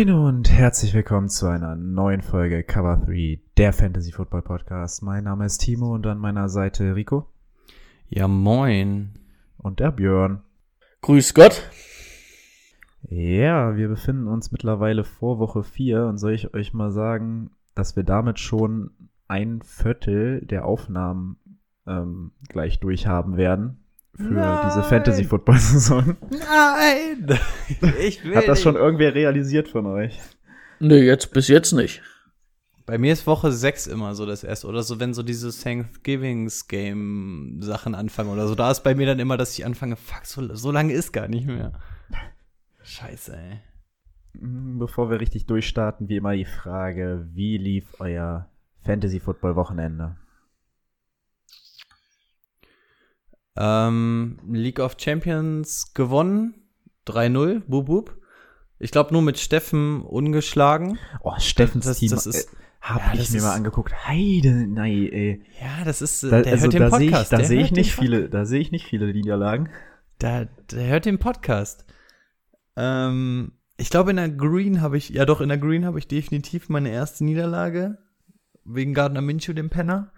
Moin und herzlich willkommen zu einer neuen Folge Cover 3, der Fantasy Football Podcast. Mein Name ist Timo und an meiner Seite Rico Ja, moin. und der Björn. Grüß Gott. Ja, wir befinden uns mittlerweile vor Woche 4 und soll ich euch mal sagen, dass wir damit schon ein Viertel der Aufnahmen ähm, gleich durchhaben werden für Nein. diese Fantasy Football Saison. Nein! Ich will Hat das schon irgendwer realisiert von euch? Nee, jetzt bis jetzt nicht. Bei mir ist Woche 6 immer so das erste. Oder so, wenn so diese Thanksgivings-Game-Sachen anfangen oder so. Da ist bei mir dann immer, dass ich anfange, fuck, so, so lange ist gar nicht mehr. Scheiße, ey. Mm, Bevor wir richtig durchstarten, wie immer die Frage, wie lief euer Fantasy Football Wochenende? Ähm, League of Champions gewonnen. 3-0, bub, bub. Ich glaube nur mit Steffen ungeschlagen. Oh, Steffens Das- Team das ist- äh, hab ja, ich mir mal angeguckt. Heide, nein, ey. Ja, das ist, Da, der also hört den da sehe ich, Podcast. da sehe ich nicht viele, da sehe ich nicht viele Niederlagen. Der, der hört den Podcast. Ähm, ich glaube, in der Green habe ich, ja doch, in der Green habe ich definitiv meine erste Niederlage. Wegen Gardner Minshew, dem Penner.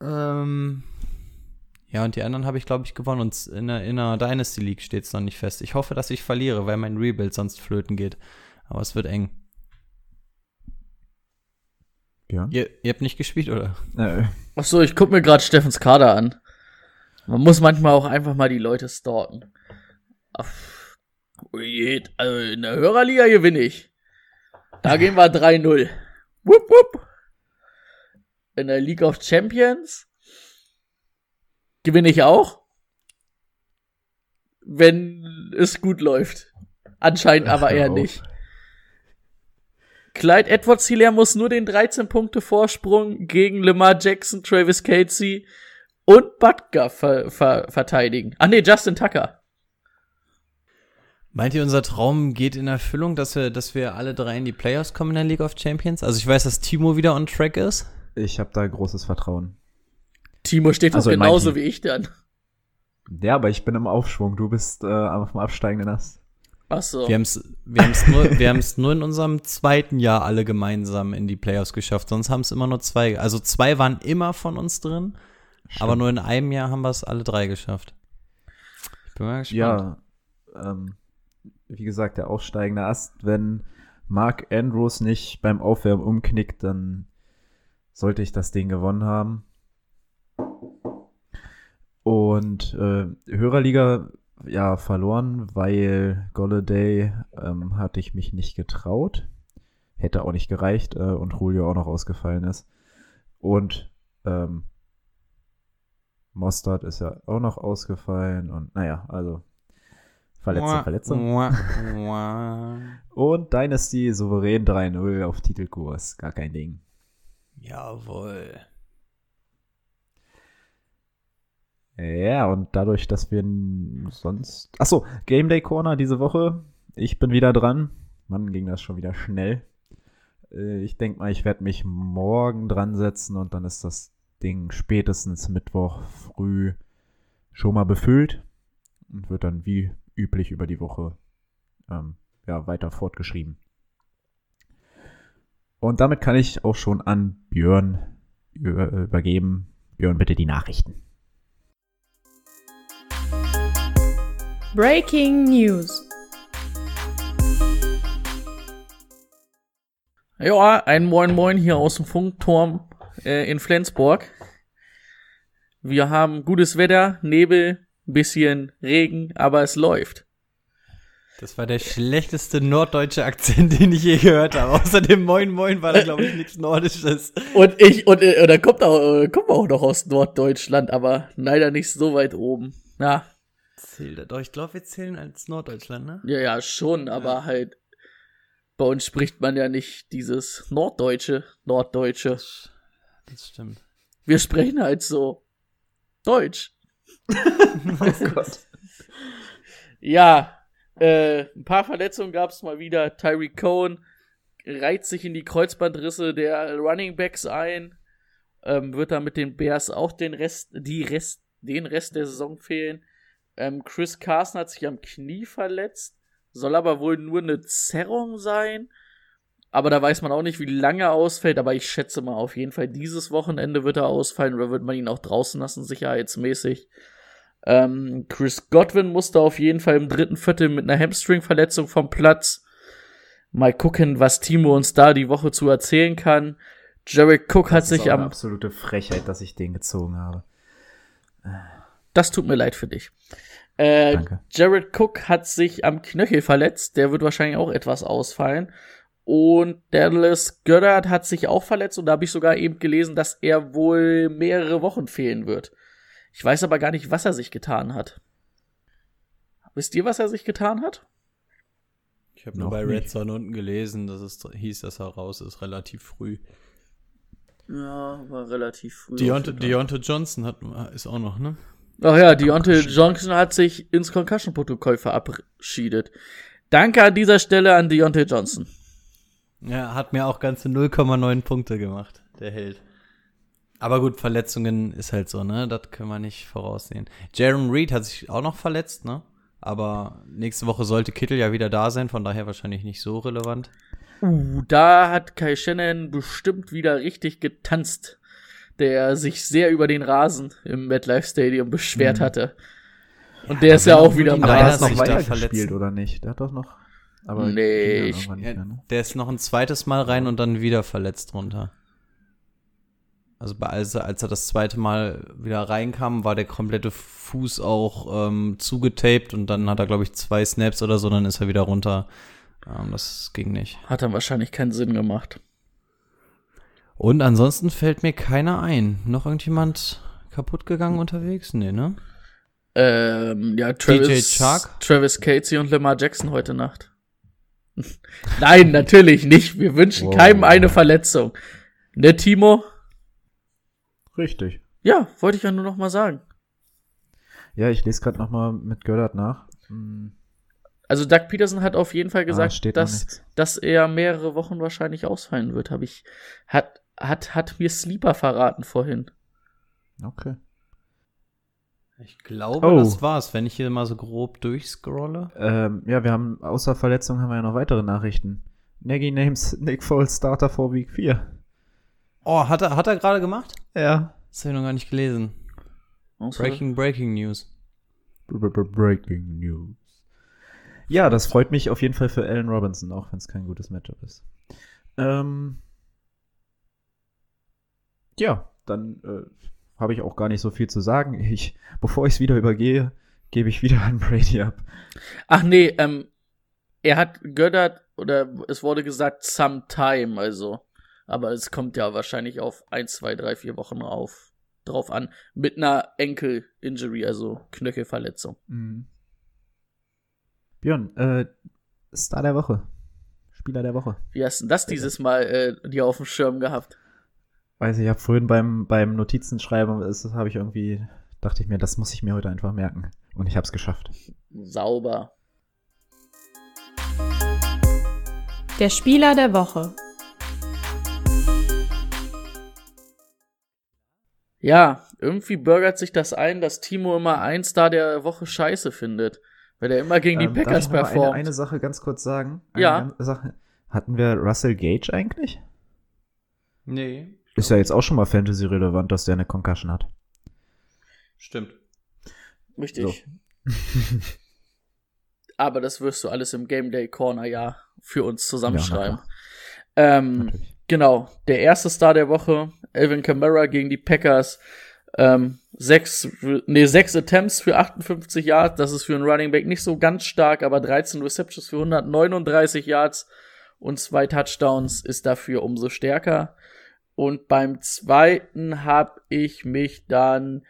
Ähm, ja, und die anderen habe ich, glaube ich, gewonnen. Und in der, in der Dynasty League steht es noch nicht fest. Ich hoffe, dass ich verliere, weil mein Rebuild sonst flöten geht. Aber es wird eng. Ja. Ihr, ihr habt nicht gespielt, oder? Äh, Ach so, ich guck mir gerade Steffens Kader an. Man muss manchmal auch einfach mal die Leute stalken. Ach, ui, also in der Hörerliga gewinne ich. Da gehen wir 3-0. Wupp, wupp. In der League of Champions gewinne ich auch. Wenn es gut läuft. Anscheinend aber eher nicht. Clyde Edwards Hilaire muss nur den 13 Punkte Vorsprung gegen Lamar Jackson, Travis Casey und Butker ver ver verteidigen. Ah nee, Justin Tucker. Meint ihr, unser Traum geht in Erfüllung, dass wir, dass wir alle drei in die Playoffs kommen in der League of Champions? Also ich weiß, dass Timo wieder on track ist. ich habe da großes Vertrauen. Timo steht doch Also genauso wie ich dann. Ja, aber ich bin im Aufschwung. Du bist äh, auf dem absteigenden Ast. Ach so. Wir haben es wir haben's nur, wir haben's nur in unserem zweiten Jahr alle gemeinsam in die Playoffs geschafft. Sonst haben es immer nur zwei. Also zwei waren immer von uns drin, aber nur in einem Jahr haben wir es alle drei geschafft. Ich bin mal gespannt. Ja, ähm, wie gesagt, der aufsteigende Ast. Wenn Mark Andrews nicht beim Aufwärmen umknickt, dann sollte ich das Ding gewonnen haben. Und äh, Hörerliga ja verloren, weil Golladay ähm, hatte ich mich nicht getraut. Hätte auch nicht gereicht äh, und Julio auch noch ausgefallen ist. Und ähm, Mostard ist ja auch noch ausgefallen und naja, also Verletzung, Verletzung. Mua, mua. Und Dynasty souverän 3-0 auf Titelkurs. Gar kein Ding. Jawohl. Ja, und dadurch, dass wir sonst. Achso, Game Day Corner diese Woche. Ich bin wieder dran. Mann, ging das schon wieder schnell. Äh, Ich denke mal, ich werde mich morgen dran setzen und dann ist das Ding spätestens Mittwoch früh schon mal befüllt und wird dann wie üblich über die Woche ähm, ja, weiter fortgeschrieben. Und damit kann ich auch schon an Björn über, übergeben. Björn, bitte die Nachrichten. Breaking News. Ja, ein Moin Moin hier aus dem Funkturm äh, in Flensburg. Wir haben gutes Wetter, Nebel, bisschen Regen, aber es läuft. Das war der schlechteste norddeutsche Akzent, den ich je gehört habe. Außer dem Moin Moin war da, glaube ich, nichts Nordisches. Und ich, und, äh, und da kommt auch, äh, kommt auch noch aus Norddeutschland, aber leider nicht so weit oben. Ja, Zählt, doch, ich glaube, wir zählen als Norddeutschland, ne? ja, ja, schon, aber halt Bei uns spricht man ja nicht dieses Norddeutsche, Norddeutsche. Das stimmt. Wir sprechen halt so Deutsch. Oh Gott. Ja, äh, ein paar Verletzungen gab es mal wieder. Tyreek Cohen reiht sich in die Kreuzbandrisse der Running Backs ein. Ähm, wird dann mit den Bears auch den Rest, die Rest, den Rest der Saison fehlen. Ähm, Chris Carson hat sich am Knie verletzt. Soll aber wohl nur eine Zerrung sein. Aber da weiß man auch nicht, wie lange er ausfällt. Aber ich schätze mal, auf jeden Fall dieses Wochenende wird er ausfallen oder wird man ihn auch draußen lassen, sicherheitsmäßig. Ähm, Chris Godwin musste auf jeden Fall im dritten Viertel mit einer Hamstring-Verletzung vom Platz. Mal gucken, was Timo uns da die Woche zu erzählen kann. Jared Cook hat sich am. absolute Frechheit, dass ich den gezogen habe. Das tut mir leid für dich. Äh, Danke. Jared Cook hat sich am Knöchel verletzt. Der wird wahrscheinlich auch etwas ausfallen. Und Dallas Goddard hat sich auch verletzt. Und da habe ich sogar eben gelesen, dass er wohl mehrere Wochen fehlen wird. Ich weiß aber gar nicht, was er sich getan hat. Wisst ihr, was er sich getan hat? Ich habe Noch nur bei nicht. Red Zone unten gelesen, dass es hieß, dass er raus ist, relativ früh. Ja, war relativ früh. Deontay, Deontay Johnson hat, ist auch noch, ne? Ach ja, Deontay Johnson hat sich ins Concussion-Protokoll verabschiedet. Danke an dieser Stelle an Deontay Johnson. Ja, hat mir auch ganze 0,9 Punkte gemacht, der Held. Aber gut, Verletzungen ist halt so, ne? Das können wir nicht voraussehen. Jaron Reed hat sich auch noch verletzt, ne? Aber nächste Woche sollte Kittel ja wieder da sein, von daher wahrscheinlich nicht so relevant. Uh, da hat Kai Shannon bestimmt wieder richtig getanzt, der sich sehr über den Rasen im MetLife Stadium beschwert Mhm. hatte. Und der ist ja auch er wieder die Aber er Beine hat Rasen. noch weiter gespielt, oder nicht? Der hat doch noch. Aber Nee, ich- Ja, mehr, ne? der ist noch ein zweites Mal rein und dann wieder verletzt runter. Also bei, als, er, als er das zweite Mal wieder reinkam, war der komplette Fuß auch ähm, zugetaped und dann hat er, glaube ich, zwei Snaps oder so, dann ist er wieder runter. Ähm, das ging nicht. Hat dann wahrscheinlich keinen Sinn gemacht. Und ansonsten fällt mir keiner ein. Noch irgendjemand kaputt gegangen unterwegs? Nee, ne? Ähm, ja, Travis? Travis Casey und Lamar Jackson heute Nacht. Nein, natürlich nicht. Wir wünschen Wow. keinem eine Verletzung. Ne, Timo? Richtig. Ja, wollte ich ja nur noch mal sagen. Ja, ich lese gerade nochmal mit Göllert nach. Hm, Also Doug Peterson hat auf jeden Fall gesagt, ah, steht noch dass, dass er mehrere Wochen wahrscheinlich ausfallen wird. Habe ich hat hat hat mir Sleeper verraten vorhin. Okay. Ich glaube, Oh. das war's, wenn ich hier mal so grob durchscrolle. Ähm, ja, wir haben, außer Verletzung haben wir ja noch weitere Nachrichten. Nagy names Nick Foles Starter for Week 4. Oh, hat er, hat er gerade gemacht? Ja. Das habe ich noch gar nicht gelesen. Breaking, breaking News. Breaking News. Ja, das freut mich auf jeden Fall für Allen Robinson, auch wenn es kein gutes Matchup ist. Ähm, ja, dann äh, habe ich auch gar nicht so viel zu sagen. Ich, bevor ich es wieder übergehe, gebe ich wieder an Brady ab. Ach nee, ähm, er hat Göttert oder es wurde gesagt sometime, also. Aber es kommt ja wahrscheinlich auf 1, 2, 3, 4 Wochen auf, drauf an. Mit einer Enkel-Injury, also Knöchelverletzung. Mhm. Björn, äh, Star der Woche. Spieler der Woche. Wie hast du denn das dieses Mal äh, dir auf dem Schirm gehabt? Weiß ich, ich habe vorhin beim, beim Notizenschreiben, das habe ich irgendwie, dachte ich mir, das muss ich mir heute einfach merken. Und ich habe es geschafft. Sauber. Der Spieler der Woche. Ja, irgendwie bürgert sich das ein, dass Timo immer ein Star der Woche scheiße findet. Weil er immer gegen die Ähm, darf Packers ich noch mal performt. Eine, eine Sache ganz kurz sagen. Eine Ja. Sache. Hatten wir Russell Gage eigentlich? Nee. Ist ja jetzt auch schon mal Fantasy-relevant, dass der eine Concussion hat. Stimmt. Richtig. Aber das wirst du alles im Game Day Corner ja für uns zusammenschreiben. Ja, ähm, genau, der erste Star der Woche, Elvin Kamara gegen die Packers. Ähm, sechs, nee, sechs Attempts für 58 Yards, das ist für einen Running Back nicht so ganz stark, aber 13 Receptions für 139 Yards und zwei Touchdowns ist dafür umso stärker. Und beim zweiten habe ich mich dann,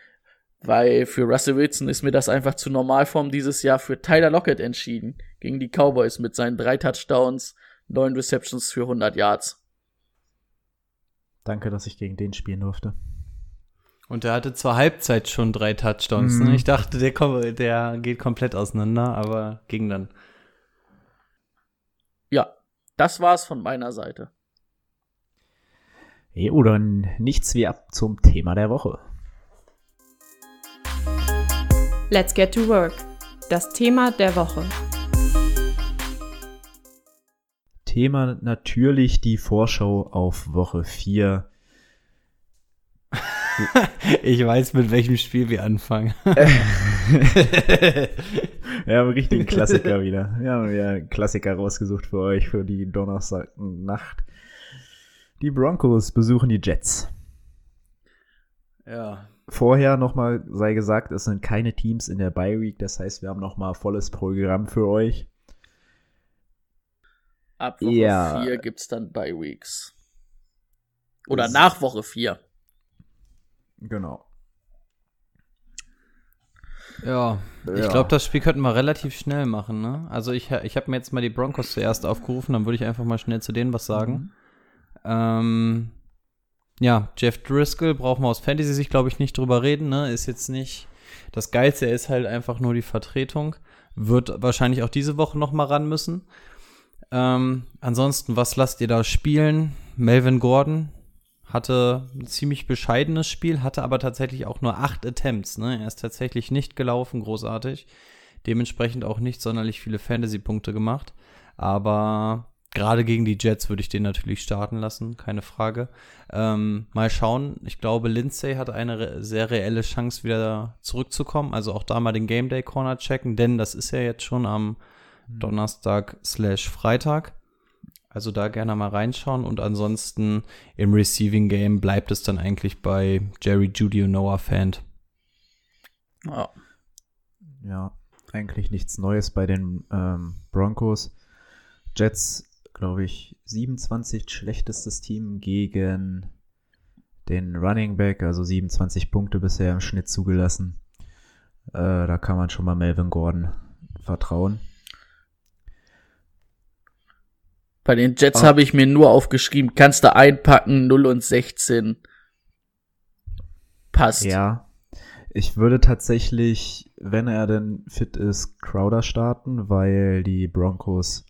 weil für Russell Wilson ist mir das einfach zu Normalform dieses Jahr für Tyler Lockett entschieden gegen die Cowboys mit seinen drei Touchdowns, neun Receptions für 100 Yards. Danke, dass ich gegen den spielen durfte. Und der hatte zur Halbzeit schon drei Touchdowns. Ne? Mhm. Ich dachte, der, der geht komplett auseinander, aber ging dann. Ja, das war's von meiner Seite. Jo, dann nichts wie ab zum Thema der Woche. Let's get to work. Das Thema der Woche. Thema natürlich die Vorschau auf Woche 4. Ich weiß, mit welchem Spiel wir anfangen. Ja, einen richtigen Klassiker wieder. Wir haben ja einen Klassiker rausgesucht für euch für die Donnerstagnacht. Die Broncos besuchen die Jets. ja. Vorher nochmal sei gesagt, es sind keine Teams in der Bye Week, das heißt, wir haben nochmal volles Programm für euch. Ab Woche Ja. 4 gibt's dann Bye Weeks. Oder Das- nach Woche 4. Genau. Ja, ich Ja. glaube, das Spiel könnten wir relativ schnell machen. Ne? Also ich, ich habe mir jetzt mal die Broncos zuerst aufgerufen, dann würde ich einfach mal schnell zu denen was sagen. Ähm, ja, Jeff Driscoll brauchen wir aus Fantasy-Sicht, glaube ich, nicht drüber reden. Ne? Ist jetzt nicht das Geilste, er ist halt einfach nur die Vertretung. Wird wahrscheinlich auch diese Woche noch mal ran müssen. Ähm, ansonsten, was lasst ihr da spielen? Melvin Gordon hatte ein ziemlich bescheidenes Spiel, hatte aber tatsächlich auch nur acht Attempts. Ne? Er ist tatsächlich nicht gelaufen, großartig. Dementsprechend auch nicht sonderlich viele Fantasy-Punkte gemacht. Aber gerade gegen die Jets würde ich den natürlich starten lassen, keine Frage. Ähm, mal schauen. Ich glaube, Lindsay hat eine re sehr reelle Chance, wieder zurückzukommen. Also auch da mal den Game Day Corner checken, denn das ist ja jetzt schon am Donnerstag slash Freitag. Also da gerne mal reinschauen und ansonsten im Receiving Game bleibt es dann eigentlich bei Jerry Judy und Noah Fant. Ja. Ja, eigentlich nichts Neues bei den ähm, Broncos. Jets, glaube ich, 27 schlechtestes Team gegen den Running Back, also 27 Punkte bisher im Schnitt zugelassen. Äh, da kann man schon mal Melvin Gordon vertrauen. Bei den Jets Ah. habe ich mir nur aufgeschrieben, kannst du einpacken, 0 und 16. Passt. Ja, ich würde tatsächlich, wenn er denn fit ist, Crowder starten, weil die Broncos,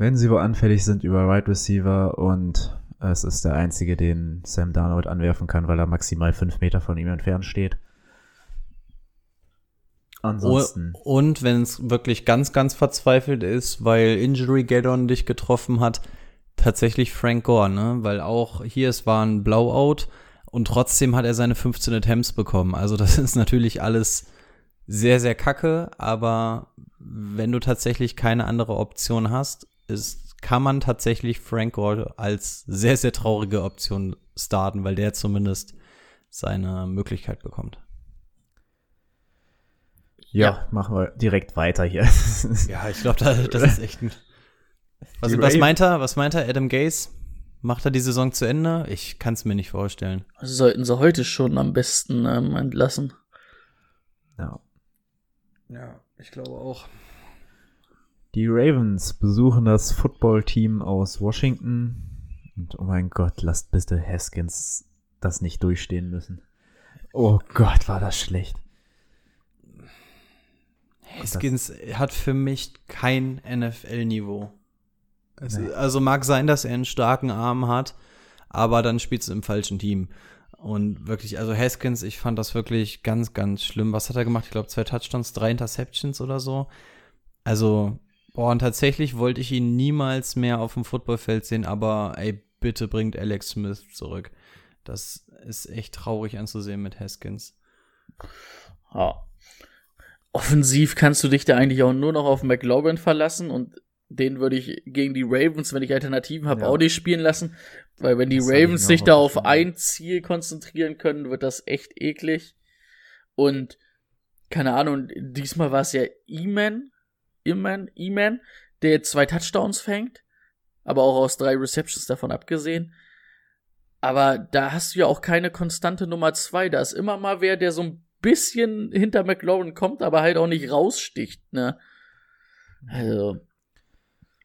wenn sie wo anfällig sind, über Wide Receiver und es ist der einzige, den Sam Darnold anwerfen kann, weil er maximal fünf Meter von ihm entfernt steht. Ansonsten, Und wenn es wirklich ganz, ganz verzweifelt ist, weil Injury Gaddon dich getroffen hat, tatsächlich Frank Gore, ne? Weil auch hier, es war ein Blowout und trotzdem hat er seine 15 Attempts bekommen. Also das ist natürlich alles sehr, sehr kacke, aber wenn du tatsächlich keine andere Option hast, ist, kann man tatsächlich Frank Gore als sehr, sehr traurige Option starten, weil der zumindest seine Möglichkeit bekommt. ja, ja. machen wir direkt weiter hier. Ja, ich glaube, das, das ist echt ein. Was, Die was meint er? Was meint er? Adam Gaze? Macht er die Saison zu Ende? Ich kann es mir nicht vorstellen. Sollten sie heute schon am besten ähm, entlassen. ja. Ja, ich glaube auch. Die Ravens besuchen das Footballteam aus Washington. Und oh mein Gott, lasst bitte Haskins das nicht durchstehen müssen. Oh Gott, war das schlecht. Haskins hat für mich kein NFL-Niveau. Nee. Also mag sein, dass er einen starken Arm hat, aber dann spielt es im falschen Team. Und wirklich, also Haskins, ich fand das wirklich ganz, ganz schlimm. Was hat er gemacht? Ich glaube, zwei Touchdowns, drei Interceptions oder so. Also, boah, und tatsächlich wollte ich ihn niemals mehr auf dem Footballfeld sehen, aber ey, bitte bringt Alex Smith zurück. Das ist echt traurig anzusehen mit Haskins. Ja. Offensiv kannst du dich da eigentlich auch nur noch auf McLaurin verlassen und den würde ich gegen die Ravens, wenn ich Alternativen habe, Ja. auch nicht spielen lassen. Weil wenn die Das Ravens sich da auf ein Ziel konzentrieren können, wird das echt eklig. Und keine Ahnung, diesmal war es ja Eman, Eman, Eman, der zwei Touchdowns fängt, aber auch aus drei Receptions davon abgesehen. Aber da hast du ja auch keine konstante Nummer zwei. Da ist immer mal wer, der so ein bisschen hinter McLaurin kommt, aber halt auch nicht raussticht, ne? Also,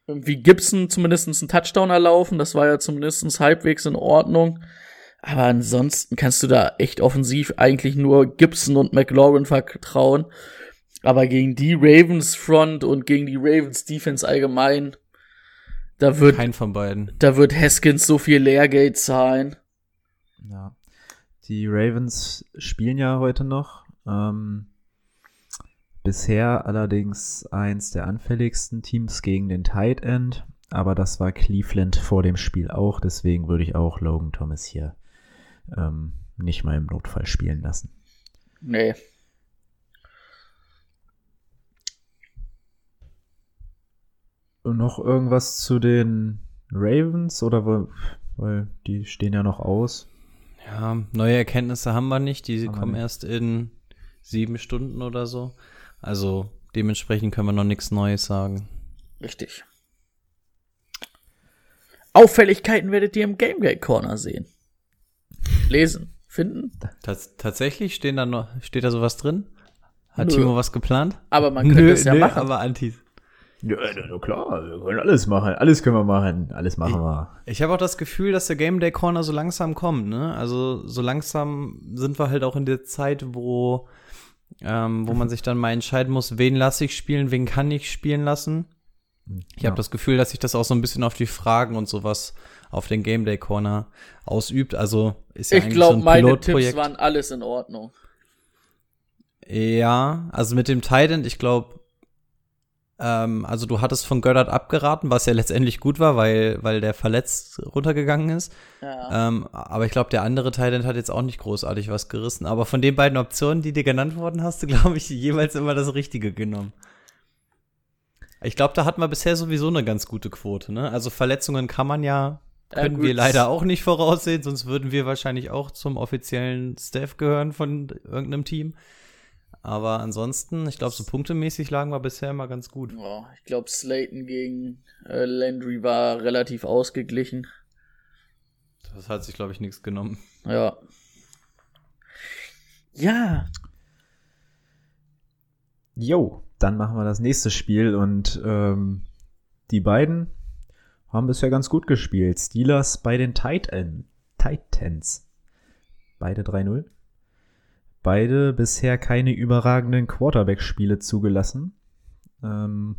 irgendwie Gibson zumindest einen Touchdown erlaufen. Das war ja zumindest halbwegs in Ordnung. Aber ansonsten kannst du da echt offensiv eigentlich nur Gibson und McLaurin vertrauen. Aber gegen die Ravens Front und gegen die Ravens Defense allgemein, da wird, Kein von beiden. da wird Haskins so viel Lehrgeld zahlen. Ja. Die Ravens spielen ja heute noch. Ähm, bisher allerdings eins der anfälligsten Teams gegen den Tight End. Aber das war Cleveland vor dem Spiel auch. Deswegen würde ich auch Logan Thomas hier ähm, nicht mal im Notfall spielen lassen. Nee. Noch irgendwas zu den Ravens oder weil, weil die stehen ja noch aus. Ja, neue Erkenntnisse haben wir nicht. Die Haben wir kommen nicht. erst in sieben Stunden oder so. Also dementsprechend können wir noch nichts Neues sagen. Richtig. Auffälligkeiten werdet ihr im Gamegate Corner sehen. Lesen, finden, Tats tatsächlich stehen da noch, steht da sowas drin? Hat Nö. Timo was geplant? aber man könnte es ja machen. aber Antis. Ja, na, na klar, wir können alles machen. Alles können wir machen. Alles machen wir. Ich habe auch das Gefühl, dass der Game Day Corner so langsam kommt, ne? Also so langsam sind wir halt auch in der Zeit, wo, ähm, wo man sich dann mal entscheiden muss, wen lasse ich spielen, wen kann ich spielen lassen. Ich Ja. habe das Gefühl, dass sich das auch so ein bisschen auf die Fragen und sowas auf den Game Day Corner ausübt. Also ist ja ich eigentlich glaube, so ein meine Tipps waren alles in Ordnung. Ja, also mit dem Titan, ich glaube, ähm, also du hattest von Goddard abgeraten, was ja letztendlich gut war, weil, weil der verletzt runtergegangen ist. Ja. Ähm, aber ich glaube, der andere Titan hat jetzt auch nicht großartig was gerissen. Aber von den beiden Optionen, die dir genannt wurden, hast du, glaube ich, jeweils immer das Richtige genommen. Ich glaube, da hatten wir bisher sowieso eine ganz gute Quote. Ne? Also Verletzungen kann man ja, Ja, können gut. wir leider auch nicht voraussehen, sonst würden wir wahrscheinlich auch zum offiziellen Staff gehören von irgendeinem Team. Aber ansonsten, ich glaube, so punktemäßig lagen wir bisher immer ganz gut. Ja, ich glaube, Slayton gegen äh, Landry war relativ ausgeglichen. Das hat sich, glaube ich, nichts genommen. Ja. Ja, Jo, dann machen wir das nächste Spiel und ähm, die beiden haben bisher ganz gut gespielt. Steelers bei den Titan, Titans. Beide 3-0. Beide bisher keine überragenden Quarterback-Spiele zugelassen. Ähm,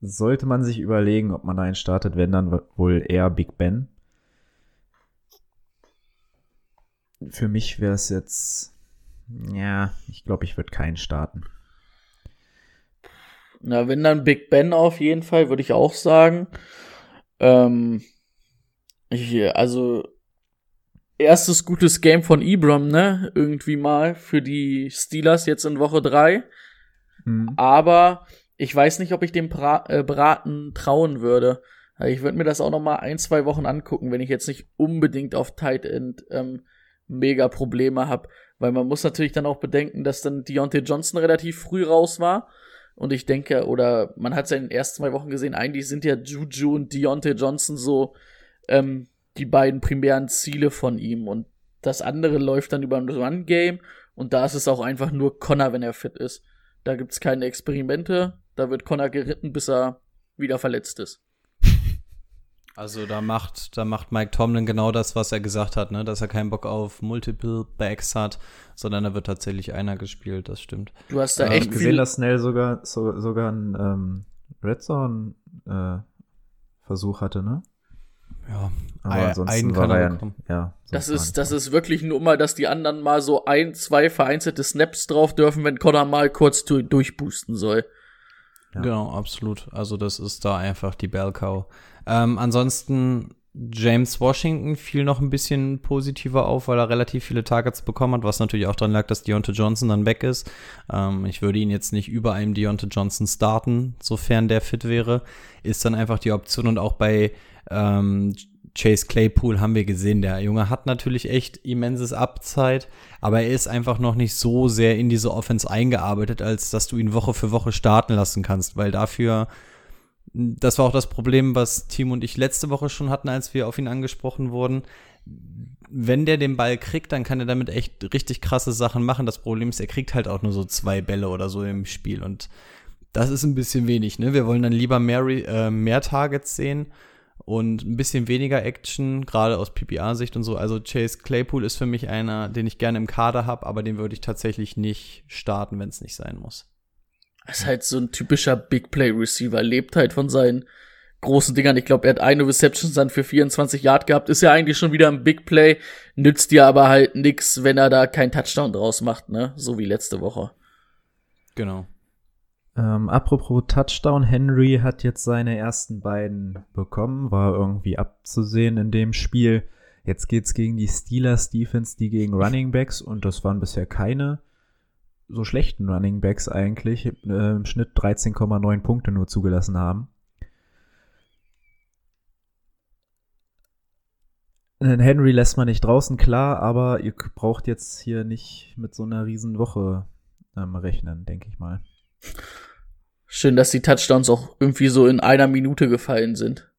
sollte man sich überlegen, ob man einen startet, wenn dann wohl eher Big Ben. Für mich wäre es jetzt, ja, ich glaube, ich würde keinen starten. na, wenn dann Big Ben auf jeden Fall, würde ich auch sagen. Ähm, ich, also, erstes gutes Game von Ibram, ne? Irgendwie mal für die Steelers jetzt in Woche drei. Mhm. Aber ich weiß nicht, ob ich dem pra äh, Braten trauen würde. Also Ich würde mir das auch noch mal ein, zwei Wochen angucken, wenn ich jetzt nicht unbedingt auf Tight End ähm, mega Probleme habe. Weil man muss natürlich dann auch bedenken, dass dann Deontay Johnson relativ früh raus war. Und ich denke, oder man hat es ja in den ersten zwei Wochen gesehen, eigentlich sind ja Juju und Deontay Johnson so ähm, die beiden primären Ziele von ihm. Und das andere läuft dann über ein Run-Game. Und da ist es auch einfach nur Connor, wenn er fit ist. Da gibt's keine Experimente. Da wird Connor geritten, bis er wieder verletzt ist. Also da macht, da macht Mike Tomlin genau das, was er gesagt hat, ne? dass er keinen Bock auf Multiple Backs hat, sondern da wird tatsächlich einer gespielt, das stimmt. Du hast da habe echt gesehen, dass Snell sogar, so, sogar einen ähm, Red Zone äh, Versuch hatte, ne? Ja, Aber ein- ansonsten einen kann er ja, bekommen. ja Das ist, das ist wirklich nur mal, dass die anderen mal so ein, zwei vereinzelte Snaps drauf dürfen, wenn Connor mal kurz du durchboosten soll. Ja. Genau, absolut. Also das ist da einfach die Bell Cow. Ähm, ansonsten James Washington fiel noch ein bisschen positiver auf, weil er relativ viele Targets bekommen hat, was natürlich auch daran lag, dass Deontay Johnson dann weg ist. Ähm, ich würde ihn jetzt nicht über einem Deontay Johnson starten, sofern der fit wäre. Ist dann einfach die Option und auch bei ähm, Chase Claypool haben wir gesehen, der Junge hat natürlich echt immenses Upside, aber er ist einfach noch nicht so sehr in diese Offense eingearbeitet, als dass du ihn Woche für Woche starten lassen kannst, weil dafür, das war auch das Problem, was Tim und ich letzte Woche schon hatten, als wir auf ihn angesprochen wurden. Wenn der den Ball kriegt, dann kann er damit echt richtig krasse Sachen machen. Das Problem ist, er kriegt halt auch nur so zwei Bälle oder so im Spiel und Das ist ein bisschen wenig, ne? Wir wollen dann lieber mehr, äh, mehr Targets sehen und ein bisschen weniger Action, gerade aus PPR-Sicht und so. Also Chase Claypool ist für mich einer, den ich gerne im Kader habe, aber den würde ich tatsächlich nicht starten, wenn es nicht sein muss. Das ist halt so ein typischer Big Play Receiver, lebt halt von seinen großen Dingern. Ich glaube, er hat eine Reception dann für 24 Yard gehabt, ist ja eigentlich schon wieder ein Big Play, nützt dir aber halt nix, wenn er da keinen Touchdown draus macht, ne? So wie letzte Woche. Genau. Ähm, apropos Touchdown, Henry hat jetzt seine ersten beiden bekommen, war irgendwie abzusehen in dem Spiel. Jetzt geht's gegen die Steelers Defense, die gegen Running Backs und das waren bisher keine so schlechten Running Backs eigentlich, äh, im Schnitt 13,9 Punkte nur zugelassen haben. Henry lässt man nicht draußen, klar, aber ihr braucht jetzt hier nicht mit so einer riesen Woche ähm, rechnen, denke ich mal. Schön, dass die Touchdowns auch irgendwie so in einer Minute gefallen sind.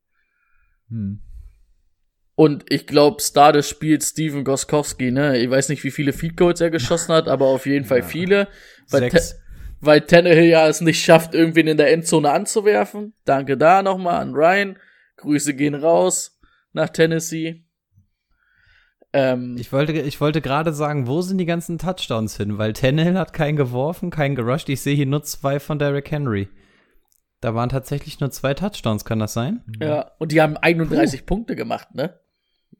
Hm. Und ich glaube, Star des Spiels Steven Goskowski, ne? Ich weiß nicht, wie viele Feed Goals er geschossen hat, aber auf jeden Fall Ja. viele. Weil. Te- weil Tannehill ja es nicht schafft, irgendwen in der Endzone anzuwerfen. Danke da nochmal an Ryan. Grüße gehen raus nach Tennessee. Ähm, Ich wollte, ich wollte gerade sagen, wo sind die ganzen Touchdowns hin? Weil Tannehill hat keinen geworfen, keinen gerusht. Ich sehe hier nur zwei von Derrick Henry. Da waren tatsächlich nur zwei Touchdowns, kann das sein? ja, und die haben 31 Punkte gemacht, ne?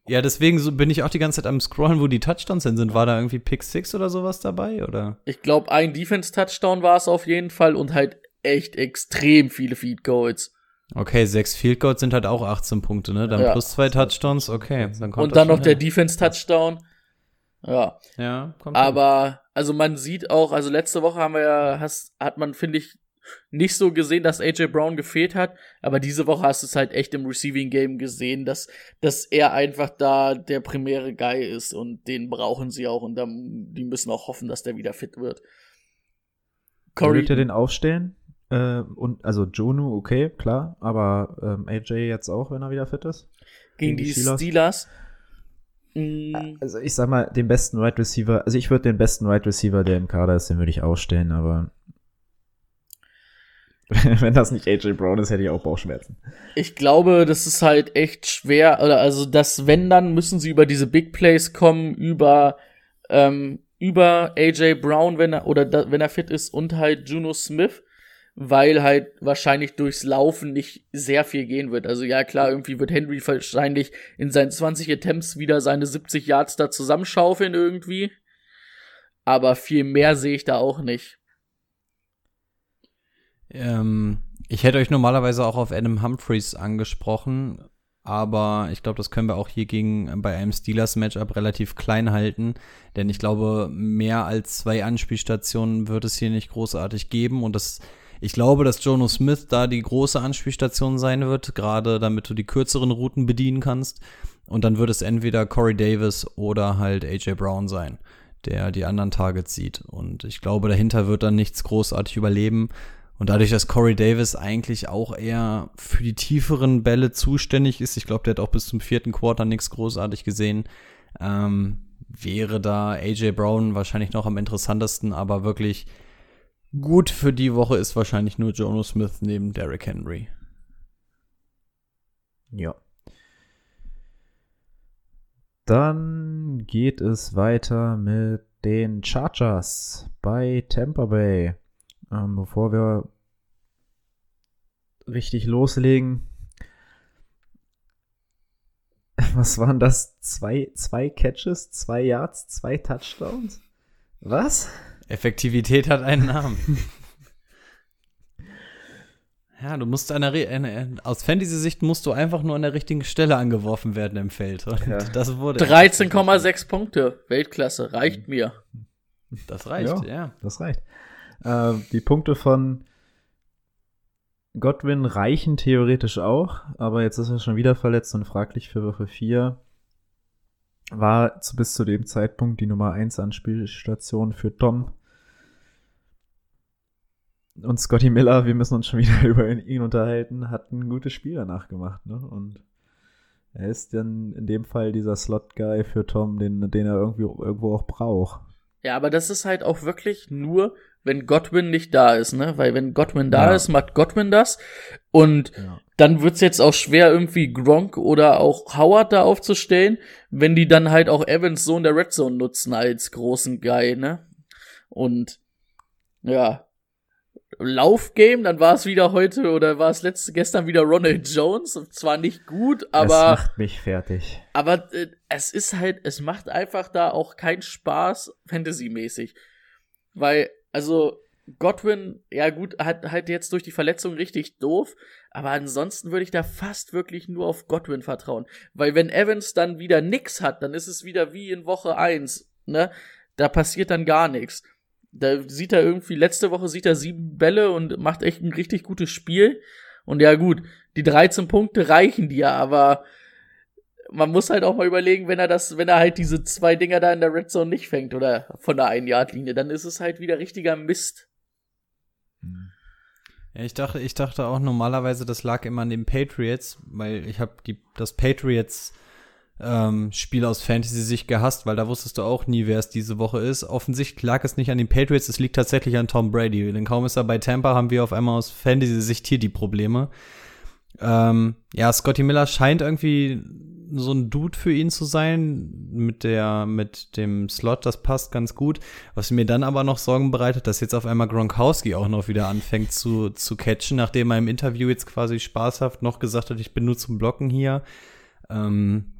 Ja, deswegen so bin ich auch die ganze Zeit am Scrollen, wo die Touchdowns hin sind. War da irgendwie Pick 6 oder sowas dabei? Oder? Ich glaube, ein Defense-Touchdown war es auf jeden Fall und halt echt extrem viele Feed Goals. Okay, sechs Field Goals sind halt auch 18 Punkte, ne? Dann Ja. plus zwei Touchdowns, okay. Dann kommt Und dann noch schon der hin. Defense-Touchdown. Ja. Ja, kommt hin. Aber, also man sieht auch, also letzte Woche haben wir ja, hast, hat man, finde ich, nicht so gesehen, dass AJ Brown gefehlt hat, aber diese Woche hast du es halt echt im Receiving Game gesehen, dass, dass er einfach da der primäre Guy ist und den brauchen sie auch und dann, die müssen auch hoffen, dass der wieder fit wird. Corey, Würdet ihr den aufstellen? Äh, und, also Jonu, okay, klar, aber ähm, AJ jetzt auch, wenn er wieder fit ist? gegen die Steelers. Mm, Also ich sag mal, den besten Wide Receiver, also ich würde den besten Wide Receiver, der im Kader ist, den würde ich aufstellen, aber wenn das nicht AJ Brown ist, hätte ich auch Bauchschmerzen. Ich glaube, das ist halt echt schwer, oder also das, wenn dann, müssen sie über diese Big Plays kommen, über, ähm, über AJ Brown, wenn er, oder da, wenn er fit ist, und halt Juno Smith, weil halt wahrscheinlich durchs Laufen nicht sehr viel gehen wird. Also ja, klar, irgendwie wird Henry wahrscheinlich in seinen 20 Attempts wieder seine 70 Yards da zusammenschaufeln irgendwie. Aber viel mehr sehe ich da auch nicht. Ähm, ich hätte euch normalerweise auch auf Adam Humphreys angesprochen, aber ich glaube, das können wir auch hier gegen bei einem Steelers-Matchup relativ klein halten, denn ich glaube, mehr als zwei Anspielstationen wird es hier nicht großartig geben und das ich glaube, dass Jono Smith da die große Anspielstation sein wird, gerade damit du die kürzeren Routen bedienen kannst. Und dann wird es entweder Corey Davis oder halt AJ Brown sein, der die anderen Targets sieht. Und ich glaube, dahinter wird dann nichts großartig überleben. Und dadurch, dass Corey Davis eigentlich auch eher für die tieferen Bälle zuständig ist, ich glaube, der hat auch bis zum vierten Quarter nichts großartig gesehen, ähm, wäre da AJ Brown wahrscheinlich noch am interessantesten, aber wirklich gut für die Woche ist wahrscheinlich nur Jono Smith neben Derrick Henry. Ja. Dann geht es weiter mit den Chargers bei Tampa Bay. Ähm, bevor wir richtig loslegen. Was waren das? Zwei, zwei Catches, zwei Yards, zwei Touchdowns? Was? Effektivität hat einen Namen. ja, du musst an der Re eine, aus Fantasy-Sicht musst du einfach nur an der richtigen Stelle angeworfen werden im Feld. Und Ja. das wurde 13,6 Punkte. Weltklasse. Reicht mir. Das reicht, ja. Das reicht. Äh, die Punkte von Godwin reichen theoretisch auch, aber jetzt ist er schon wieder verletzt und fraglich für Woche 4. War zu, bis zu dem Zeitpunkt die Nummer 1 Anspielstation für Tom. Und Scotty Miller, wir müssen uns schon wieder über ihn unterhalten, hat ein gutes Spiel danach gemacht. Ne? Und er ist dann in dem Fall dieser Slot-Guy für Tom, den, den er irgendwie irgendwo auch braucht. Ja, aber das ist halt auch wirklich nur, wenn Godwin nicht da ist, ne? Weil wenn Godwin da Ja. ist, macht Godwin das. Und Ja. dann wird's jetzt auch schwer, irgendwie Gronk oder auch Howard da aufzustellen, wenn die dann halt auch Evans so in der Red Zone nutzen als großen Guy, ne? Und ja. Laufgame, dann war es wieder heute oder war es letzte gestern wieder Ronald Jones. Zwar nicht gut, es aber macht mich fertig. aber äh, es ist halt, es macht einfach da auch keinen Spaß, Fantasy-mäßig. Weil, also, Godwin, ja gut, hat halt jetzt durch die Verletzung richtig doof, aber ansonsten würde ich da fast wirklich nur auf Godwin vertrauen. Weil wenn Evans dann wieder nix hat, dann ist es wieder wie in Woche 1, ne? Da passiert dann gar nichts. Da sieht er irgendwie, letzte Woche sieht er sieben Bälle und macht echt ein richtig gutes Spiel. Und ja gut, die 13 Punkte reichen dir, aber man muss halt auch mal überlegen, wenn er das, wenn er halt diese zwei Dinger da in der Red Zone nicht fängt oder von der einen Yard Linie, dann ist es halt wieder richtiger Mist. Ja, ich dachte, ich dachte auch normalerweise, das lag immer an den Patriots, weil ich habe das Patriots ähm, Spiel aus Fantasy-Sicht gehasst, weil da wusstest du auch nie, wer es diese Woche ist. Offensichtlich lag es nicht an den Patriots, es liegt tatsächlich an Tom Brady. Denn kaum ist er bei Tampa, haben wir auf einmal aus Fantasy-Sicht hier die Probleme. Ähm, ja, Scotty Miller scheint irgendwie so ein Dude für ihn zu sein mit der mit dem Slot, das passt ganz gut. Was mir dann aber noch Sorgen bereitet, dass jetzt auf einmal Gronkowski auch noch wieder anfängt zu zu catchen, nachdem er im Interview jetzt quasi spaßhaft noch gesagt hat, ich bin nur zum Blocken hier. Ähm,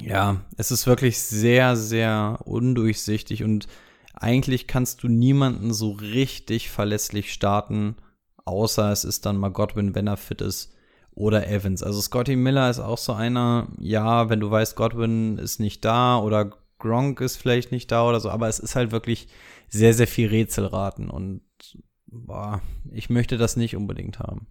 ja, es ist wirklich sehr sehr undurchsichtig und eigentlich kannst du niemanden so richtig verlässlich starten, außer es ist dann mal Godwin, wenn er fit ist oder Evans. Also Scotty Miller ist auch so einer, ja, wenn du weißt, Godwin ist nicht da oder Gronk ist vielleicht nicht da oder so, aber es ist halt wirklich sehr, sehr viel Rätselraten und boah, ich möchte das nicht unbedingt haben.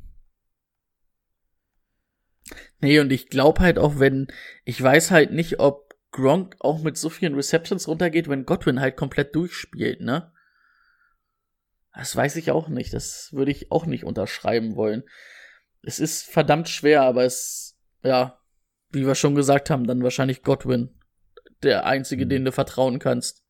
Nee, und ich glaube halt auch, wenn, ich weiß halt nicht, ob Gronk auch mit so vielen Receptions runtergeht, wenn Godwin halt komplett durchspielt, ne? Das weiß ich auch nicht. Das würde ich auch nicht unterschreiben wollen. Es ist verdammt schwer, aber es, ja, wie wir schon gesagt haben, dann wahrscheinlich Godwin. Der einzige, den du vertrauen kannst.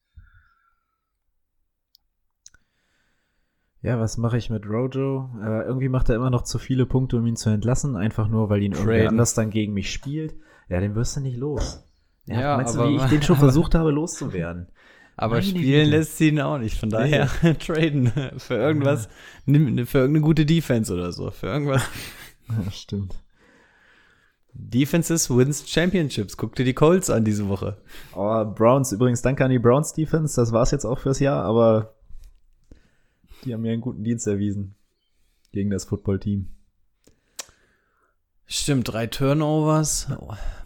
Ja, was mache ich mit Rojo? Äh, irgendwie macht er immer noch zu viele Punkte, um ihn zu entlassen, einfach nur, weil ihn irgendwer anders dann gegen mich spielt. Ja, den wirst du nicht los. Ja, Ja, meinst du, wie ich den schon versucht habe, loszuwerden? Aber Meine spielen Güte. lässt sie ihn auch nicht, von daher traden für irgendwas, nimm- für irgendeine gute Defense oder so, für irgendwas. Ja, stimmt. Defenses wins Championships. Guck dir die Colts an diese Woche. Oh, Browns, übrigens, danke an die Browns Defense, das war's jetzt auch fürs Jahr, aber die haben mir einen guten Dienst erwiesen gegen das Footballteam. Stimmt, drei Turnovers,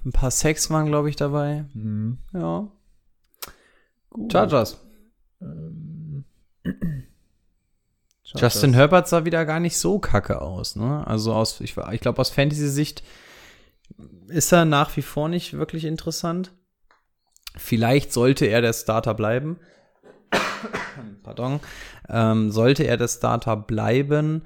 ein paar Sacks waren, glaube ich, dabei. Mhm. Ja. Chargers. Ähm, Justin Herbert sah wieder gar nicht so kacke aus, ne? Also aus, ich, ich glaube, aus Fantasy-Sicht ist er nach wie vor nicht wirklich interessant. Vielleicht sollte er der Starter bleiben. Pardon. Ähm, sollte er der Starter bleiben,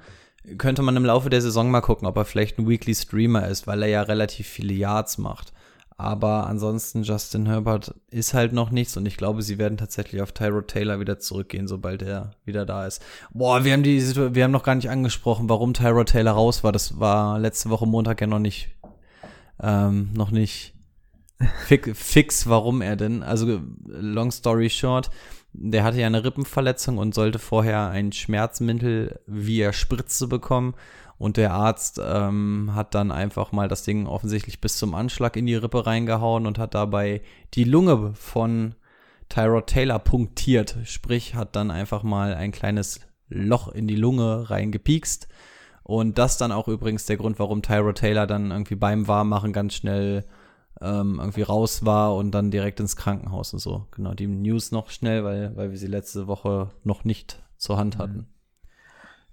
könnte man im Laufe der Saison mal gucken, ob er vielleicht ein Weekly Streamer ist, weil er ja relativ viele Yards macht. Aber ansonsten, Justin Herbert ist halt noch nichts und ich glaube, sie werden tatsächlich auf Tyrod Taylor wieder zurückgehen, sobald er wieder da ist. Boah, wir haben die Situ wir haben noch gar nicht angesprochen, warum Tyrod Taylor raus war. Das war letzte Woche Montag ja noch nicht, ähm, noch nicht fix, fix, warum er denn. Also, long story short, der hatte ja eine Rippenverletzung und sollte vorher ein Schmerzmittel via Spritze bekommen. Und der Arzt ähm, hat dann einfach mal das Ding offensichtlich bis zum Anschlag in die Rippe reingehauen und hat dabei die Lunge von Tyrod Taylor punktiert. Sprich, hat dann einfach mal ein kleines Loch in die Lunge reingepiekst. Und das dann auch übrigens der Grund, warum Tyrod Taylor dann irgendwie beim Warmmachen ganz schnell ähm, irgendwie raus war und dann direkt ins Krankenhaus und so. Genau, die News noch schnell, weil, weil wir sie letzte Woche noch nicht zur Hand hatten.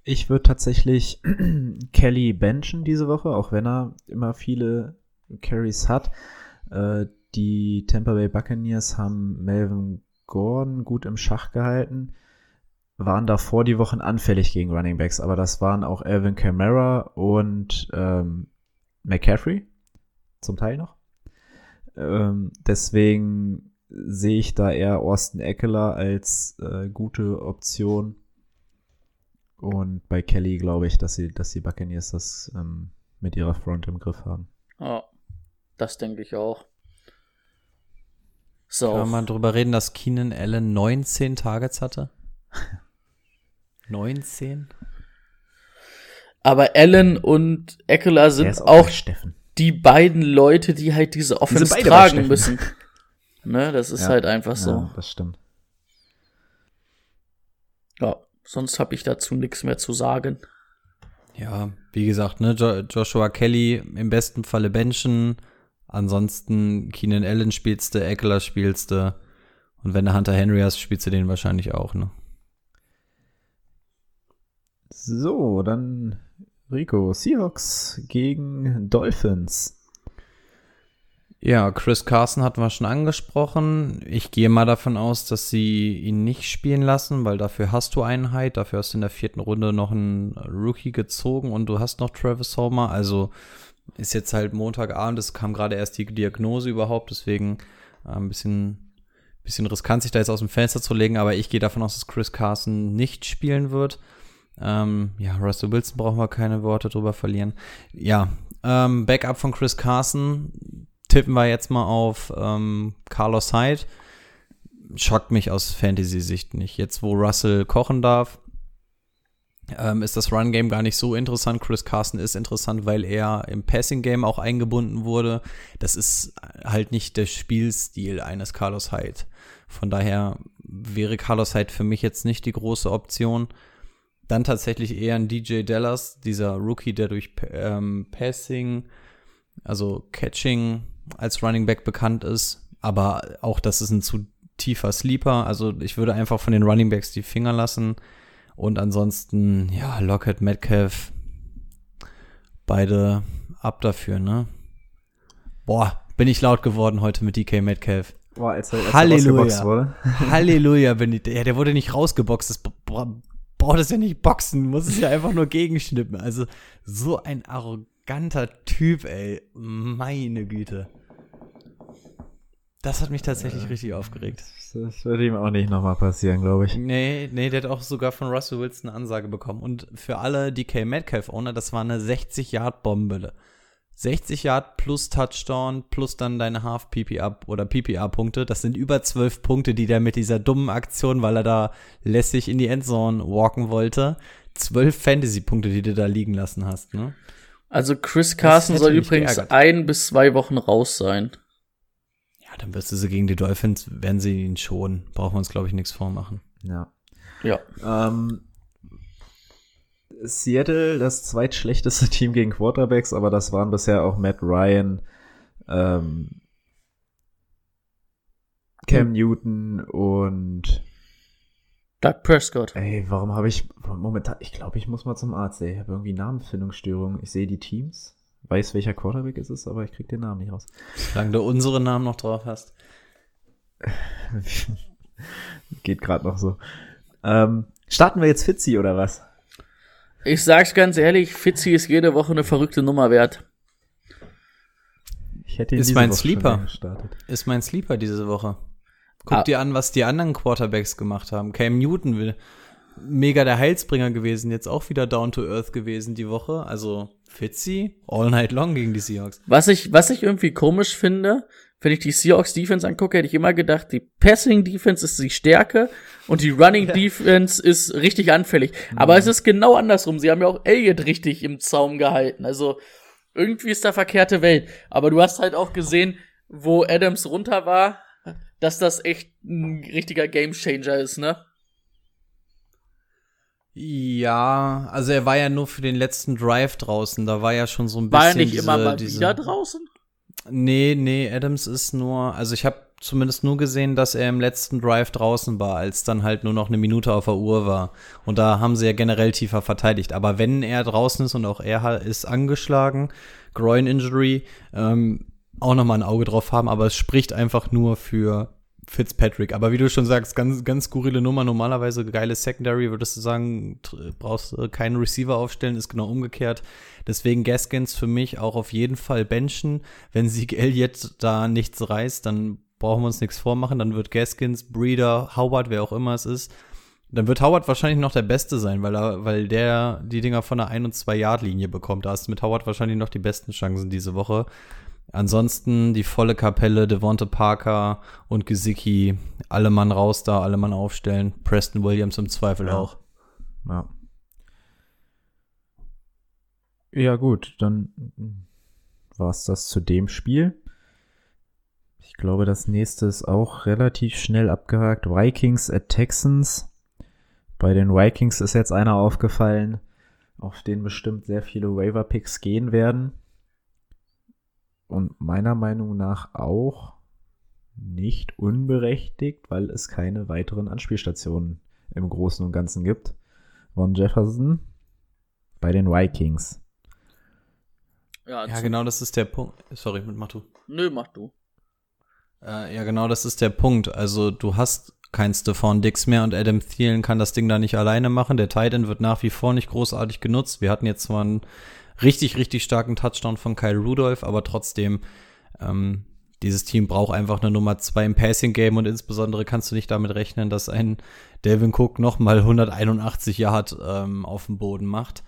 Ich würde tatsächlich Kelly benchen diese Woche, auch wenn er immer viele Carries hat. Äh, die Tampa Bay Buccaneers haben Melvin Gordon gut im Schach gehalten, waren davor die Wochen anfällig gegen Running Backs, aber das waren auch Alvin Kamara und ähm, McCaffrey, zum Teil noch. Ähm, deswegen sehe ich da eher Austin Eckler als äh, gute Option. Und bei Kelly glaube ich, dass sie, dass die Buccaneers das ähm, mit ihrer Front im Griff haben. Ja, das denke ich auch. So. Kann man drüber reden, dass Keenan Allen 19 Targets hatte? 19? Aber Allen und Eckler sind auch Steffen. die beiden Leute, die halt diese Offense bei tragen müssen. Ne, das ist Ja. halt einfach so. Ja, das stimmt. Ja, sonst habe ich dazu nichts mehr zu sagen. Ja, wie gesagt, ne, jo Joshua Kelly im besten Falle benchen. Ansonsten Keenan Allen spielst du, Eckler spielst du. Und wenn du Hunter Henry hast, spielst du den wahrscheinlich auch, ne? So, dann Rico. Seahawks gegen Dolphins. Ja, Chris Carson hatten wir schon angesprochen. Ich gehe mal davon aus, dass sie ihn nicht spielen lassen, weil dafür hast du Einheit. Dafür hast du in der vierten Runde noch einen Rookie gezogen und du hast noch Travis Homer. Also ist jetzt halt Montagabend, es kam gerade erst die Diagnose überhaupt, deswegen äh, ein bisschen, bisschen riskant, sich da jetzt aus dem Fenster zu legen. Aber ich gehe davon aus, dass Chris Carson nicht spielen wird. Ähm, ja, Russell Wilson brauchen wir keine Worte drüber verlieren. Ja, ähm, Backup von Chris Carson tippen wir jetzt mal auf ähm, Carlos Hyde. Schockt mich aus Fantasy-Sicht nicht. Jetzt, wo Russell kochen darf, ähm, ist das Run-Game gar nicht so interessant. Chris Carson ist interessant, weil er im Passing-Game auch eingebunden wurde. Das ist halt nicht der Spielstil eines Carlos Hyde. Von daher wäre Carlos Hyde für mich jetzt nicht die große Option. Dann tatsächlich eher ein DJ Dallas, dieser Rookie, der durch ähm, Passing, also Catching als Running Back bekannt ist. Aber auch das ist ein zu tiefer Sleeper. Also ich würde einfach von den Running Backs die Finger lassen. Und ansonsten, ja, Lockett, Metcalf, beide ab dafür, ne? Boah, bin ich laut geworden heute mit DK Metcalf. Boah, als er, als Halleluja. Halleluja, bin ich. Ja, der wurde nicht rausgeboxt. Das bra- braucht es ja nicht boxen, muss es ja einfach nur gegenschnippen. Also so ein arroganter Typ, ey. Meine Güte. Das hat mich tatsächlich richtig aufgeregt. Das würde ihm auch nicht nochmal passieren, glaube ich. Nee, nee, der hat auch sogar von Russell Wilson eine Ansage bekommen. Und für alle DK Metcalf-Owner, das war eine 60-Yard-Bombe. 60 Yard plus Touchdown plus dann deine Half PPA oder PPA-Punkte. Das sind über 12 Punkte, die der mit dieser dummen Aktion, weil er da lässig in die Endzone walken wollte, 12 Fantasy-Punkte, die du da liegen lassen hast, ne? Also Chris Carson soll übrigens geärgert. ein bis zwei Wochen raus sein. Ja, dann wirst du sie gegen die Dolphins, werden sie ihn schon. Brauchen wir uns, glaube ich, nichts vormachen. Ja. Ja. Ähm, Seattle, das zweitschlechteste Team gegen Quarterbacks, aber das waren bisher auch Matt Ryan, ähm, Cam Newton und Doug Prescott. ey, warum habe ich momentan, ich glaube, ich muss mal zum Arzt, ey, ich habe irgendwie Namenfindungsstörung. Ich sehe die Teams, weiß welcher Quarterback es ist, aber ich krieg den Namen nicht raus. Solange du unsere Namen noch drauf hast. Geht gerade noch so. Ähm, starten wir jetzt Fitzy oder was? Ich sag's ganz ehrlich, Fitzy ist jede Woche eine verrückte Nummer wert. Ich hätte ihn Ist diese mein Woche Sleeper. Ist mein Sleeper diese Woche. Guck Ah. dir an, was die anderen Quarterbacks gemacht haben. Cam Newton will mega der Heilsbringer gewesen, jetzt auch wieder down to earth gewesen die Woche. Also Fitzy all night long gegen die Seahawks. Was ich, was ich irgendwie komisch finde, wenn ich die Seahawks Defense angucke, hätte ich immer gedacht, die Passing Defense ist die Stärke und die Running Defense ist richtig anfällig. Aber es ist genau andersrum. Sie haben ja auch Elliott richtig im Zaum gehalten. Also irgendwie ist da verkehrte Welt. Aber du hast halt auch gesehen, wo Adams runter war, dass das echt ein richtiger Gamechanger ist, ne? Ja, also er war ja nur für den letzten Drive draußen. Da war ja schon so ein bisschen War er nicht diese, immer mal diese, wieder draußen? Nee, nee, Adams ist nur, also ich habe zumindest nur gesehen, dass er im letzten Drive draußen war, als dann halt nur noch eine Minute auf der Uhr war. Und da haben sie ja generell tiefer verteidigt. Aber wenn er draußen ist und auch er ist angeschlagen, Groin Injury, ähm, auch nochmal ein Auge drauf haben, aber es spricht einfach nur für Fitzpatrick. Aber wie du schon sagst, ganz, ganz skurrile Nummer. Normalerweise geile Secondary, würdest du sagen, brauchst keinen Receiver aufstellen, ist genau umgekehrt. Deswegen Gaskins für mich auch auf jeden Fall benchen. Wenn Sieg Elliott da nichts reißt, dann brauchen wir uns nichts vormachen. Dann wird Gaskins, Breeder, Howard, wer auch immer es ist, Dann wird Howard wahrscheinlich noch der Beste sein, weil, er, weil der die Dinger von der 1- und 2-Yard-Linie bekommt. Da hast du mit Howard wahrscheinlich noch die besten Chancen diese Woche. Ansonsten die volle Kapelle, Devonte Parker und Gesicki, alle Mann raus da, alle Mann aufstellen. Preston Williams im Zweifel Ja. auch. Ja. Ja, gut, dann war es das zu dem Spiel. Ich glaube, das nächste ist auch relativ schnell abgehakt. Vikings at Texans. Bei den Vikings ist jetzt einer aufgefallen, auf den bestimmt sehr viele Waiver-Picks gehen werden. Und meiner Meinung nach auch nicht unberechtigt, weil es keine weiteren Anspielstationen im Großen und Ganzen gibt. Von Jefferson bei den Vikings. Ja, Ja, genau, das ist der Punkt. Sorry, mit Matu. Nö, mach du. Äh, ja, genau, das ist der Punkt. Also du hast kein Stephon Dix mehr und Adam Thielen kann das Ding da nicht alleine machen. Der Titan wird nach wie vor nicht großartig genutzt. Wir hatten jetzt zwar einen richtig, richtig starken Touchdown von Kyle Rudolph, aber trotzdem, ähm, dieses Team braucht einfach eine Nummer zwei im Passing-Game und insbesondere kannst du nicht damit rechnen, dass ein Delvin Cook nochmal 181 Yard ähm, auf dem Boden macht.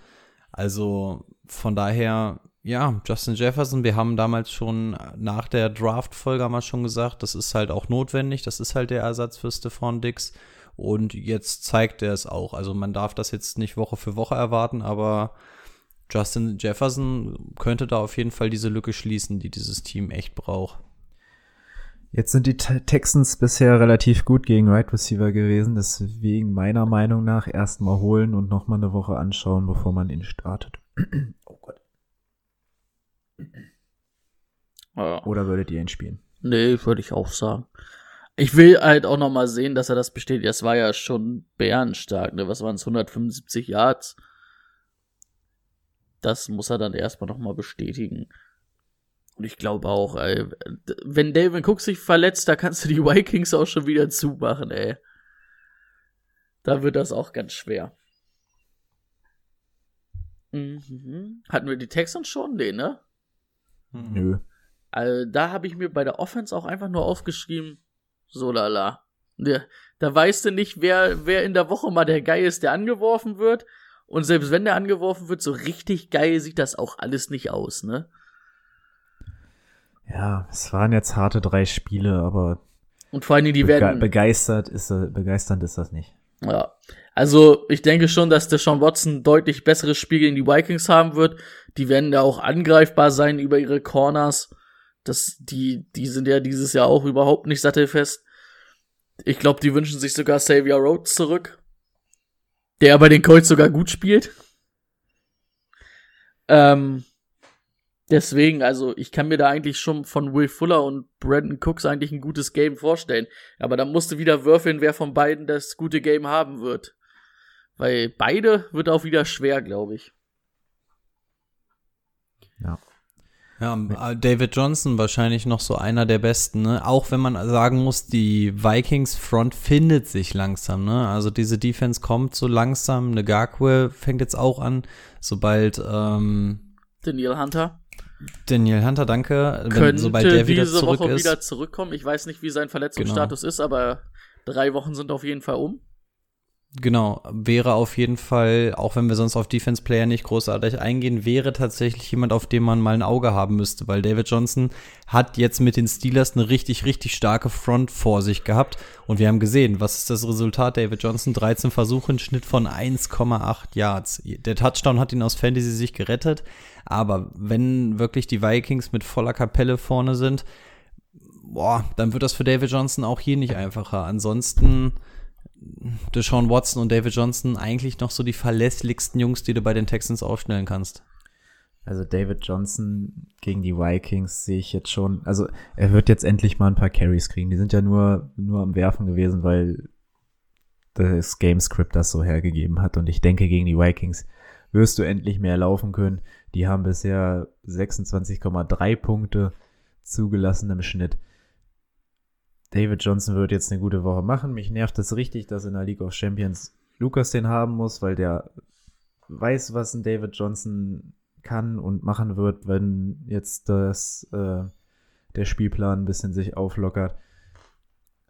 Also von daher, ja, Justin Jefferson, wir haben damals schon nach der Draft-Folge mal schon gesagt, das ist halt auch notwendig, das ist halt der Ersatz für Stephon Dix. Und jetzt zeigt er es auch. Also man darf das jetzt nicht Woche für Woche erwarten, aber Justin Jefferson könnte da auf jeden Fall diese Lücke schließen, die dieses Team echt braucht. Jetzt sind die Te- Texans bisher relativ gut gegen Right Receiver gewesen, deswegen meiner Meinung nach erstmal holen und nochmal eine Woche anschauen, bevor man ihn startet. oh Gott. Ja. Oder würdet ihr ihn spielen? Nee, würde ich auch sagen. Ich will halt auch noch mal sehen, dass er das bestätigt. Das war ja schon bärenstark, ne? Was waren es, 175 Yards? Das muss er dann erstmal noch mal bestätigen. Und ich glaube auch, ey, wenn David Cook sich verletzt, da kannst du die Vikings auch schon wieder zumachen, ey. Da wird das auch ganz schwer. Mhm. Hatten wir die Texans schon? Nee, ne? Nö. Also, da habe ich mir bei der Offense auch einfach nur aufgeschrieben, so lala. Da, da weißt du nicht, wer, wer in der Woche mal der Guy ist, der angeworfen wird. Und selbst wenn der angeworfen wird, so richtig geil sieht das auch alles nicht aus, ne? Ja, es waren jetzt harte drei Spiele, aber Und vor allen Dingen, die bege werden. begeistert ist, er- begeisternd ist das nicht. Ja. Also, ich denke schon, dass der Sean Watson deutlich besseres Spiel gegen die Vikings haben wird. Die werden da auch angreifbar sein über ihre Corners. Das, die, die sind ja dieses Jahr auch überhaupt nicht sattelfest. Ich glaube, die wünschen sich sogar Xavier Rhodes zurück. Der bei den Colts sogar gut spielt. Ähm, deswegen, also, ich kann mir da eigentlich schon von Will Fuller und Brandon Cooks eigentlich ein gutes Game vorstellen. Aber da musst du wieder würfeln, wer von beiden das gute Game haben wird. Weil beide wird auch wieder schwer, glaube ich. Ja. Ja, äh, David Johnson wahrscheinlich noch so einer der besten, ne? Auch wenn man sagen muss, die Vikings Front findet sich langsam, ne? Also diese Defense kommt so langsam. Ngakwe fängt jetzt auch an, sobald ähm, Daniel Hunter Daniel Hunter, danke, wenn, könnte sobald der wieder diese zurück Woche ist. wieder zurückkommen. Ich weiß nicht, wie sein Verletzungsstatus ist, aber drei Wochen sind auf jeden Fall um. Genau, wäre auf jeden Fall, auch wenn wir sonst auf Defense Player nicht großartig eingehen, wäre tatsächlich jemand, auf den man mal ein Auge haben müsste, weil David Johnson hat jetzt mit den Steelers eine richtig, richtig starke Front vor sich gehabt und wir haben gesehen, was ist das Resultat? David Johnson 13 Versuche, ein Schnitt von 1,8 Yards. Der Touchdown hat ihn aus Fantasy sich gerettet, aber wenn wirklich die Vikings mit voller Kapelle vorne sind, boah, dann wird das für David Johnson auch hier nicht einfacher. Ansonsten Deshaun Watson und David Johnson eigentlich noch so die verlässlichsten Jungs, die du bei den Texans aufstellen kannst. Also David Johnson gegen die Vikings sehe ich jetzt schon. Also er wird jetzt endlich mal ein paar Carries kriegen. Die sind ja nur, nur am Werfen gewesen, weil das Gamescript das so hergegeben hat. Und ich denke, gegen die Vikings wirst du endlich mehr laufen können. Die haben bisher 26,3 Punkte zugelassen im Schnitt. David Johnson wird jetzt eine gute Woche machen. Mich nervt es richtig, dass in der League of Champions Lukas den haben muss, weil der weiß, was ein David Johnson kann und machen wird, wenn jetzt das, äh, der Spielplan ein bisschen sich auflockert.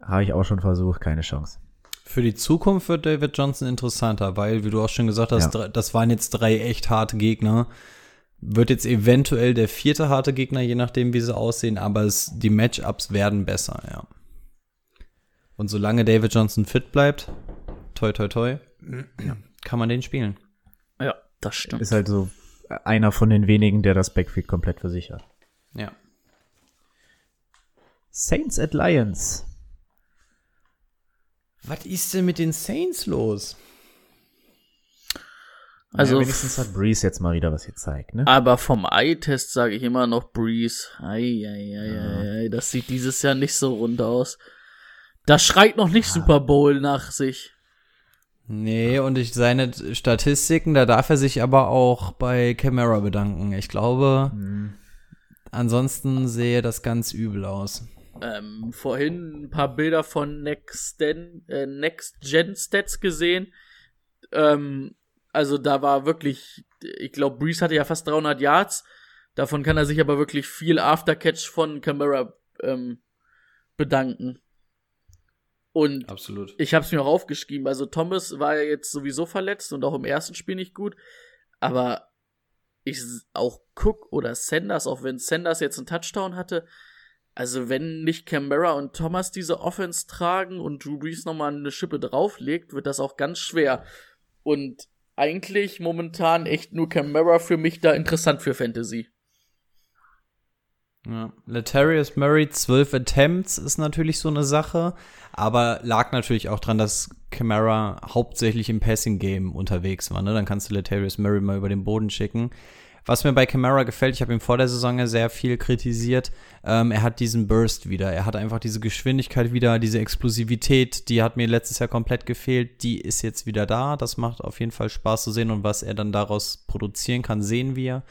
Habe ich auch schon versucht, keine Chance. Für die Zukunft wird David Johnson interessanter, weil, wie du auch schon gesagt hast, Ja. das waren jetzt drei echt harte Gegner. Wird jetzt eventuell der vierte harte Gegner, je nachdem, wie sie aussehen, aber es, die Matchups werden besser, ja. Und solange David Johnson fit bleibt, toi toi toi, kann man den spielen. Ja, das stimmt. Ist halt so einer von den wenigen, der das Backfield komplett versichert. Ja. Saints at Lions. Was ist denn mit den Saints los? Also- ja, wenigstens hat Breeze jetzt mal wieder was gezeigt, ne? Aber vom Eye-Test sage ich immer noch Breeze. Ei, ei, ei, ei, ei, das sieht dieses Jahr nicht so rund aus. Das schreit noch nicht Super Bowl nach sich. Nee, und ich seine Statistiken, da darf er sich aber auch bei Camara bedanken. Ich glaube, ansonsten sehe das ganz übel aus. Ähm, vorhin ein paar Bilder von Next, Gen, äh, Next Gen Stats gesehen. Ähm, also da war wirklich, ich glaube, Breeze hatte ja fast 300 Yards. Davon kann er sich aber wirklich viel Aftercatch von Camara ähm, bedanken. Und Absolut. ich habe es mir auch aufgeschrieben. Also Thomas war ja jetzt sowieso verletzt und auch im ersten Spiel nicht gut. Aber ich auch Cook oder Sanders, auch wenn Sanders jetzt einen Touchdown hatte, also wenn nicht Canberra und Thomas diese Offense tragen und Drew Brees nochmal eine Schippe drauflegt, wird das auch ganz schwer. Und eigentlich momentan echt nur Canberra für mich da interessant für Fantasy. Ja. Letarius Murray, 12 Attempts ist natürlich so eine Sache, aber lag natürlich auch dran, dass Camara hauptsächlich im Passing-Game unterwegs war. Ne? Dann kannst du Letarius Murray mal über den Boden schicken. Was mir bei Camara gefällt, ich habe ihn vor der Saison ja sehr viel kritisiert, ähm, er hat diesen Burst wieder. Er hat einfach diese Geschwindigkeit wieder, diese Explosivität, die hat mir letztes Jahr komplett gefehlt. Die ist jetzt wieder da. Das macht auf jeden Fall Spaß zu sehen und was er dann daraus produzieren kann, sehen wir.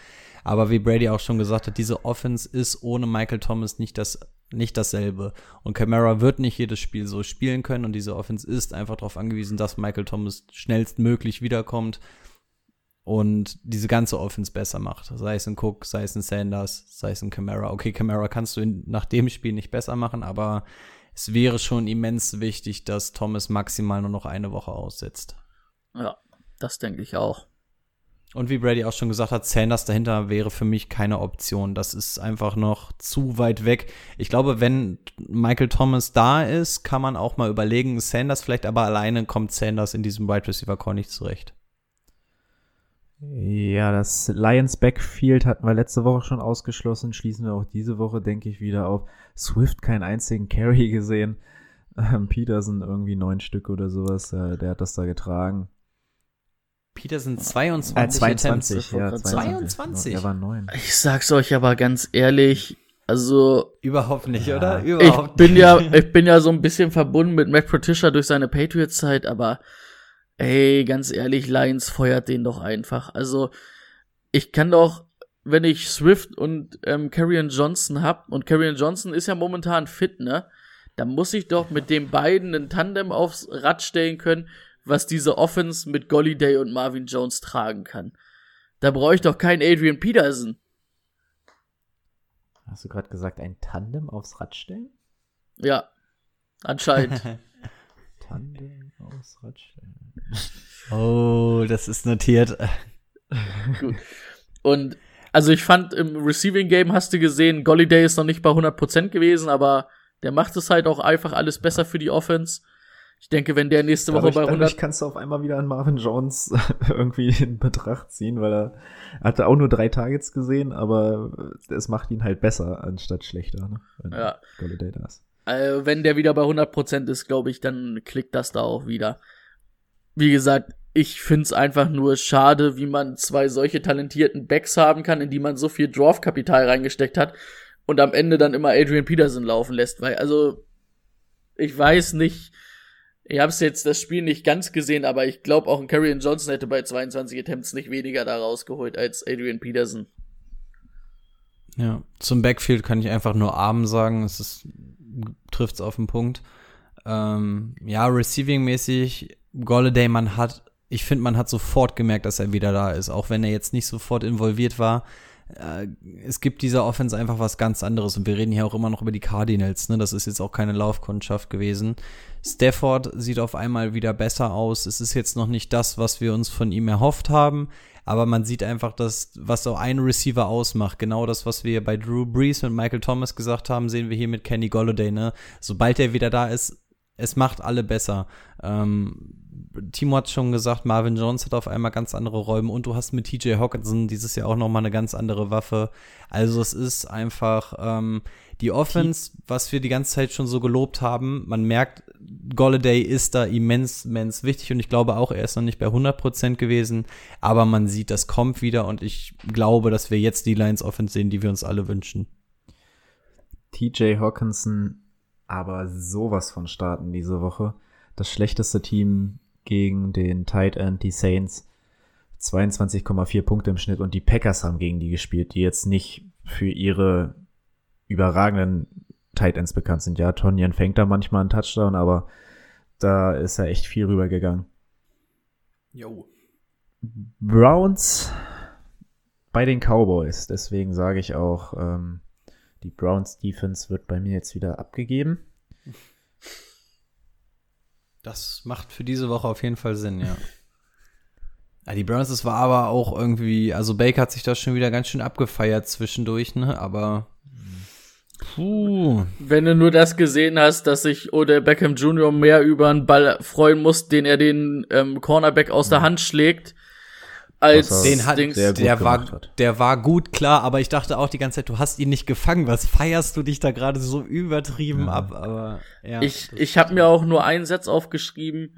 Aber wie Brady auch schon gesagt hat, diese Offense ist ohne Michael Thomas nicht das nicht dasselbe. Und Camara wird nicht jedes Spiel so spielen können und diese Offense ist einfach darauf angewiesen, dass Michael Thomas schnellstmöglich wiederkommt und diese ganze Offense besser macht. Sei es ein Cook, sei es ein Sanders, sei es ein Camara. Okay, Camara kannst du nach dem Spiel nicht besser machen, aber es wäre schon immens wichtig, dass Thomas maximal nur noch eine Woche aussetzt. Ja, das denke ich auch. Und wie Brady auch schon gesagt hat, Sanders dahinter wäre für mich keine Option. Das ist einfach noch zu weit weg. Ich glaube, wenn Michael Thomas da ist, kann man auch mal überlegen, Sanders vielleicht, aber alleine kommt Sanders in diesem Wide Receiver Core nicht zurecht. Ja, das Lions Backfield hatten wir letzte Woche schon ausgeschlossen. Schließen wir auch diese Woche, denke ich, wieder auf. Swift keinen einzigen Carry gesehen. Peterson irgendwie neun Stück oder sowas. Äh, der hat das da getragen. Peterson 22 Äh, 22, Attempts, ja, 22. 22. Er war neun. Ich sag's euch aber ganz ehrlich, also Überhaupt nicht, Ja. oder? ich Überhaupt bin nicht. ja, ich bin ja so ein bisschen verbunden mit Matt Patricia durch seine Patriots-Zeit, aber ey, ganz ehrlich, Lions feuert den doch einfach. Also ich kann doch, wenn ich Swift und ähm, Carrion Johnson hab und Carrion Johnson ist ja momentan fit, ne? Dann muss ich doch mit den beiden ein Tandem aufs Rad stellen können, was diese Offense mit Golliday und Marvin Jones tragen kann. Da brauche ich doch keinen Adrian Peterson. Hast du gerade gesagt, ein Tandem aufs Rad stellen? Ja, anscheinend. Tandem aufs Rad stellen. Oh, das ist notiert. Und also ich fand im Receiving Game hast du gesehen, Golliday ist noch nicht bei 100% gewesen, aber der macht es halt auch einfach alles besser für die Offense. Ich denke, wenn der nächste Woche Dadurch, bei dadurch 100 kannst du auf einmal wieder an Marvin Jones irgendwie in Betracht ziehen, weil er hatte auch nur drei Targets gesehen, aber es macht ihn halt besser anstatt schlechter, ne? wenn Ja. Golladay da ist. äh, wenn der wieder bei 100% ist, glaube ich, dann klickt das da auch wieder. Wie gesagt, ich find's einfach nur schade, wie man zwei solche talentierten Backs haben kann, in die man so viel Draft-Kapital reingesteckt hat und am Ende dann immer Adrian Peterson laufen lässt, weil also ich weiß nicht, ich habe jetzt das Spiel nicht ganz gesehen, aber ich glaube auch ein Karrion Johnson hätte bei 22 Attempts nicht weniger da rausgeholt als Adrian Peterson. Ja, zum Backfield kann ich einfach nur Arm sagen. Es ist, trifft's auf den Punkt. Ähm, ja, Receiving-mäßig, Golladay, man hat, ich finde, man hat sofort gemerkt, dass er wieder da ist. Auch wenn er jetzt nicht sofort involviert war, äh, es gibt dieser Offense einfach was ganz anderes. Und wir reden hier auch immer noch über die Cardinals. Ne? Das ist jetzt auch keine Laufkundschaft gewesen. Stafford sieht auf einmal wieder besser aus. Es ist jetzt noch nicht das, was wir uns von ihm erhofft haben. Aber man sieht einfach, dass, was so ein Receiver ausmacht. Genau das, was wir bei Drew Brees mit Michael Thomas gesagt haben, sehen wir hier mit Kenny Golladay. Ne? Sobald er wieder da ist, es macht alle besser. Ähm, Timo hat schon gesagt, Marvin Jones hat auf einmal ganz andere Räume und du hast mit TJ Hawkinson dieses Jahr auch nochmal eine ganz andere Waffe. Also es ist einfach ähm, die Offense, was wir die ganze Zeit schon so gelobt haben. Man merkt, Golladay ist da immens, immens wichtig und ich glaube auch, er ist noch nicht bei 100% gewesen, aber man sieht, das kommt wieder und ich glaube, dass wir jetzt die Lions Offense sehen, die wir uns alle wünschen. TJ Hawkinson aber sowas von starten diese Woche. Das schlechteste Team gegen den Tight End, die Saints. 22,4 Punkte im Schnitt und die Packers haben gegen die gespielt, die jetzt nicht für ihre überragenden Tight Ends bekannt sind. Ja, Tonyan fängt da manchmal einen Touchdown, aber da ist er echt viel rübergegangen. Jo. Browns bei den Cowboys. Deswegen sage ich auch, ähm, die Browns Defense wird bei mir jetzt wieder abgegeben. Das macht für diese Woche auf jeden Fall Sinn, ja. ja die Browns, das war aber auch irgendwie, also Baker hat sich da schon wieder ganz schön abgefeiert zwischendurch, ne, aber Puh. Wenn du nur das gesehen hast, dass sich Odell Beckham Jr. mehr über einen Ball freuen muss, den er den ähm, Cornerback aus der Hand schlägt, als den hat, Dings. der gut der war, hat. der war gut, klar, aber ich dachte auch die ganze Zeit, du hast ihn nicht gefangen. Was feierst du dich da gerade so übertrieben Ja. ab? Aber ja, ich ich habe mir auch nur einen Satz aufgeschrieben.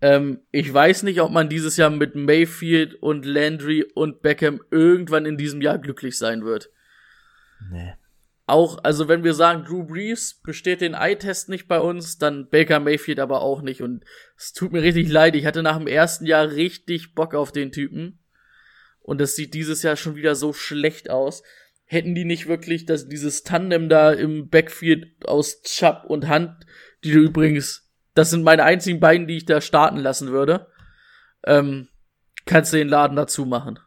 Ähm, ich weiß nicht, ob man dieses Jahr mit Mayfield und Landry und Beckham irgendwann in diesem Jahr glücklich sein wird. Nee. Auch, also wenn wir sagen, Drew Brees besteht den Eye-Test nicht bei uns, dann Baker Mayfield aber auch nicht. Und es tut mir richtig leid. Ich hatte nach dem ersten Jahr richtig Bock auf den Typen. Und das sieht dieses Jahr schon wieder so schlecht aus. Hätten die nicht wirklich das, dieses Tandem da im Backfield aus Chubb und Hand, die du übrigens, das sind meine einzigen beiden, die ich da starten lassen würde, ähm, kannst du den Laden dazu machen.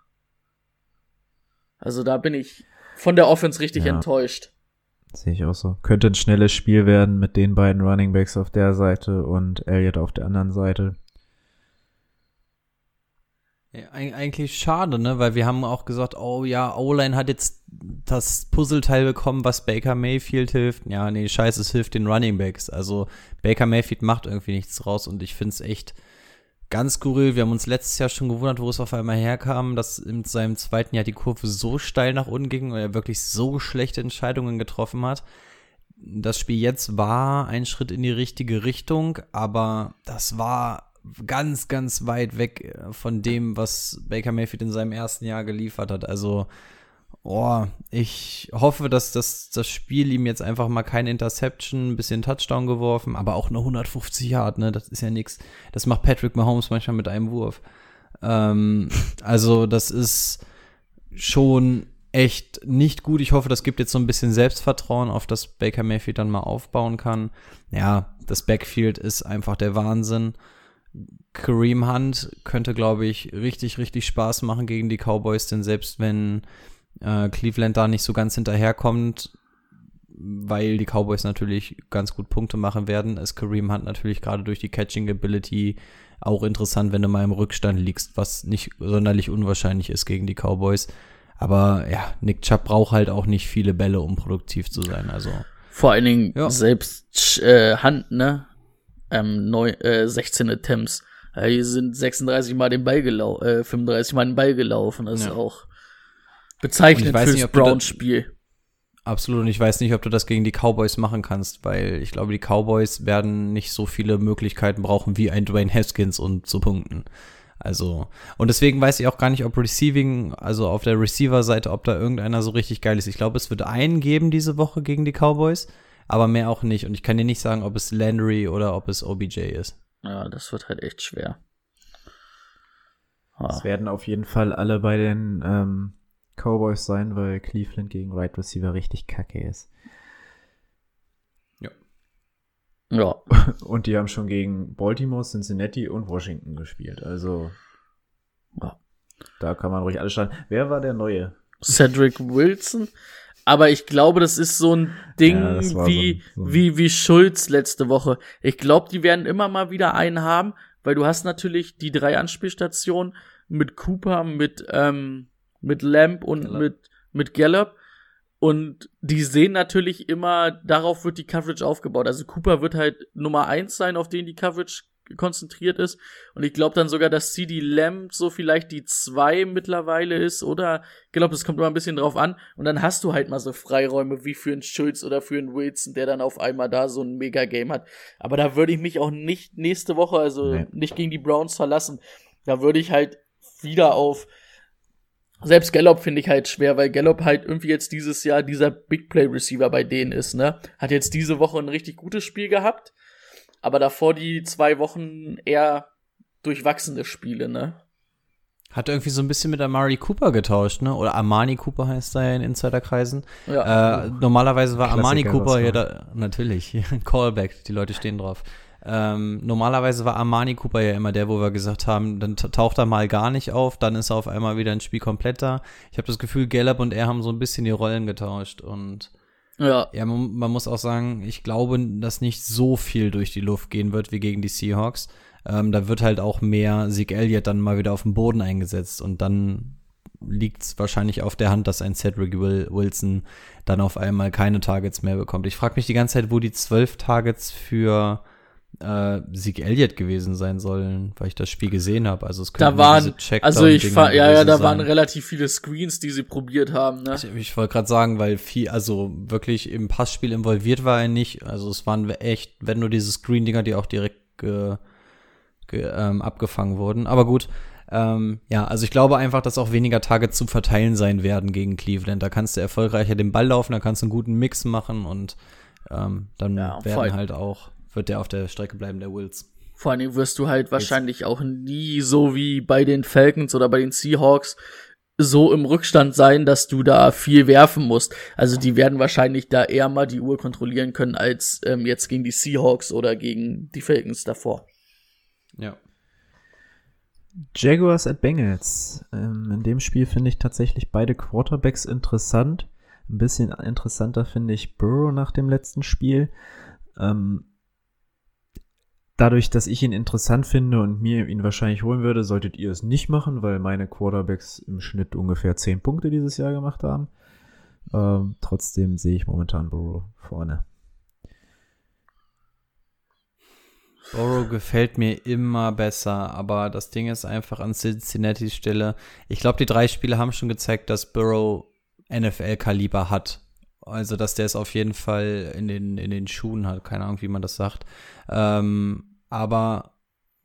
Also da bin ich von der Offense richtig Ja. enttäuscht. Sehe ich auch so. Könnte ein schnelles Spiel werden mit den beiden Running Backs auf der Seite und Elliott auf der anderen Seite. Ja, eig- eigentlich schade, ne? Weil wir haben auch gesagt, oh ja, O-Line hat jetzt das Puzzleteil bekommen, was Baker Mayfield hilft. Ja, nee, scheiße, es hilft den Running Backs. Also Baker Mayfield macht irgendwie nichts raus und ich find's echt ganz skurril. Wir haben uns letztes Jahr schon gewundert, wo es auf einmal herkam, dass in seinem zweiten Jahr die Kurve so steil nach unten ging und er wirklich so schlechte Entscheidungen getroffen hat. Das Spiel jetzt war ein Schritt in die richtige Richtung, aber das war ganz, ganz weit weg äh, von dem, was Baker Mayfield in seinem ersten Jahr geliefert hat. Also, oh, ich hoffe, dass das, das Spiel ihm jetzt einfach mal keine Interception, ein bisschen Touchdown geworfen, aber auch eine 150 Yard, ne? Das ist ja nix. Das macht Patrick Mahomes manchmal mit einem Wurf. Ähm, also, das ist schon echt nicht gut. Ich hoffe, das gibt jetzt so ein bisschen Selbstvertrauen, auf das Baker Mayfield dann mal aufbauen kann. Ja, das Backfield ist einfach der Wahnsinn. Kareem Hunt könnte, glaube ich, richtig, richtig Spaß machen gegen die Cowboys, denn selbst wenn äh, Cleveland da nicht so ganz hinterherkommt, weil die Cowboys natürlich ganz gut Punkte machen werden, ist Kareem Hunt natürlich gerade durch die Catching Ability auch interessant, wenn du mal im Rückstand liegst, was nicht sonderlich unwahrscheinlich ist gegen die Cowboys. Aber ja, Nick Chubb braucht halt auch nicht viele Bälle, um produktiv zu sein. Also Vor allen Dingen Ja. selbst äh, Hand, ne? Ähm, neu, äh, 16 Attempts. Ja, die sind 36 Mal den Ball gelaufen, äh, 35 Mal den Ball gelaufen. Das Ja. ist auch Weiß fürs nicht, Browns-Spiel. Absolut. Und ich weiß nicht, ob du das gegen die Cowboys machen kannst, weil ich glaube, die Cowboys werden nicht so viele Möglichkeiten brauchen wie ein Dwayne Haskins und zu punkten. Also, und deswegen weiß ich auch gar nicht, ob Receiving, also auf der Receiver-Seite, ob da irgendeiner so richtig geil ist. Ich glaube, es wird einen geben diese Woche gegen die Cowboys, aber mehr auch nicht. Und ich kann dir nicht sagen, ob es Landry oder ob es OBJ ist. Ja, das wird halt echt schwer. Ah. Es werden auf jeden Fall alle bei den ähm, Cowboys sein, weil Cleveland gegen Right Receiver richtig kacke ist. Ja, Und die haben schon gegen Baltimore, Cincinnati und Washington gespielt. Also Ja. da kann man ruhig alles starten. Wer war der neue Cedric Wilson. Aber ich glaube, das ist so ein Ding Ja, wie, so ein- so ein- wie, wie Schulz letzte Woche. Ich glaube, die werden immer mal wieder einen haben, weil du hast natürlich die drei Anspielstationen mit Cooper, mit, ähm, mit Lamb und Gallup. mit, mit Gallup. Und die sehen natürlich immer, darauf wird die Coverage aufgebaut. Also Cooper wird halt Nummer eins sein, auf den die Coverage konzentriert ist. Und ich glaube dann sogar, dass CD Lamb so vielleicht die zwei mittlerweile ist. Oder ich glaube, das kommt immer ein bisschen drauf an. Und dann hast du halt mal so Freiräume wie für einen Schulz oder für einen Wilson, der dann auf einmal da so ein Mega-Game hat. Aber da würde ich mich auch nicht nächste Woche, also Nee. nicht gegen die Browns verlassen. Da würde ich halt wieder auf selbst Gallup finde ich halt schwer, weil Gallup halt irgendwie jetzt dieses Jahr dieser Big Play Receiver bei denen ist, ne? Hat jetzt diese Woche ein richtig gutes Spiel gehabt, aber davor die zwei Wochen eher durchwachsene Spiele, ne? Hat irgendwie so ein bisschen mit Amari Cooper getauscht, ne? Oder Armani Cooper heißt er ja in Insiderkreisen. Ja. Äh, normalerweise war Armani Klassiker, Cooper was ja da, natürlich, Callback, die Leute stehen drauf. Ähm, normalerweise war Armani Cooper ja immer der, wo wir gesagt haben, dann ta- taucht er mal gar nicht auf, dann ist er auf einmal wieder ein Spiel komplett da. Ich habe das Gefühl, Gallup und er haben so ein bisschen die Rollen getauscht und ja. ja, man, man muss auch sagen, ich glaube, dass nicht so viel durch die Luft gehen wird wie gegen die Seahawks. Ähm, da wird halt auch mehr Zeke Elliott dann mal wieder auf dem Boden eingesetzt und dann liegt es wahrscheinlich auf der Hand, dass ein Cedric Wilson dann auf einmal keine Targets mehr bekommt. Ich frage mich die ganze Zeit, wo die zwölf Targets für äh, Zeke Elliott gewesen sein sollen, weil ich das Spiel gesehen habe. Also es Da könnten nur waren, diese also ich Dinger fand, ja, ja, da sein. waren relativ viele Screens, die sie probiert haben, ne? Ich, ich wollte gerade sagen, weil viel, also wirklich im Passspiel involviert war er nicht. Also es waren echt, wenn nur diese Screen-Dinger, die auch direkt ge, ge, ähm, abgefangen wurden. Aber gut, ähm, ja, also ich glaube einfach, dass auch weniger Targets zu verteilen sein werden gegen Cleveland. Da kannst du erfolgreicher den Ball laufen, da kannst du einen guten Mix machen und ähm, dann Ja, werden halt auch, wird der auf der Strecke bleiben, der Wills. Vor allen Dingen wirst du halt wahrscheinlich auch nie so wie bei den Falcons oder bei den Seahawks so im Rückstand sein, dass du da viel werfen musst. Also die werden wahrscheinlich da eher mal die Uhr kontrollieren können als ähm, jetzt gegen die Seahawks oder gegen die Falcons davor. Ja. Jaguars at Bengals. Ähm, in dem Spiel finde ich tatsächlich beide Quarterbacks interessant. Ein bisschen interessanter finde ich Burrow nach dem letzten Spiel. Ähm, dadurch, dass ich ihn interessant finde und mir ihn wahrscheinlich holen würde, solltet ihr es nicht machen, weil meine Quarterbacks im Schnitt ungefähr 10 Punkte dieses Jahr gemacht haben. Ähm, trotzdem sehe ich momentan Burrow vorne. Burrow gefällt mir immer besser, aber das Ding ist einfach an Cincinnati Stelle. Ich glaube, die drei Spiele haben schon gezeigt, dass Burrow NFL-Kaliber hat. Also, dass der es auf jeden Fall in den, in den Schuhen hat. Keine Ahnung, wie man das sagt. Ähm, aber,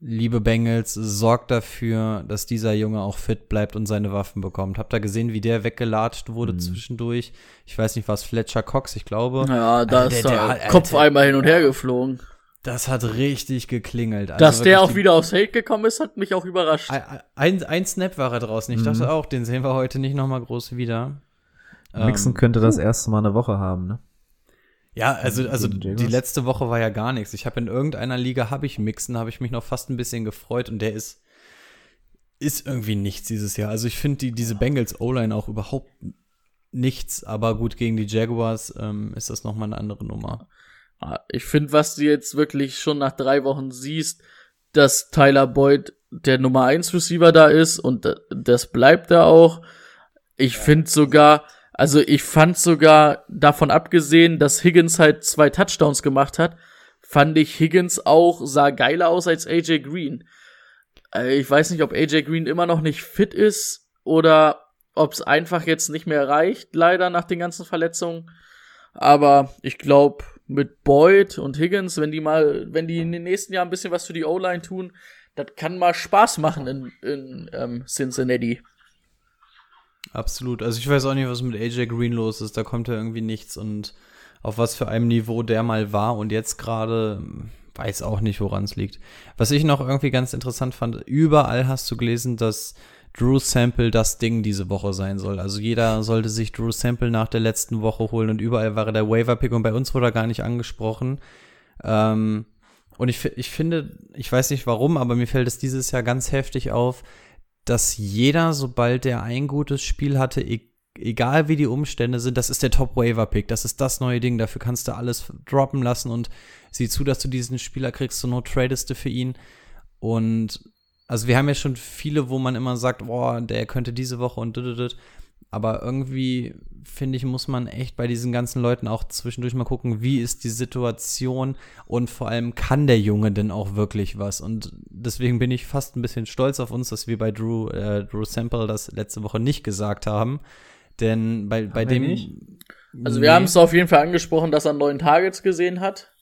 liebe Bengals, sorgt dafür, dass dieser Junge auch fit bleibt und seine Waffen bekommt. Habt ihr gesehen, wie der weggelatscht wurde Mhm. zwischendurch? Ich weiß nicht, was Fletcher Cox, ich glaube. Ja, da Also ist der- der, der- Kopf Alter. einmal hin und her geflogen. Das hat richtig geklingelt. Also Dass der auch wieder aufs Hate gekommen ist, hat mich auch überrascht. Ein, ein, Snap war er draußen. Ich Mhm. dachte auch, den sehen wir heute nicht nochmal groß wieder. Mixon Ähm, könnte das erste Mal eine Woche haben, ne? Ja, also, also die letzte Woche war ja gar nichts. Ich habe in irgendeiner Liga habe ich Mixen, habe ich mich noch fast ein bisschen gefreut und der ist ist irgendwie nichts dieses Jahr. Also ich finde die diese Bengals O-Line auch überhaupt nichts, aber gut gegen die Jaguars ähm, ist das nochmal eine andere Nummer. Ah, Ich finde, was du jetzt wirklich schon nach drei Wochen siehst, dass Tyler Boyd der Nummer 1 Receiver da ist und da- das bleibt da auch. Ich finde sogar, also ich fand sogar davon abgesehen, dass Higgins halt zwei Touchdowns gemacht hat, fand ich Higgins auch sah geiler aus als AJ Green. Äh, Ich weiß nicht, ob AJ Green immer noch nicht fit ist oder ob es einfach jetzt nicht mehr reicht, leider nach den ganzen Verletzungen. Aber ich glaube, mit Boyd und Higgins, wenn die mal, wenn die in den nächsten Jahren ein bisschen was für die O-Line tun, das kann mal Spaß machen in, in ähm, Cincinnati. Absolut. Also ich weiß auch nicht, was mit AJ Green los ist. Da kommt ja irgendwie nichts und auf was für einem Niveau der mal war und jetzt gerade weiß auch nicht, woran es liegt. Was ich noch irgendwie ganz interessant fand, überall hast du gelesen, dass Drew Sample das Ding diese Woche sein soll. Also jeder sollte sich Drew Sample nach der letzten Woche holen und überall war er der Waiver-Pick und bei uns wurde er gar nicht angesprochen. Ähm, und ich, ich finde, ich weiß nicht warum, aber mir fällt es dieses Jahr ganz heftig auf, dass jeder, sobald der ein gutes Spiel hatte, egal wie die Umstände sind, das ist der Top-Waiver-Pick. Das ist das neue Ding. Dafür kannst du alles droppen lassen und sieh zu, dass du diesen Spieler kriegst. Zur Not tradest du für ihn. Und also wir haben ja schon viele, wo man immer sagt, boah, der könnte diese Woche und dit, aber irgendwie finde ich, muss man echt bei diesen ganzen Leuten auch zwischendurch mal gucken, wie ist die Situation und vor allem kann der Junge denn auch wirklich was? Und deswegen bin ich fast ein bisschen stolz auf uns, dass wir bei Drew, äh, Drew Sample das letzte Woche nicht gesagt haben. Denn bei, bei dem. nicht? Also wir haben es auf jeden Fall angesprochen, dass er neun Targets gesehen hat.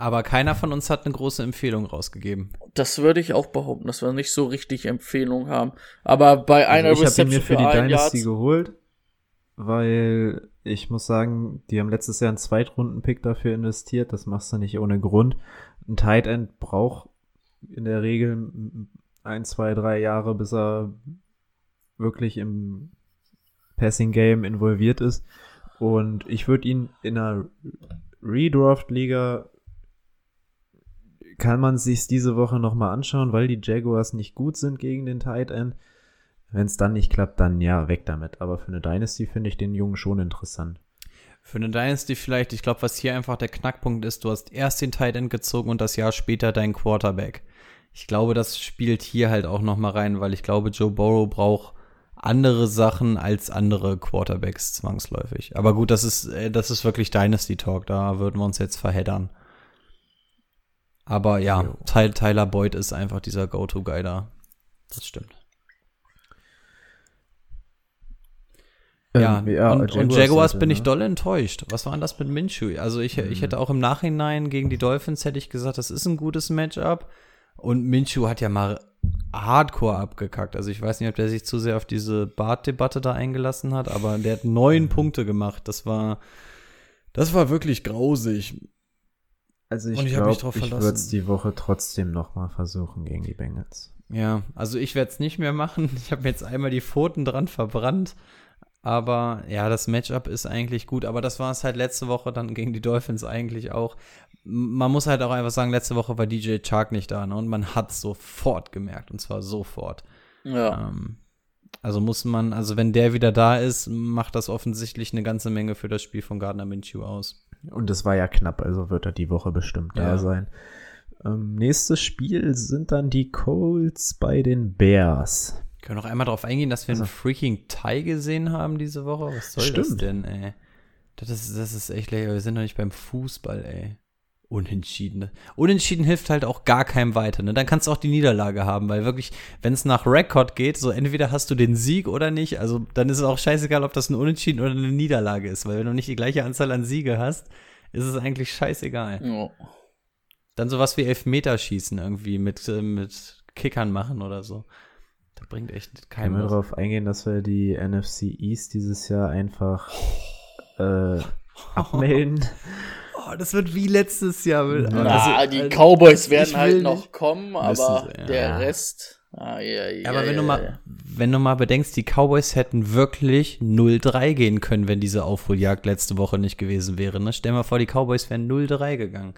Aber keiner von uns hat eine große Empfehlung rausgegeben. Das würde ich auch behaupten, dass wir nicht so richtig Empfehlungen haben. Aber bei einer Also ich habe ihn mir Reception für für die Dynasty Yards, geholt, weil ich muss sagen, die haben letztes Jahr einen Zweitrunden-Pick dafür investiert. Das machst du nicht ohne Grund. Ein Tight End braucht in der Regel ein, zwei, drei Jahre, bis er wirklich im Passing-Game involviert ist. Und ich würde ihn in einer Redraft-Liga kann man sich diese Woche nochmal anschauen, weil die Jaguars nicht gut sind gegen den Tight End. Wenn es dann nicht klappt, dann ja, weg damit. Aber für eine Dynasty finde ich den Jungen schon interessant. Für eine Dynasty vielleicht, ich glaube, was hier einfach der Knackpunkt ist, du hast erst den Tight End gezogen und das Jahr später deinen Quarterback. Ich glaube, das spielt hier halt auch noch mal rein, weil ich glaube, Joe Burrow braucht andere Sachen als andere Quarterbacks zwangsläufig. Aber gut, das ist, äh, das ist wirklich Dynasty Talk, da würden wir uns jetzt verheddern. Aber ja, Jo. Ty- Tyler Boyd ist einfach dieser Go-To-Guy da. Das stimmt. Ja, Ähm, ja, und, und Jaguars Jaguars hatte, bin ich ne? doll enttäuscht. Was war denn das mit Minshew? Also ich, ich hätte auch im Nachhinein gegen die Dolphins hätte ich gesagt, das ist ein gutes Matchup. Und Minshew hat ja mal hardcore abgekackt. Also ich weiß nicht, ob der sich zu sehr auf diese Bart-Debatte da eingelassen hat, aber der hat neun Punkte gemacht. Das war, das war wirklich grausig. Also ich ich glaube, ich würde es die Woche trotzdem nochmal versuchen gegen die Bengals. Ja, also ich werde es nicht mehr machen. Ich habe mir jetzt einmal die Pfoten dran verbrannt. Aber ja, das Matchup ist eigentlich gut. Aber das war es halt letzte Woche dann gegen die Dolphins eigentlich auch. Man muss halt auch einfach sagen, letzte Woche war DJ Chark nicht da. Ne? Und man hat sofort gemerkt. Und zwar sofort. ja. Ähm, also muss man, also wenn der wieder da ist, macht das offensichtlich eine ganze Menge für das Spiel von Gardner Minshew aus. Und es war ja knapp, also wird er die Woche bestimmt Ja. da sein. Ähm, nächstes Spiel sind dann die Colts bei den Bears. Können wir noch einmal darauf eingehen, dass wir einen Also- freaking Tie gesehen haben diese Woche? Was soll das Stimmt. denn, ey? Das ist, das ist echt lecker. Wir sind doch nicht beim Fußball, ey. Unentschieden. Unentschieden hilft halt auch gar keinem weiter. Ne? Dann kannst du auch die Niederlage haben, weil wirklich, wenn es nach Rekord geht, so entweder hast du den Sieg oder nicht. Also dann ist es auch scheißegal, ob das ein Unentschieden oder eine Niederlage ist, weil wenn du nicht die gleiche Anzahl an Siege hast, ist es eigentlich scheißegal. Ja. Dann sowas wie Elfmeterschießen irgendwie mit, äh, mit Kickern machen oder so. Das bringt echt Können keinem wir darauf eingehen, dass wir die NFC East dieses Jahr einfach äh, abmelden? Oh, das wird wie letztes Jahr. Na, Also, die äh, Cowboys werden halt noch nicht- kommen, aber sie, ja. der Rest. Ah, ja, ja, Ja, aber wenn du ja, mal, wenn du mal bedenkst, die Cowboys hätten wirklich 0-3 gehen können, wenn diese Aufholjagd letzte Woche nicht gewesen wäre. Ne? Stell mal vor, die Cowboys wären 0-3 gegangen.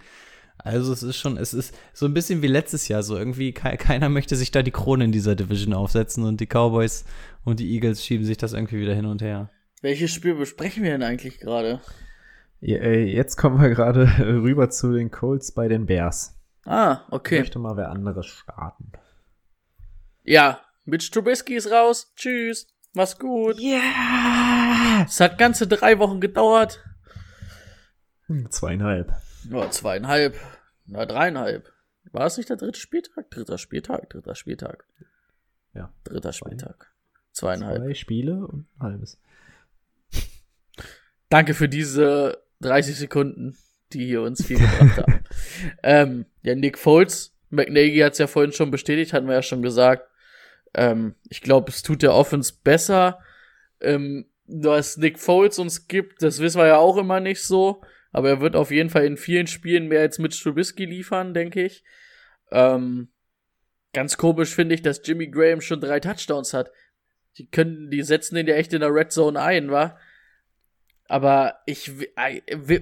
Also es ist schon, es ist so ein bisschen wie letztes Jahr. So irgendwie ke keiner möchte sich da die Krone in dieser Division aufsetzen und die Cowboys und die Eagles schieben sich das irgendwie wieder hin und her. Welches Spiel besprechen wir denn eigentlich gerade? Äh, Jetzt kommen wir gerade rüber zu den Colts bei den Bears. Ah, Ich okay. möchte mal wer anderes starten. Ja, Mitch Trubisky ist raus. Tschüss. Mach's gut. Ja! Es hat ganze drei Wochen gedauert. Zweieinhalb. Ja, zweieinhalb. Na, dreieinhalb. War es nicht der dritte Spieltag? Dritter Spieltag, dritter Spieltag. Ja. Dritter Spieltag. Zweieinhalb. Zwei Spiele und ein halbes. Danke für diese 30 Sekunden, die hier uns viel gebracht haben. ähm, ja, Nick Foles, McNaghy hat es ja vorhin schon bestätigt, hatten wir ja schon gesagt. Ähm, ich glaube, es tut der Offense besser. Ähm, was Nick Foles uns gibt, das wissen wir ja auch immer nicht so. Aber er wird auf jeden Fall in vielen Spielen mehr als Mitch Trubisky liefern, denke ich. Ähm, ganz komisch finde ich, dass Jimmy Graham schon drei Touchdowns hat. Die können, die setzen den ja echt in der Red Zone ein, wa? Aber ich,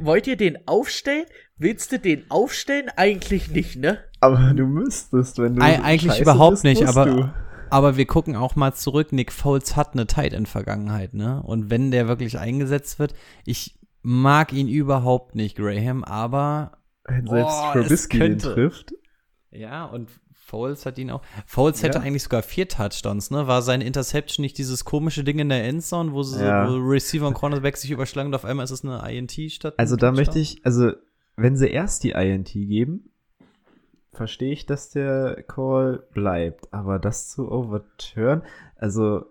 wollt ihr den aufstellen? Willst du den aufstellen? Eigentlich nicht, ne? Aber du müsstest, wenn du. Ei- eigentlich scheiße überhaupt bist, nicht, musst aber- Du. Aber wir gucken auch mal zurück. Nick Foles hat eine Tight End Vergangenheit, ne? Und wenn der wirklich eingesetzt wird, ich mag ihn überhaupt nicht, Graham, aber Wenn selbst Boah, Trubisky könnte. trifft. ja, und Foles hat ihn auch. Foles hätte Ja. eigentlich sogar vier Touchdowns, ne? War seine Interception nicht dieses komische Ding in der Endzone, wo, sie, Ja. wo Receiver und Cornerback sich überschlagen und auf einmal ist es eine INT statt? Also da möchte ich, also wenn sie erst die INT geben, verstehe ich, dass der Call bleibt. Aber das zu overturn, also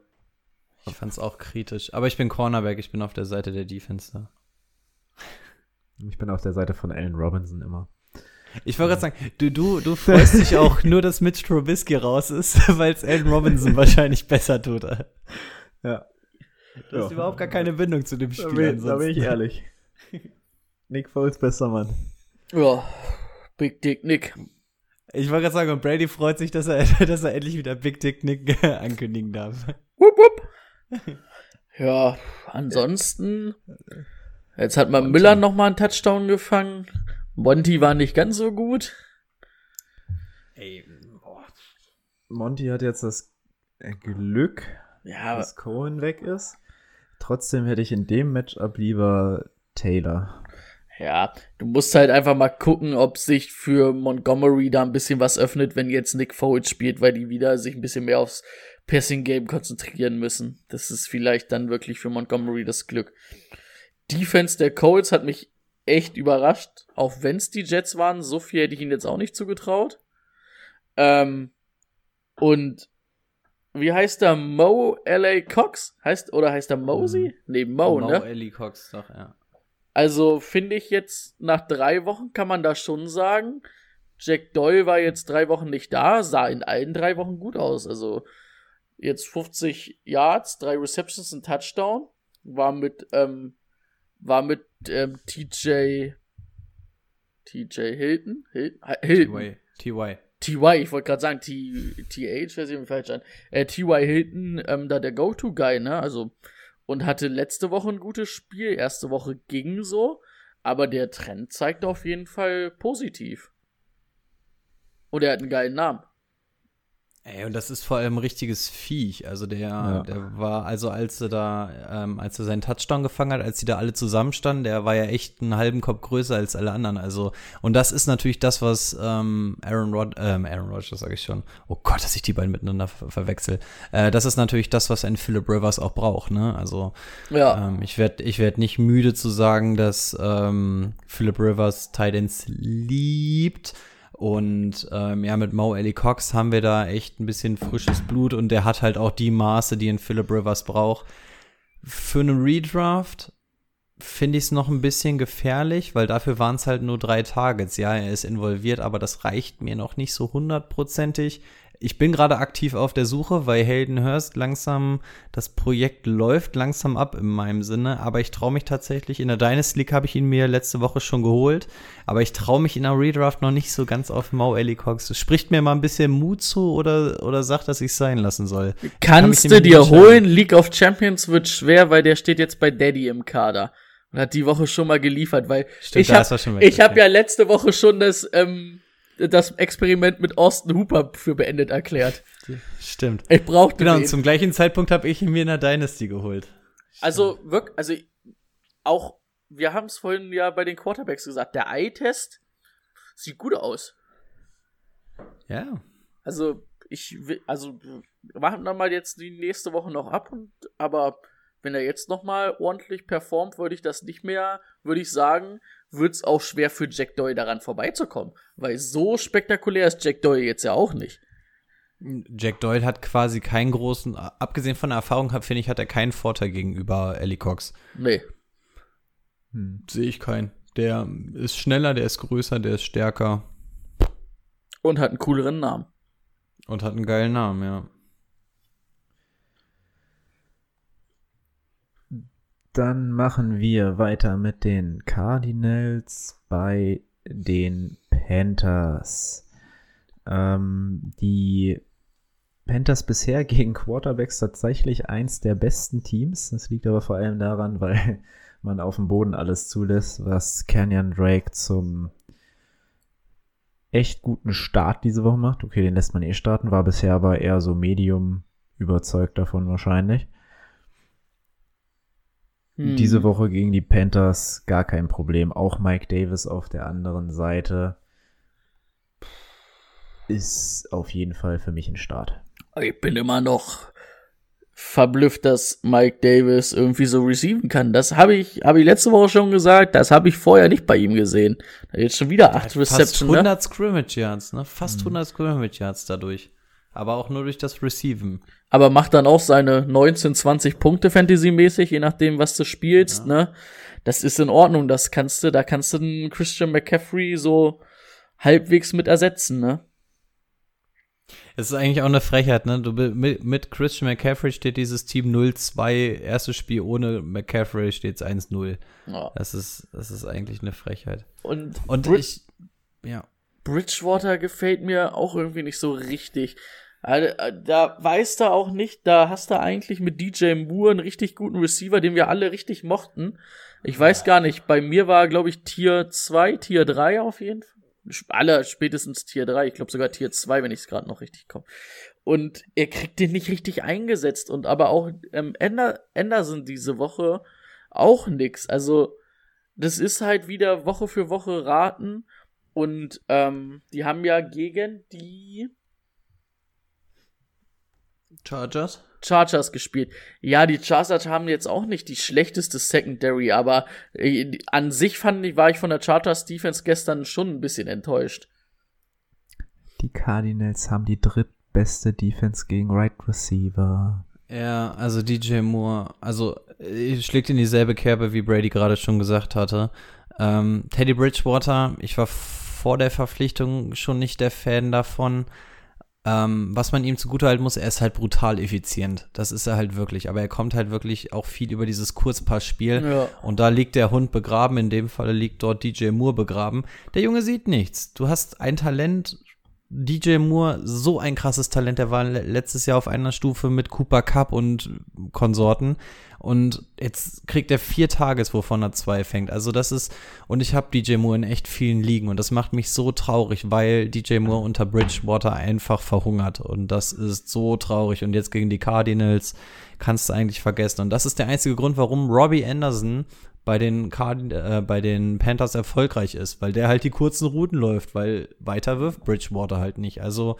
Ich fand's auch kritisch. Aber ich bin Cornerback, ich bin auf der Seite der Defense da. ich bin auf der Seite von Allen Robinson immer. Ich wollte gerade sagen, du, du, du freust dich auch nur, dass Mitch Trubisky raus ist, weil es Allen Robinson wahrscheinlich besser tut. Ja. Du hast Ja. überhaupt gar keine Bindung zu dem Da Spiel. bin, da bin ich ehrlich. Nick Foles, bester Mann. Ja, Big Dick Nick. Ich wollte gerade sagen, und Brady freut sich, dass er, dass er endlich wieder Big Dick Nick ankündigen darf. Wupp, wupp. Ja, ansonsten. Jetzt hat man Miller noch mal einen Touchdown gefangen. Monty war nicht ganz so gut. Ey, boah. Monty hat jetzt das äh, Glück, Ja, dass Cohen weg ist. Trotzdem hätte ich in dem Matchup lieber Taylor. ja, du musst halt einfach mal gucken, ob sich für Montgomery da ein bisschen was öffnet, wenn jetzt Nick Foles spielt, weil die wieder sich ein bisschen mehr aufs Passing Game konzentrieren müssen. Das ist vielleicht dann wirklich für Montgomery das Glück. Defense der Colts hat mich echt überrascht, auch wenn es die Jets waren. So viel hätte ich ihnen jetzt auch nicht zugetraut. Ähm, und wie heißt der Mo L.A. Cox? Heißt, oder heißt der Mosey? Nee, Mo, Mo ne? Ellie Cox, doch, ja. Also finde ich jetzt, nach drei Wochen kann man da schon sagen, Jack Doyle war jetzt drei Wochen nicht da, sah in allen drei Wochen gut aus. Also jetzt 50 Yards, drei Receptions, ein Touchdown, war mit, ähm, war mit ähm, TJ, TJ Hilton? Hil Hilton. TY. TY. Ich wollte gerade sagen, T, TH, weiß ich mir falsch an. Äh, TY Hilton, ähm, da der Go-To-Guy, ne? Also, und hatte letzte Woche ein gutes Spiel. Erste Woche ging so, aber der Trend zeigt auf jeden Fall positiv. Und er hat einen geilen Namen. Ey, und das ist vor allem ein richtiges Viech. Also der, Ja. der war, also als er da, ähm, als er seinen Touchdown gefangen hat, als die da alle zusammenstanden, der war ja echt einen halben Kopf größer als alle anderen. Also, und das ist natürlich das, was ähm, Aaron Rod, ähm, Aaron Rodgers sage ich schon. Oh Gott, dass ich die beiden miteinander ver verwechsel. Äh, das ist natürlich das, was ein Philip Rivers auch braucht, ne? Also, Ja. ähm, ich werde ich werd nicht müde zu sagen, dass ähm, Philip Rivers Titans liebt. Und ähm, ja, mit Mo Ellie Cox haben wir da echt ein bisschen frisches Blut und der hat halt auch die Maße, die ein Philip Rivers braucht. Für eine Redraft finde ich es noch ein bisschen gefährlich, weil dafür waren es halt nur drei Targets. Ja, er ist involviert, aber das reicht mir noch nicht so hundertprozentig. Ich bin gerade aktiv auf der Suche, weil Hayden Hurst langsam, das Projekt läuft langsam ab in meinem Sinne, aber ich traue mich tatsächlich, in der Dynasty League habe ich ihn mir letzte Woche schon geholt, aber ich traue mich in der Redraft noch nicht so ganz auf Mo Ellie Cox. Spricht mir mal ein bisschen Mut zu oder, oder sagt, dass ich es sein lassen soll. Kann Kannst mich du dir holen? League of Champions wird schwer, weil der steht jetzt bei Daddy im Kader. Und hat die Woche schon mal geliefert, weil Stimmt, ich habe hab ja letzte Woche schon das, ähm, das Experiment mit Austin Hooper für beendet erklärt. Stimmt. Ich brauchte Genau, und zum gleichen Zeitpunkt habe ich ihn mir in der Dynasty geholt. Also wirklich, also auch, wir haben es vorhin ja bei den Quarterbacks gesagt, der Eye-Test sieht gut aus. Ja. Also ich will, also warten wir mal jetzt die nächste Woche noch ab und aber wenn er jetzt noch mal ordentlich performt, würde ich das nicht mehr, würde ich sagen, wird es auch schwer für Jack Doyle daran vorbeizukommen, weil so spektakulär ist Jack Doyle jetzt ja auch nicht. Jack Doyle hat quasi keinen großen, abgesehen von der Erfahrung, finde ich, hat er keinen Vorteil gegenüber Ellie Cox. Nee. Hm. Sehe ich keinen. Der ist schneller, der ist größer, der ist stärker Und hat einen cooleren Namen. und hat einen geilen Namen, ja. Dann machen wir weiter mit den Cardinals bei den Panthers. Ähm, die Panthers bisher gegen Quarterbacks tatsächlich eins der besten Teams. Das liegt aber vor allem daran, weil man auf dem Boden alles zulässt, was Canyon Drake zum echt guten Start diese Woche macht. Okay, den lässt man eh starten, war bisher aber eher so Medium überzeugt davon wahrscheinlich. Hm. Diese Woche gegen die Panthers gar kein Problem. Auch Mike Davis auf der anderen Seite ist auf jeden Fall für mich ein Start. Ich bin immer noch verblüfft, dass Mike Davis irgendwie so receiven kann. Das habe ich, habe ich letzte Woche schon gesagt. Das habe ich vorher nicht bei ihm gesehen. Jetzt schon wieder acht Fast Reception. 100 Ne? Scrimmage Yards, ne? Fast 100 Scrimmage Yards dadurch. Aber auch nur durch das Receiven. Aber macht dann auch seine 19, 20 Punkte Fantasy-mäßig, je nachdem, was du spielst. Ne? Das ist in Ordnung. Das kannst du, da kannst du den Christian McCaffrey so halbwegs mit ersetzen. Ne? Es ist eigentlich auch eine Frechheit, ne? Du mit, mit Christian McCaffrey steht dieses Team 0-2, erstes Spiel ohne McCaffrey steht es 1-0. Ja. Das ist, das ist eigentlich eine Frechheit. Und, Und Brid- ich, ja. Bridgewater gefällt mir auch irgendwie nicht so richtig. Also, äh, Da weißt du auch nicht, da hast du eigentlich mit DJ Moore einen richtig guten Receiver, den wir alle richtig mochten. Ich weiß gar nicht, bei mir war, glaube ich, Tier 2, Tier 3 auf jeden Fall. Alle spätestens Tier 3, ich glaube sogar Tier 2, wenn ich es gerade noch richtig komme. Und er kriegt den nicht richtig eingesetzt und aber auch ähm, Ander Anderson diese Woche auch nix. Also, das ist halt wieder Woche für Woche raten. Und ähm, die haben ja gegen die Chargers? Chargers gespielt. Ja, die Chargers haben jetzt auch nicht die schlechteste Secondary, aber äh, an sich fand ich, war ich von der Chargers Defense gestern schon ein bisschen enttäuscht. Die Cardinals haben die drittbeste Defense gegen Right Receiver. Ja, also DJ Moore, also äh, schlägt in dieselbe Kerbe, wie Brady gerade schon gesagt hatte. Ähm, Teddy Bridgewater, ich war vor der Verpflichtung schon nicht der Fan davon. Ähm, was man ihm zugutehalten muss, er ist halt brutal effizient. Das ist er halt wirklich. Aber er kommt halt wirklich auch viel über dieses Kurzpassspiel. Ja. Und da liegt der Hund begraben. In dem Fall liegt dort DJ Moore begraben. Der Junge sieht nichts. Du hast ein Talent. DJ Moore, so ein krasses Talent. Der war le- letztes Jahr auf einer Stufe mit Cooper Cup und Konsorten. Und jetzt kriegt er vier Tages, wovon er zwei fängt. Also das ist, und ich habe DJ Moore in echt vielen Ligen. Und das macht mich so traurig, weil DJ Moore unter Bridgewater einfach verhungert. Und das ist so traurig. Und jetzt gegen die Cardinals kannst du eigentlich vergessen. Und das ist der einzige Grund, warum Robbie Anderson bei den, Card äh, bei den Panthers erfolgreich ist, weil der halt die kurzen Routen läuft, weil weiter wirft Bridgewater halt nicht. Also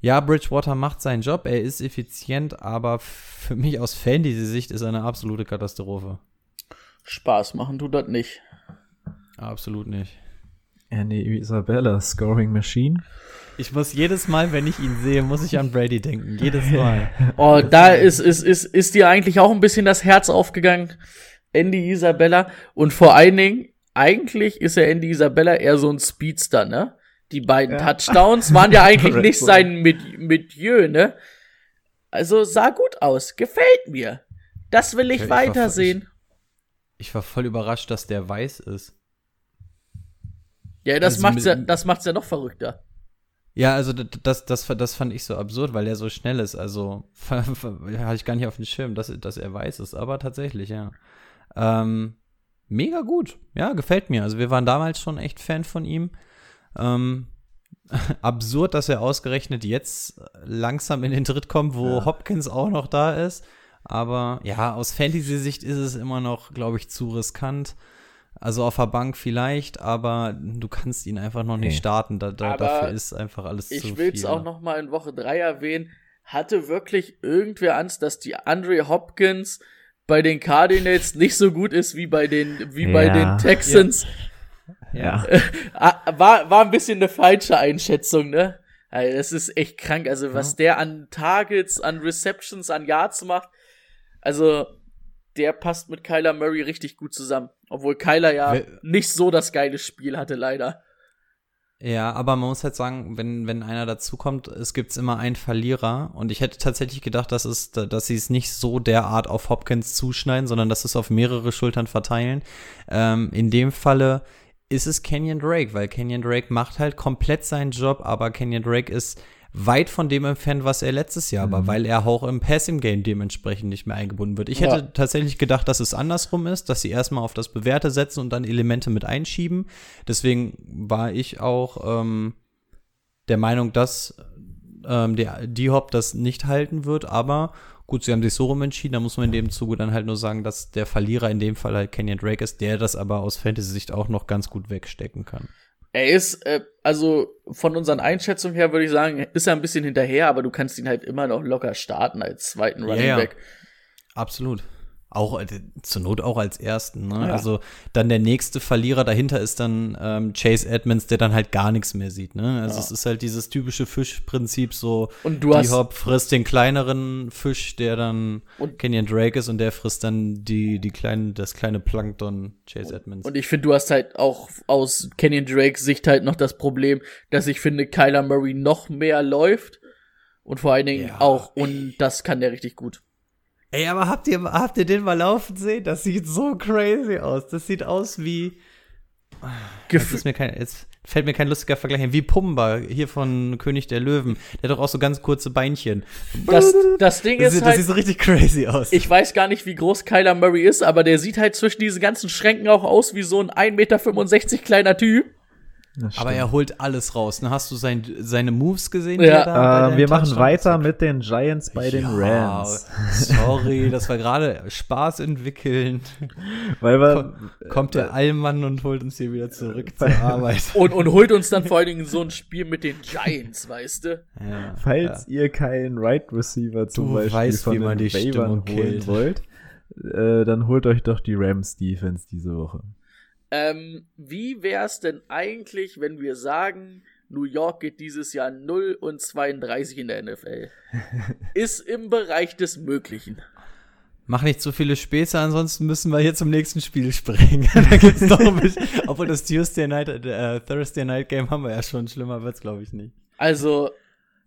ja, Bridgewater macht seinen Job, er ist effizient, aber für mich aus Fantasy-Sicht ist er eine absolute Katastrophe. Spaß machen tut das nicht. Absolut nicht. Andy Isabella, Scoring Machine. Ich muss jedes Mal, wenn ich ihn sehe, muss ich an Brady denken. Jedes Mal. Oh, da ist, ist, ist, ist dir eigentlich auch ein bisschen das Herz aufgegangen, Andy Isabella. Und vor allen Dingen, eigentlich ist ja Andy Isabella eher so ein Speedster, ne? Die beiden Touchdowns waren ja eigentlich nicht sein Mit- Milieu, ne? Also sah gut aus, gefällt mir. Das will ich Ich war- weitersehen. Ich war voll überrascht, dass der weiß ist. Ja, das also macht's ja, das macht's ja noch verrückter. Ja, also das, das, das fand ich so absurd, weil er so schnell ist. Also hatte ich gar nicht auf dem Schirm, dass, dass er weiß ist. Aber tatsächlich, ja. Ähm, mega gut. Ja, gefällt mir. Also wir waren damals schon echt Fan von ihm. Ähm, absurd, dass er ausgerechnet jetzt langsam in den Tritt kommt, wo Hopkins auch noch da ist. Aber ja, aus Fantasy-Sicht ist es immer noch, glaube ich, zu riskant. Also auf der Bank vielleicht, aber du kannst ihn einfach noch nicht Nee. starten. Da, da, dafür ist einfach alles zu Ich viel. will's auch noch mal in Woche 3 erwähnen. Hatte wirklich irgendwer Angst, dass die Andre Hopkins bei den Cardinals nicht so gut ist wie bei den, wie bei Ja. den Texans? Ja. Ah, War, war ein bisschen eine falsche Einschätzung, ne? Also das ist echt krank. Also, was der an Targets, an Receptions, an Yards macht, also der passt mit Kyler Murray richtig gut zusammen. Obwohl Kyler ja Wer- nicht so das geile Spiel hatte, leider. Ja, aber man muss halt sagen, wenn, wenn einer dazukommt, es gibt immer einen Verlierer. Und ich hätte tatsächlich gedacht, dass, es, dass sie es nicht so derart auf Hopkins zuschneiden, sondern dass es auf mehrere Schultern verteilen. Ähm, in dem Falle ist es Kenyon Drake, weil Kenyon Drake macht halt komplett seinen Job, aber Kenyon Drake ist weit von dem entfernt, was er letztes Jahr war, weil er auch im Passing-Game dementsprechend nicht mehr eingebunden wird. Ich hätte Ja. tatsächlich gedacht, dass es andersrum ist, dass sie erstmal auf das Bewährte setzen und dann Elemente mit einschieben. Deswegen war ich auch ähm, der Meinung, dass ähm, der D-Hop das nicht halten wird, aber gut, sie haben sich so rum entschieden, da muss man in dem Zuge dann halt nur sagen, dass der Verlierer in dem Fall halt Kenyon Drake ist, der das aber aus Fantasy-Sicht auch noch ganz gut wegstecken kann. Er ist, äh, also von unseren Einschätzungen her würde ich sagen, ist er ein bisschen hinterher, aber du kannst ihn halt immer noch locker starten als zweiten Running ja, ja. Back. Absolut. Auch äh, zur Not auch als ersten. Ne? Ja. Also dann der nächste Verlierer dahinter ist dann ähm, Chase Edmonds, der dann halt gar nichts mehr sieht. Ne? Also Ja. es ist halt dieses typische Fischprinzip so. Und du hast- die Hop frisst den kleineren Fisch, der dann Und- Kenyon Drake ist und der frisst dann die die kleinen das kleine Plankton Chase Edmonds. Und ich finde, du hast halt auch aus Kenyon Drakes Sicht halt noch das Problem, dass ich finde, Kyler Murray noch mehr läuft. Und vor allen Dingen Ja. auch, und das kann der richtig gut. Ey, aber habt ihr, habt ihr den mal laufen sehen? Das sieht so crazy aus. Das sieht aus wie. Jetzt, ist mir kein, jetzt fällt mir kein lustiger Vergleich ein. Wie Pumba hier von König der Löwen. Der hat doch auch so ganz kurze Beinchen. Das, das Ding Das, ist sieht, das halt, sieht so richtig crazy aus. ich weiß gar nicht, wie groß Kyler Murray ist, aber der sieht halt zwischen diesen ganzen Schränken auch aus wie so ein 1,65 Meter kleiner Typ. Aber er holt alles raus. Ne? Hast du sein, seine Moves gesehen? Ja. Äh, wir machen Touchdown- weiter mit den Giants bei den Ja, Rams. Sorry, das war gerade Spaß entwickeln. Weil wir, Kommt der Allmann und holt uns hier wieder zurück zur Arbeit. Und, und holt uns dann vor allen Dingen so ein Spiel mit den Giants, weißt du? Ja, falls ihr keinen Right Receiver zum Du Beispiel weißt, von wie man den Stimmung holen wollt, äh, dann holt euch doch die Rams Defense diese Woche. Ähm, wie wär's denn eigentlich, wenn wir sagen, New York geht dieses Jahr 0 und 32 in der NFL? Ist im Bereich des Möglichen. Mach nicht zu viele Späße, ansonsten müssen wir hier zum nächsten Spiel springen. da gibt's noch ein bisschen, obwohl das Tuesday Night, äh, Thursday Night Game haben wir ja schon, schlimmer wird's glaube ich nicht. Also,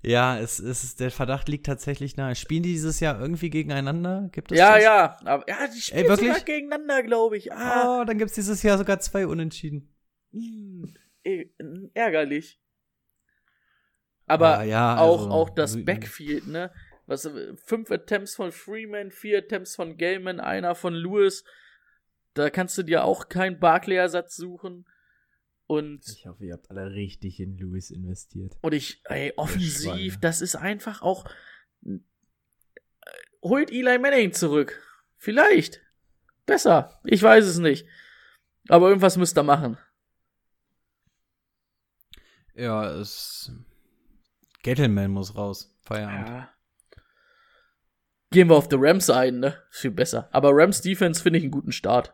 Ja, es ist, der Verdacht liegt tatsächlich nahe. Spielen die dieses Jahr irgendwie gegeneinander? Gibt es ja, das? ja, aber ja, die spielen wirklich? sogar gegeneinander, glaube ich. Ah, Oh, dann gibt's dieses Jahr sogar zwei Unentschieden. hm, eh, ärgerlich. Aber Ah, ja, auch, also, auch das also- Backfield, ne? Was, fünf Attempts von Freeman, vier Attempts von Gellman, einer von Lewis. Da kannst du dir auch keinen Barclay-Ersatz suchen. Und Ich hoffe, ihr habt alle richtig in Lewis investiert. Und ich, ey, offensiv, das ist einfach auch. Holt Eli Manning zurück. Vielleicht. Besser. Ich weiß es nicht. Aber irgendwas müsst ihr machen. Ja, es. Gettleman muss raus. Feierabend. Ja. Gehen wir auf die Rams ein, ne? Viel besser. Aber Rams Defense finde ich einen guten Start.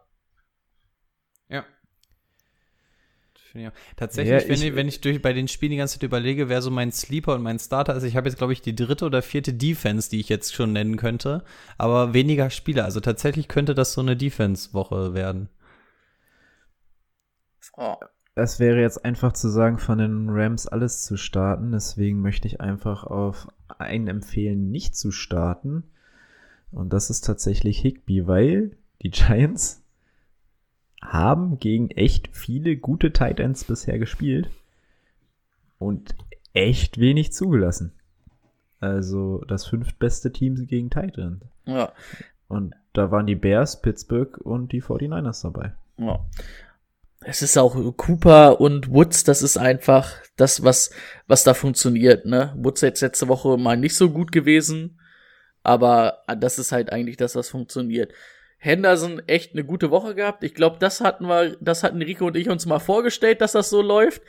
Ja. Auch. Tatsächlich, Ja, wenn, ich- ich, wenn ich durch, bei den Spielen die ganze Zeit überlege, wer so mein Sleeper und mein Starter ist, ich habe jetzt, glaube ich, die dritte oder vierte Defense, die ich jetzt schon nennen könnte, aber weniger Spieler. Also tatsächlich könnte das so eine Defense-Woche werden. Oh. Es wäre jetzt einfach zu sagen, von den Rams alles zu starten. Deswegen möchte ich einfach auf einen empfehlen, nicht zu starten. Und das ist tatsächlich Higby, weil die Giants haben gegen echt viele gute Tight Ends bisher gespielt und echt wenig zugelassen. Also das fünftbeste Team gegen Tight End. Ja. Und da waren die Bears, Pittsburgh und die 49ers dabei. Ja. Es ist auch Cooper und Woods, das ist einfach das, was, was da funktioniert, ne? Woods jetzt letzte Woche mal nicht so gut gewesen, aber das ist halt eigentlich das, was funktioniert. Henderson echt eine gute Woche gehabt. Ich glaube, das hatten wir, das hatten Rico und ich uns mal vorgestellt, dass das so läuft.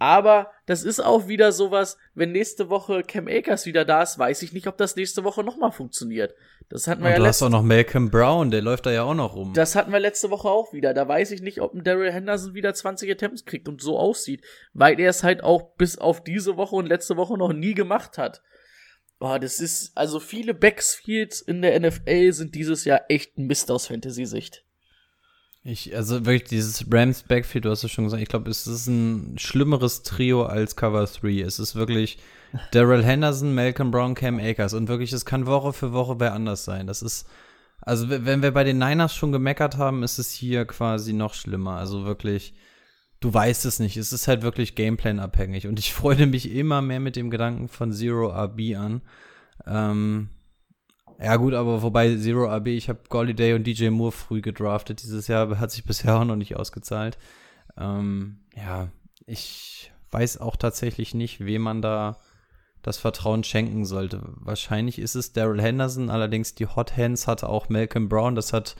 Aber das ist auch wieder sowas, wenn nächste Woche Cam Akers wieder da ist, weiß ich nicht, ob das nächste Woche nochmal funktioniert. Das hatten wir Und ja du hast auch noch Malcolm Brown, der läuft da ja auch noch rum. das hatten wir letzte Woche auch wieder. Da weiß ich nicht, ob ein Daryl Henderson wieder 20 Attempts kriegt und so aussieht, weil er es halt auch bis auf diese Woche und letzte Woche noch nie gemacht hat. Boah, das ist, also viele Backfields in der NFL sind dieses Jahr echt ein Mist aus Fantasy-Sicht. Ich, also wirklich dieses Rams Backfield, du hast es schon gesagt, ich glaube, es ist ein schlimmeres Trio als Cover 3. Es ist wirklich Daryl Henderson, Malcolm Brown, Cam Akers und wirklich, es kann Woche für Woche wer anders sein. Das ist, also wenn wir bei den Niners schon gemeckert haben, ist es hier quasi noch schlimmer. Also wirklich, du weißt es nicht. Es ist halt wirklich Gameplan abhängig und ich freue mich immer mehr mit dem Gedanken von Zero RB an. Ähm, ja, gut, aber wobei Zero RB, ich habe Golliday und DJ Moore früh gedraftet. Dieses Jahr hat sich bisher auch noch nicht ausgezahlt. Ähm, ja, ich weiß auch tatsächlich nicht, wem man da das Vertrauen schenken sollte. Wahrscheinlich ist es Daryl Henderson, allerdings die Hot Hands hatte auch Malcolm Brown, das hat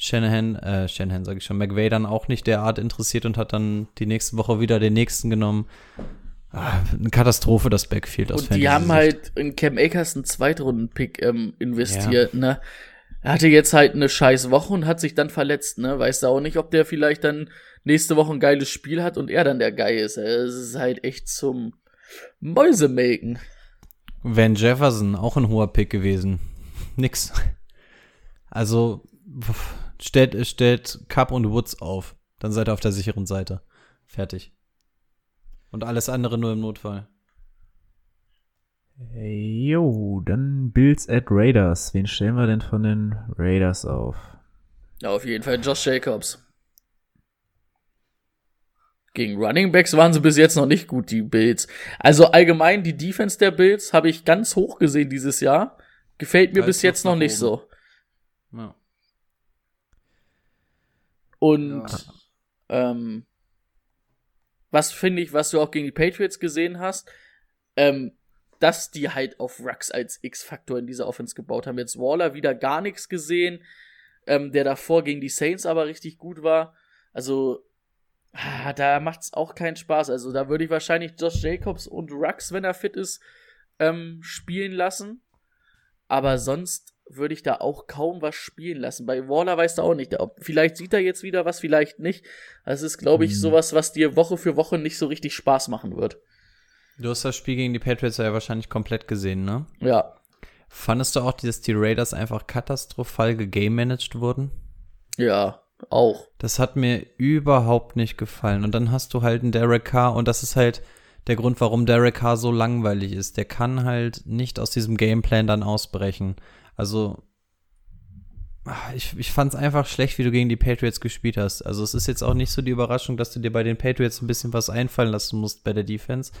Shanahan, äh, Shanahan sage ich schon, McVay dann auch nicht derart interessiert und hat dann die nächste Woche wieder den nächsten genommen. Ah, eine Katastrophe, das Backfield aus Und die haben halt in Cam Akers einen Zweitrunden-Pick ähm, investiert, ne? Er hatte jetzt halt eine scheiß Woche und hat sich dann verletzt, ne? Weiß da auch nicht, ob der vielleicht dann nächste Woche ein geiles Spiel hat und er dann der Guy ist. Es ist halt echt zum Mäusemelken. Van Jefferson, auch ein hoher Pick gewesen. Nix. Also, stellt, stellt Cup und Woods auf. Dann seid ihr auf der sicheren Seite. Fertig. Und alles andere nur im Notfall. Jo, dann Bills at Raiders. Wen stellen wir denn von den Raiders auf? Ja, auf jeden Fall Josh Jacobs. Gegen Running Backs waren sie bis jetzt noch nicht gut, die Bills. Also allgemein, die Defense der Bills habe ich ganz hoch gesehen dieses Jahr. Gefällt mir Da bis jetzt noch nach nicht oben. so. Ja. Und ähm, was finde ich, was du auch gegen die Patriots gesehen hast, ähm, dass die halt auf Rux als X-Faktor in dieser Offense gebaut haben. Jetzt Waller wieder gar nichts gesehen, ähm, der davor gegen die Saints aber richtig gut war. Also, ah, da macht's auch keinen Spaß. Also, da würde ich wahrscheinlich Josh Jacobs und Rux, wenn er fit ist, ähm, spielen lassen. Aber sonst würde ich da auch kaum was spielen lassen. Bei Waller weißt du auch nicht. Vielleicht sieht er jetzt wieder was, vielleicht nicht. Das ist, glaube ich, Hm. sowas, was dir Woche für Woche nicht so richtig Spaß machen wird. Du hast das Spiel gegen die Patriots ja wahrscheinlich komplett gesehen, ne? Ja. Fandest du auch, dass die Raiders einfach katastrophal gegamemanaged wurden? Ja, auch. Das hat mir überhaupt nicht gefallen. Und dann hast du halt einen Derek Carr und das ist halt der Grund, warum Derek Carr so langweilig ist. Der kann halt nicht aus diesem Gameplan dann ausbrechen. Also, ah, ich, ich fand es einfach schlecht, wie du gegen die Patriots gespielt hast. Also es ist jetzt auch nicht so die Überraschung, dass du dir bei den Patriots ein bisschen was einfallen lassen musst bei der Defense.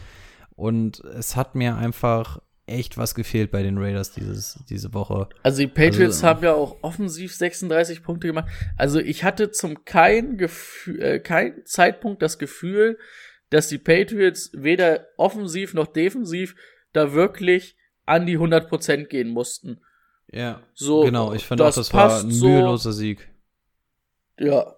Und es hat mir einfach echt was gefehlt bei den Raiders dieses, diese Woche. Also die Patriots Also, haben ja auch offensiv 36 Punkte gemacht. Also ich hatte zum kein, Gefühl, äh, kein Zeitpunkt das Gefühl, dass die Patriots weder offensiv noch defensiv da wirklich an die 100% gehen mussten. Ja, So, genau. Ich fand auch, das war ein so. müheloser Sieg. Ja,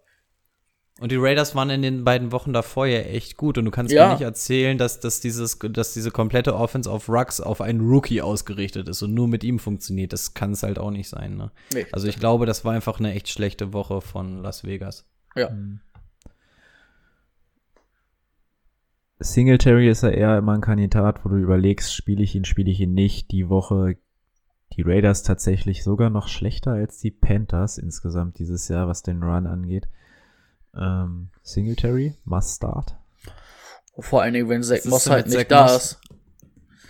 Und die Raiders waren in den beiden Wochen davor ja echt gut. Und du kannst Ja. mir nicht erzählen, dass, dass, dieses, dass diese komplette Offense auf Rux auf einen Rookie ausgerichtet ist und nur mit ihm funktioniert. Das kann es halt auch nicht sein. Ne? nee. Also ich glaube, das war einfach eine echt schlechte Woche von Las Vegas. ja. Singletary ist ja eher immer ein Kandidat, wo du überlegst, spiele ich ihn, spiele ich ihn nicht. Die Woche die Raiders tatsächlich sogar noch schlechter als die Panthers insgesamt dieses Jahr, was den Run angeht. Ähm, Singletary, must start. Vor allen Dingen, wenn Zach Moss halt nicht Zach da Moss? ist.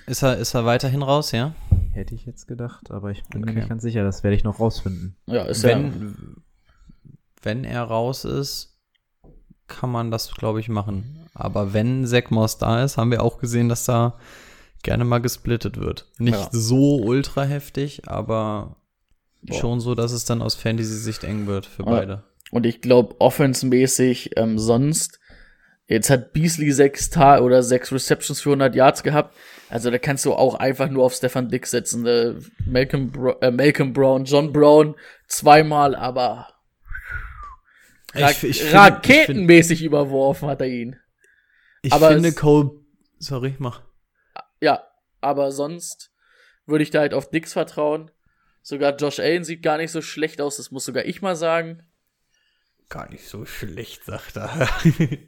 Ist er, ist er weiterhin raus, ja? Hätte ich jetzt gedacht, aber ich bin Okay. mir nicht ganz sicher. Das werde ich noch rausfinden. Ja, ist ja. wenn, wenn er raus ist, kann man das, glaube ich, machen. Aber wenn Zach Moss da ist, haben wir auch gesehen, dass da gerne mal gesplittet wird. Nicht Ja. so ultra heftig, aber Boah. schon so, dass es dann aus Fantasy-Sicht eng wird für Ja. beide. Und ich glaube, offensmäßig ähm, sonst, jetzt hat Beasley sechs Ta oder sechs Receptions für 100 Yards gehabt. Also da kannst du auch einfach nur auf Stefan Dick setzen. Äh, Malcolm, Bro äh, Malcolm Brown, John Brown zweimal, aber ra Ich- ich find- raketenmäßig überworfen hat er ihn. Ich Aber finde Cole, sorry, mach. Ja, aber sonst würde ich da halt auf Dix vertrauen. Sogar Josh Allen sieht gar nicht so schlecht aus, das muss sogar ich mal sagen. Gar nicht so schlecht, sagt er.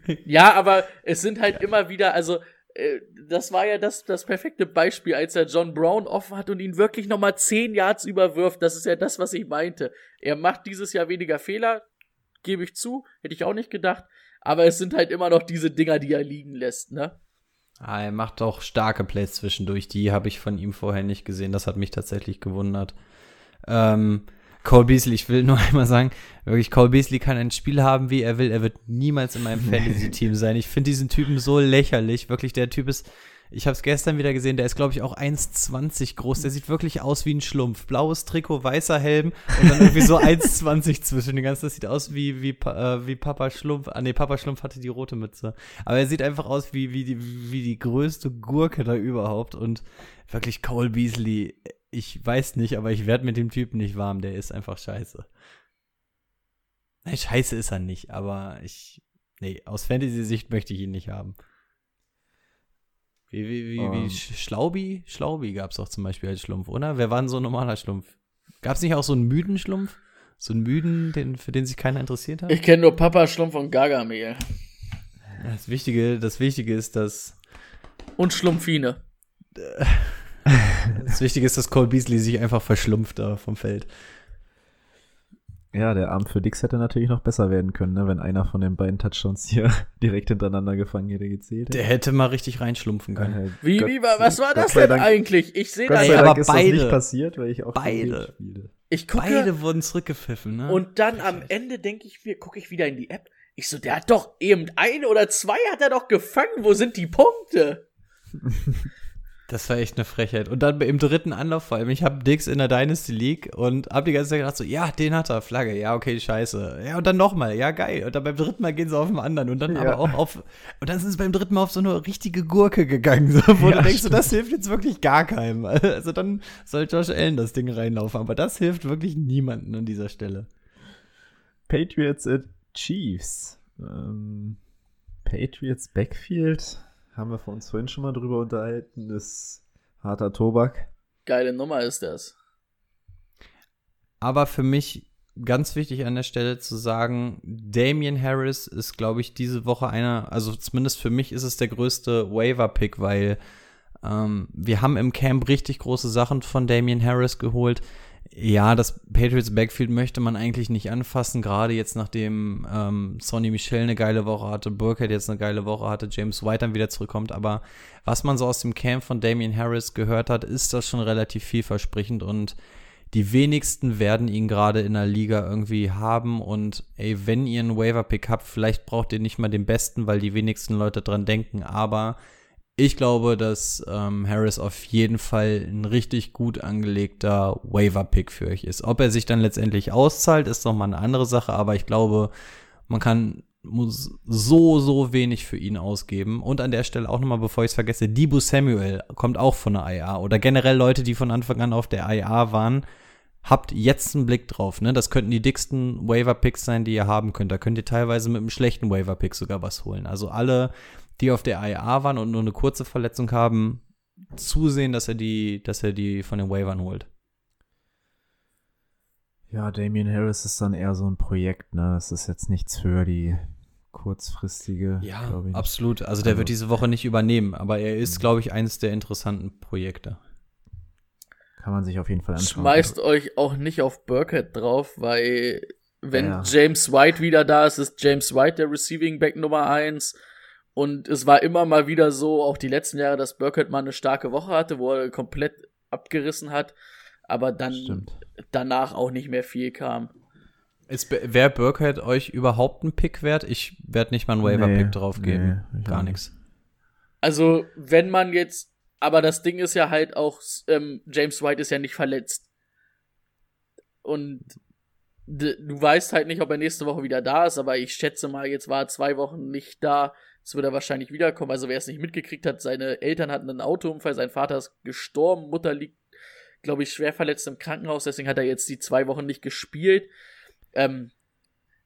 Ja, aber es sind halt immer wieder, also äh, das war ja das, das perfekte Beispiel, als er John Brown offen hat und ihn wirklich nochmal 10 Yards überwirft. Das ist ja das, was ich meinte. Er macht dieses Jahr weniger Fehler, gebe ich zu, hätte ich auch nicht gedacht. Aber es sind halt immer noch diese Dinger, die er liegen lässt, ne? Ah, er macht auch starke Plays zwischendurch. Die habe ich von ihm vorher nicht gesehen. Das hat mich tatsächlich gewundert. Ähm, Cole Beasley, ich will nur einmal sagen, wirklich, Cole Beasley kann ein Spiel haben, wie er will. Er wird niemals in meinem Fantasy-Team sein. Ich finde diesen Typen so lächerlich. Wirklich, der Typ ist, Ich habe es gestern wieder gesehen, der ist, glaube ich, auch 1,20 groß. Der sieht wirklich aus wie ein Schlumpf. Blaues Trikot, weißer Helm und dann irgendwie so 1,20 zwischen den ganzen. Das sieht aus wie, wie, äh, wie Papa Schlumpf. Ah, nee, Papa Schlumpf hatte die rote Mütze. Aber er sieht einfach aus wie, wie, die, wie die größte Gurke da überhaupt. Und wirklich Cole Beasley, ich weiß nicht, aber ich werde mit dem Typen nicht warm. Der ist einfach scheiße. Nein, scheiße ist er nicht, aber ich. Nee, aus Fantasy-Sicht möchte ich ihn nicht haben. Wie, wie, wie, Ähm. wie Sch- Schlaubi? Schlaubi gab es auch zum Beispiel als Schlumpf, oder? Wer war denn so ein normaler Schlumpf? Gab es nicht auch so einen müden Schlumpf? So einen müden, den, für den sich keiner interessiert hat? Ich kenne nur Papa Schlumpf und Gargamel. Das Wichtige, das Wichtige ist, dass Und Schlumpfine. das Wichtige ist, dass Cole Beasley sich einfach verschlumpft da vom Feld. Ja, der Arm für Dix hätte natürlich noch besser werden können, ne, wenn einer von den beiden Touchdowns hier direkt hintereinander gefangen hätte gezählt. Der hätte mal richtig reinschlumpfen können. Äh, Wie, Gott- wie, wa- was war das denn Dank- eigentlich? Ich sehe das aber ist das beide- nicht passiert, weil ich auch beide. Ich gucke Beide wurden zurückgepfiffen, ne? und dann am Ende denke ich mir, gucke ich wieder in die App. Ich so, der hat doch eben ein oder zwei hat er doch gefangen. Wo sind die Punkte? Das war echt eine Frechheit. Und dann im dritten Anlauf vor allem, ich habe Dix in der Dynasty League und hab die ganze Zeit gedacht so, ja, den hat er, Flagge, ja, okay, scheiße. Ja, und dann nochmal, ja, geil. Und dann beim dritten Mal gehen sie auf den anderen und dann Ja. aber auch auf, und dann sind sie beim dritten Mal auf so eine richtige Gurke gegangen, so, wo Ja, du denkst, so, das hilft jetzt wirklich gar keinem. Also dann soll Josh Allen das Ding reinlaufen, aber das hilft wirklich niemanden an dieser Stelle. Patriots at Chiefs. Ähm, Patriots Backfield haben wir von uns vorhin schon mal drüber unterhalten. Ist harter Tobak. Geile Nummer ist das. Aber für mich ganz wichtig an der Stelle zu sagen, Damian Harris ist, glaube ich, diese Woche einer, also zumindest für mich ist es der größte Waiver-Pick, weil ähm, wir haben im Camp richtig große Sachen von Damian Harris geholt. Ja, das Patriots Backfield möchte man eigentlich nicht anfassen, gerade jetzt nachdem ähm, Sonny Michel eine geile Woche hatte, Burkhead jetzt eine geile Woche hatte, James White dann wieder zurückkommt. Aber was man so aus dem Camp von Damian Harris gehört hat, ist das schon relativ vielversprechend und die wenigsten werden ihn gerade in der Liga irgendwie haben und ey, wenn ihr einen Waiver-Pick habt, vielleicht braucht ihr nicht mal den besten, weil die wenigsten Leute dran denken, aber ich glaube, dass ähm, Harris auf jeden Fall ein richtig gut angelegter Waiver-Pick für euch ist. Ob er sich dann letztendlich auszahlt, ist noch mal eine andere Sache, aber ich glaube, man kann muss so, so wenig für ihn ausgeben. Und an der Stelle auch nochmal, bevor ich es vergesse, Dibu Samuel kommt auch von der IA. Oder generell Leute, die von Anfang an auf der IA waren, habt jetzt einen Blick drauf. Ne? Das könnten die dicksten Waiver-Picks sein, die ihr haben könnt. Da könnt ihr teilweise mit einem schlechten Waiver-Pick sogar was holen. Also alle, die auf der IA waren und nur eine kurze Verletzung haben, zusehen, dass er die, dass er die von den Waivern holt. Ja, Damian Harris ist dann eher so ein Projekt, ne? Das ist jetzt nichts für die kurzfristige, ich. absolut. Also der Also- wird diese Woche nicht übernehmen, aber er ist, glaube ich, eines der interessanten Projekte. Kann man sich auf jeden Fall anschauen. Schmeißt euch auch nicht auf Burkhead drauf, weil wenn Ja. James White wieder da ist, ist James White der Receiving Back Nummer eins. Und es war immer mal wieder so, auch die letzten Jahre, dass Burkhead mal eine starke Woche hatte, wo er komplett abgerissen hat, aber dann Stimmt. danach auch nicht mehr viel kam. Wäre Burkhead euch überhaupt ein Pick wert? Ich werde nicht mal einen Waiver-Pick Nee, draufgeben. nee, Gar nichts. Also, wenn man jetzt, aber das Ding ist ja halt auch, ähm, James White ist ja nicht verletzt. Und du weißt halt nicht, ob er nächste Woche wieder da ist, aber ich schätze mal, jetzt war er zwei Wochen nicht da. Jetzt wird er wahrscheinlich wiederkommen. Also, wer es nicht mitgekriegt hat, seine Eltern hatten einen Autounfall, sein Vater ist gestorben, Mutter liegt, glaube ich, schwer verletzt im Krankenhaus, deswegen hat er jetzt die zwei Wochen nicht gespielt. Ähm,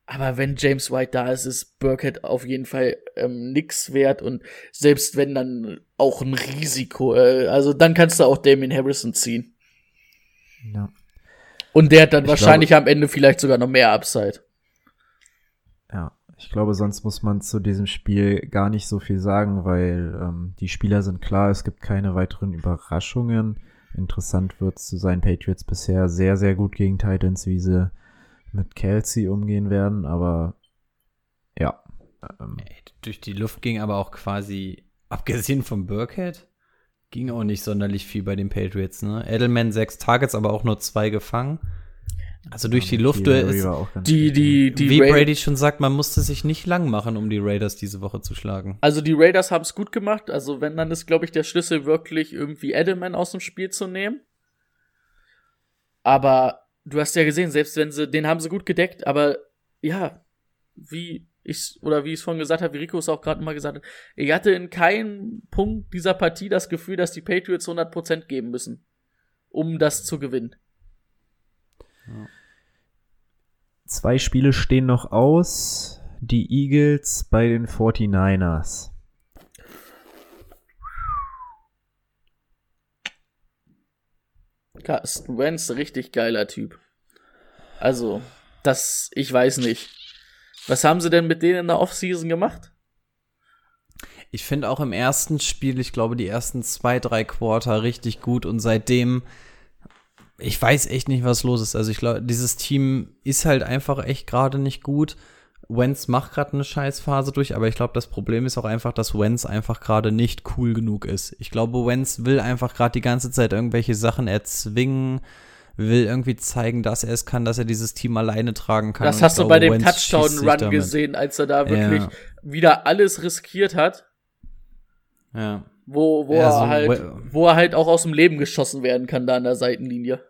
aber wenn James White da ist, ist Burkhead auf jeden Fall ähm, nix wert und selbst wenn dann auch ein Risiko. Äh, also dann kannst du auch Damien Harrison ziehen. Ja. Und der hat dann Ich wahrscheinlich am Ende vielleicht sogar noch mehr Upside. Ich glaube, sonst muss man zu diesem Spiel gar nicht so viel sagen, weil ähm, die Spieler sind klar, es gibt keine weiteren Überraschungen. Interessant wird zu sein, Patriots bisher sehr, sehr gut gegen Titans, wie sie mit Kelsey umgehen werden, aber ja. Ähm, Ey, durch die Luft ging aber auch quasi, abgesehen vom Burkhead, ging auch nicht sonderlich viel bei den Patriots. Ne? Edelman sechs Targets, aber auch nur zwei gefangen. Also durch die Ja, Luft, ganz Die, die, die wie Ra- Brady schon sagt, man musste sich nicht lang machen, um die Raiders diese Woche zu schlagen. Also die Raiders haben es gut gemacht. Also wenn, dann ist, glaube ich, der Schlüssel wirklich irgendwie Edelman aus dem Spiel zu nehmen. Aber du hast ja gesehen, selbst wenn sie, den haben sie gut gedeckt, aber ja, wie ich, oder wie ich es vorhin gesagt habe, wie Rico es auch gerade mal gesagt hat, ich hatte in keinem Punkt dieser Partie das Gefühl, dass die Patriots 100% geben müssen, um das zu gewinnen. Zwei Spiele stehen noch aus. Die Eagles bei den 49ers. Carsten Wentz, richtig geiler Typ. Also, das, ich weiß nicht. Was haben sie denn mit denen in der Offseason gemacht? Ich finde auch im ersten Spiel, ich glaube, die ersten zwei, drei Quarter richtig gut und seitdem, ich weiß echt nicht, was los ist. Also ich glaube, dieses Team ist halt einfach echt gerade nicht gut. Wenz macht gerade eine Scheißphase durch, aber ich glaube, das Problem ist auch einfach, dass Wenz einfach gerade nicht cool genug ist. Ich glaube, Wenz will einfach gerade die ganze Zeit irgendwelche Sachen erzwingen, will irgendwie zeigen, dass er es kann, dass er dieses Team alleine tragen kann. Das Und hast du glaube, bei dem Touchdown-Run gesehen, als er da wirklich Ja. wieder alles riskiert hat, Ja. Wo, wo, Ja, er so halt, wo er halt auch aus dem Leben geschossen werden kann da an der Seitenlinie.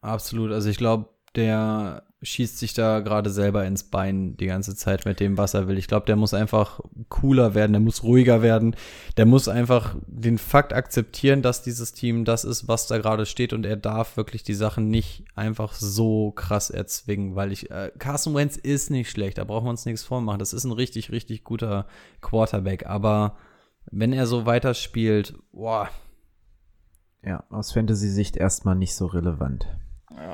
Absolut. Also ich glaube, der schießt sich da gerade selber ins Bein die ganze Zeit mit dem, was er will. Ich glaube, der muss einfach cooler werden, der muss ruhiger werden, der muss einfach den Fakt akzeptieren, dass dieses Team das ist, was da gerade steht und er darf wirklich die Sachen nicht einfach so krass erzwingen, weil ich, äh, Carson Wentz ist nicht schlecht, da brauchen wir uns nichts vormachen. Das ist ein richtig, richtig guter Quarterback, aber wenn er so weiterspielt, boah, Ja, aus Fantasy-Sicht erstmal nicht so relevant.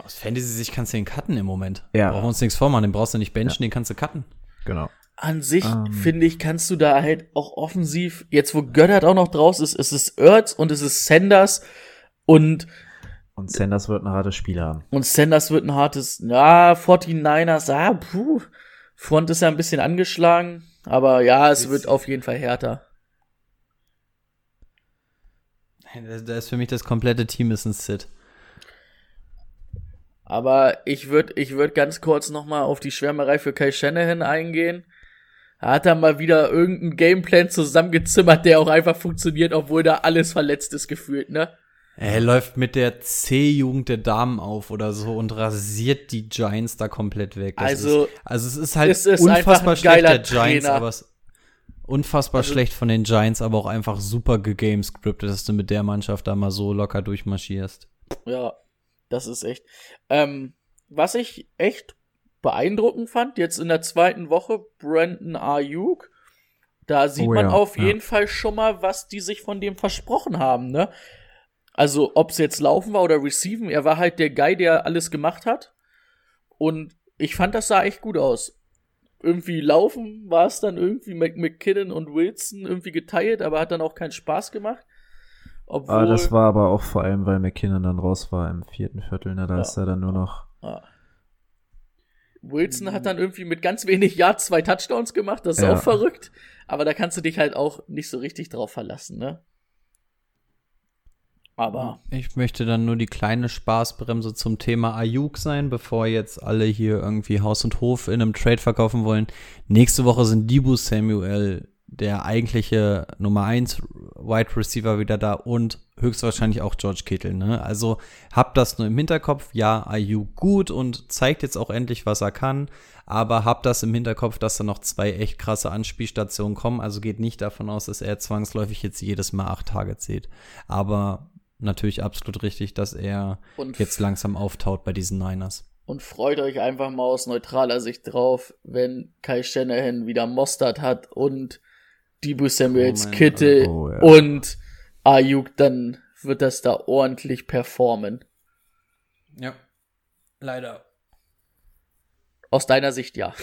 aus Fantasy-Sicht kannst du den cutten im Moment. Ja. Brauchen wir uns nichts vormachen, den brauchst du nicht benchen, den kannst du cutten. Genau. An sich, Ähm. finde ich, kannst du da halt auch offensiv, jetzt wo Göttert auch noch draus ist, es ist Ertz und es ist Sanders und, Und Sanders wird ein hartes Spiel haben. und Sanders wird ein hartes, ja, 49ers, ah, puh, Front ist ja ein bisschen angeschlagen, aber ja, es wird auf jeden Fall härter. Da ist für mich das komplette Team ist ein Sit. Aber ich würde ich würd ganz kurz noch mal auf die Schwärmerei für Kai Shanahan eingehen. Er hat da mal wieder irgendeinen Gameplan zusammengezimmert, der auch einfach funktioniert, obwohl da alles verletzt ist gefühlt, ne? Er läuft mit der C-Jugend der Damen auf oder so und rasiert die Giants da komplett weg. Das Also, ist, also es ist halt es ist unfassbar schlecht der Giants, Trainer. aber es unfassbar Also- schlecht von den Giants, aber auch einfach super gegamescriptet, dass du mit der Mannschaft da mal so locker durchmarschierst. Ja, das ist echt. Ähm, was ich echt beeindruckend fand, jetzt in der zweiten Woche, Brandon Ayuk, da sieht Oh man ja, auf ja. jeden Fall schon mal, was die sich von dem versprochen haben, ne? Also, ob's jetzt laufen war oder receiven, er war halt der Guy, der alles gemacht hat. Und ich fand, das sah echt gut aus. Irgendwie laufen war es dann irgendwie mit McKinnon und Wilson irgendwie geteilt, aber hat dann auch keinen Spaß gemacht. Obwohl, Ah, das war aber auch vor allem, weil McKinnon dann raus war im vierten Viertel. Ne? Da Ja. ist er dann nur noch. Ja. Wilson hat dann irgendwie mit ganz wenig Yards zwei Touchdowns gemacht, das ist Ja. auch verrückt. Aber da kannst du dich halt auch nicht so richtig drauf verlassen, ne? Aber Ich möchte dann nur die kleine Spaßbremse zum Thema Ayuk sein, bevor jetzt alle hier irgendwie Haus und Hof in einem Trade verkaufen wollen. Nächste Woche sind Dibu Samuel, der eigentliche Nummer 1 Wide Receiver wieder da und höchstwahrscheinlich auch George Kittle, ne? Also habt das nur im Hinterkopf. Ja, Ayuk gut und zeigt jetzt auch endlich, was er kann. Aber habt das im Hinterkopf, dass da noch zwei echt krasse Anspielstationen kommen. Also geht nicht davon aus, dass er zwangsläufig jetzt jedes Mal acht Tage zählt. Aber natürlich absolut richtig, dass er und, jetzt langsam auftaut bei diesen Niners. und freut euch einfach mal aus neutraler Sicht drauf, wenn Kai Shanahan wieder Mostert hat und Debo Samuels Oh Kittel Oh, ja. und Ayuk, dann wird das da ordentlich performen. Ja, leider. Aus deiner Sicht ja.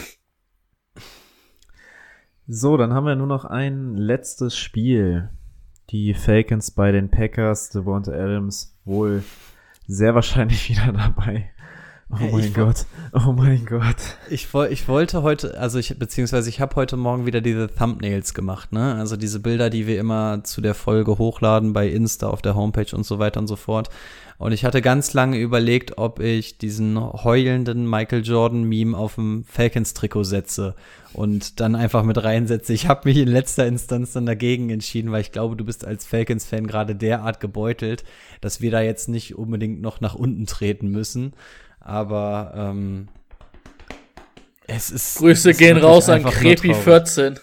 So, dann haben wir nur noch ein letztes Spiel. Die Falcons bei den Packers. Devonta Adams wohl sehr wahrscheinlich wieder dabei. Oh Hey, mein Gott. Oh mein Gott. Ich, ich wollte heute, also ich, beziehungsweise ich habe heute Morgen wieder diese Thumbnails gemacht, ne? Also diese Bilder, die wir immer zu der Folge hochladen bei Insta auf der Homepage und so weiter und so fort. Und ich hatte ganz lange überlegt, ob ich diesen heulenden Michael Jordan-Meme auf dem Falcons-Trikot setze und dann einfach mit reinsetze. Ich habe mich in letzter Instanz dann dagegen entschieden, weil ich glaube, du bist als Falcons-Fan gerade derart gebeutelt, dass wir da jetzt nicht unbedingt noch nach unten treten müssen. Aber ähm, es ist. Grüße es ist gehen raus an traurig. 14.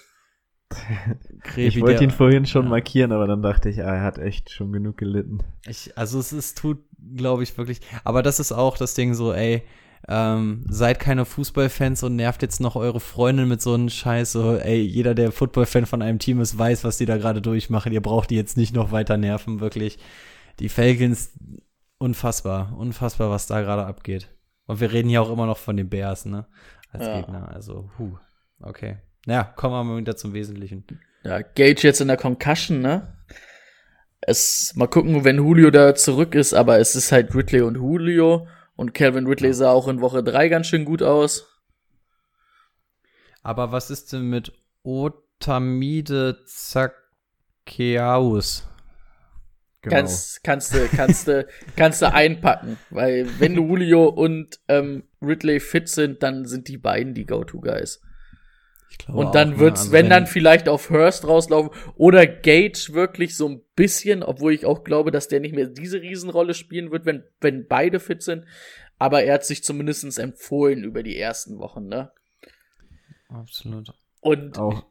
Krepi, Ich wollte ihn vorhin schon ja. markieren, aber dann dachte ich, ah, er hat echt schon genug gelitten. Ich, also es ist, tut, glaube ich, wirklich. Aber das ist auch das Ding so, ey, ähm, seid keine Fußballfans und nervt jetzt noch eure Freundin mit so einem Scheiß. So, ey, jeder, der Footballfan von einem Team ist, weiß, was die da gerade durchmachen. Ihr braucht die jetzt nicht noch weiter nerven, wirklich. Die Falcons, unfassbar, unfassbar, was da gerade abgeht. Und wir reden hier auch immer noch von den Bears, ne? Als Ja. Gegner. Also, huh. Okay. Naja, kommen wir mal wieder zum Wesentlichen. Ja, Gage jetzt in der Concussion, ne? Es, mal gucken, wenn Julio da zurück ist, aber es ist halt Ridley und Julio. Und Calvin Ridley sah auch in Woche 3 ganz schön gut aus. Aber was ist denn mit Otamide Zaccheaus? Genau. Kannst, kannst du, kannst du, kannst du einpacken. Weil wenn Julio und ähm, Ridley fit sind, dann sind die beiden die Go-To-Guys. Glaube Und dann ne? wird's, Also wenn, dann vielleicht auf Hurst rauslaufen oder Gage wirklich so ein bisschen, obwohl ich auch glaube, dass der nicht mehr diese Riesenrolle spielen wird, wenn, wenn beide fit sind. Aber er hat sich zumindestens empfohlen über die ersten Wochen, ne? Absolut. Und, Auch.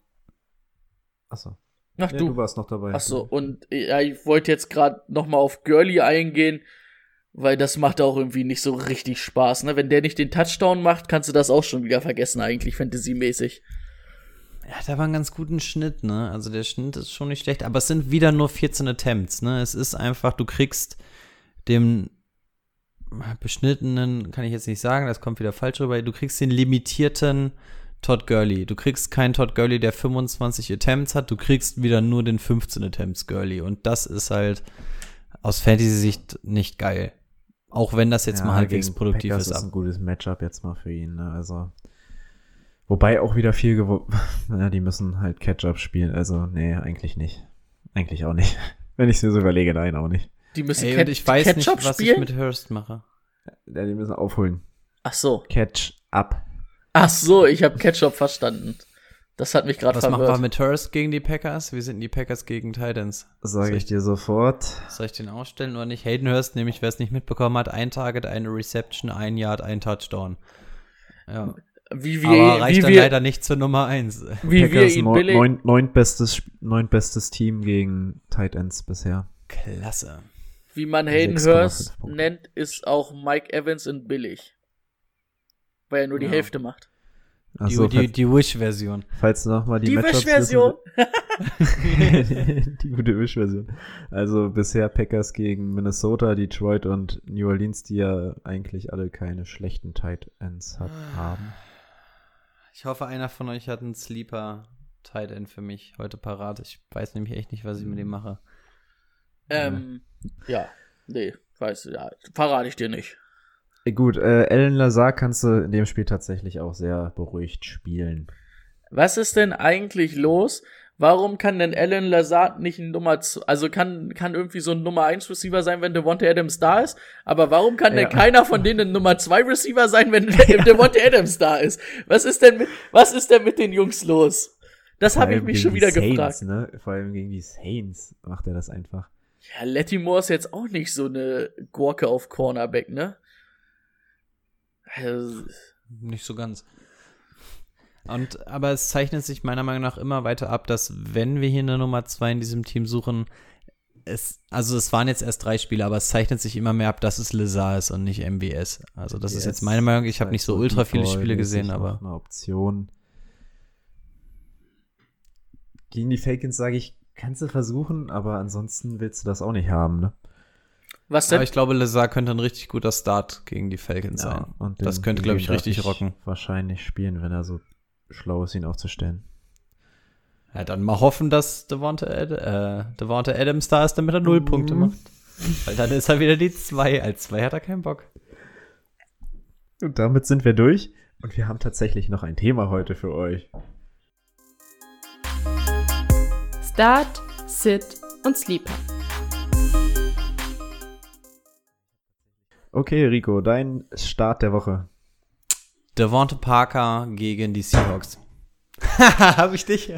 Achso. ach Ja, du, du warst noch dabei. ach so, und ja, ich wollte jetzt gerade noch mal auf Gurley eingehen, weil das macht auch irgendwie nicht so richtig Spaß, ne? Wenn der nicht den Touchdown macht, kannst du das auch schon wieder vergessen, eigentlich, fantasymäßig. Er hat aber einen ganz guten Schnitt, ne? Also der Schnitt ist schon nicht schlecht, aber es sind wieder nur 14 Attempts, ne? Es ist einfach, du kriegst dem beschnittenen, kann ich jetzt nicht sagen, das kommt wieder falsch rüber, du kriegst den limitierten Todd Gurley. Du kriegst keinen Todd Gurley, der 25 Attempts hat, du kriegst wieder nur den 15 Attempts Gurley und das ist halt aus Fantasy-Sicht nicht geil. Auch wenn das jetzt Ja, mal halbwegs produktiv Packers ist. ist ein gutes Matchup jetzt mal für ihn. Ne? Also wobei auch wieder viel gewo ja, die müssen halt Catch-up spielen. Also nee, eigentlich nicht. Eigentlich auch nicht. Wenn ich es mir so überlege, nein, auch nicht. Die müssen Ey, Cat- ich weiß nicht, Ketchup was spielen? ich mit Hurst mache. Ja, die müssen aufholen. Ach so. Catch up. Ach so, ich habe Ketchup verstanden. Das hat mich gerade Was machen verwirrt. wir mit Hurst gegen die Packers? Wie sind die Packers gegen Titans? Sage ich dir sofort. Soll ich den ausstellen oder nicht? Hayden Hurst, nämlich wer es nicht mitbekommen hat, ein Target, eine Reception, ein Yard, ein Touchdown. Ja. Wie wir, Aber reicht wie dann wir, leider nicht zur Nummer 1. wie wir Packers ihn neun, billig, neun, neun bestes, Sp- neun bestes Team gegen Tight Ends bisher. Klasse. wie man Hayden 6,5 Hurst nennt, ist auch Mike Evans in billig. Weil er nur die Ja. Hälfte macht. Die, Also, die, die Wish-Version. falls du noch mal die, Die Wish-Version. die gute Wish-Version. Also bisher Packers gegen Minnesota, Detroit und New Orleans, die ja eigentlich alle keine schlechten Tight Ends hat, haben. Ich hoffe, einer von euch hat einen Sleeper Tight End für mich heute parat. Ich weiß nämlich echt nicht, was ich mit dem mache. Ähm, ja. Nee, weiß, ja, verrate ich dir nicht. Äh, Gut, äh, Alan Lazar kannst du in dem Spiel tatsächlich auch sehr beruhigt spielen. Was ist denn eigentlich los? Warum kann denn Alan Lazard nicht ein Nummer, also kann, kann irgendwie so ein Nummer 1 Receiver sein, wenn Devontae Adams da ist? Aber warum kann Ja. denn keiner von denen ein Nummer 2 Receiver sein, wenn Devontae Adams da ist? Was ist denn mit, was ist denn mit den Jungs los? Das habe ich mich schon wieder Saints, gefragt. Ne? Vor allem gegen die Saints macht er das einfach. Ja, Lettimore ist jetzt auch nicht so eine Gurke auf Cornerback, ne? Also, Nicht so ganz. Und, aber es zeichnet sich meiner Meinung nach immer weiter ab, dass wenn wir hier eine Nummer 2 in diesem Team suchen, es, also es waren jetzt erst drei Spiele, aber es zeichnet sich immer mehr ab, dass es Lazar ist und nicht MBS. Also das ist Yes. jetzt meine Meinung. Ich habe nicht so ultra viele Spiele gesehen, aber Eine Option. Gegen die Falcons sage ich, kannst du versuchen, aber ansonsten willst du das auch nicht haben, ne? was denn? Aber ich glaube, Lazar könnte ein richtig guter Start gegen die Falcons sein. und das könnte, glaube ich, richtig rocken. Wahrscheinlich spielen, wenn er so schlau ist, ihn aufzustellen. Ja, dann mal hoffen, dass Devonta, Ad äh, Devonta Adams da ist, damit er null Punkte macht. Weil dann ist er wieder die 2. Als 2 hat er keinen Bock. Und damit sind wir durch. Und wir haben tatsächlich noch ein Thema heute für euch. Start, Sit und Sleeper. Okay, Rico, dein Start der Woche. Devonta Parker gegen die Seahawks. Hab ich dich?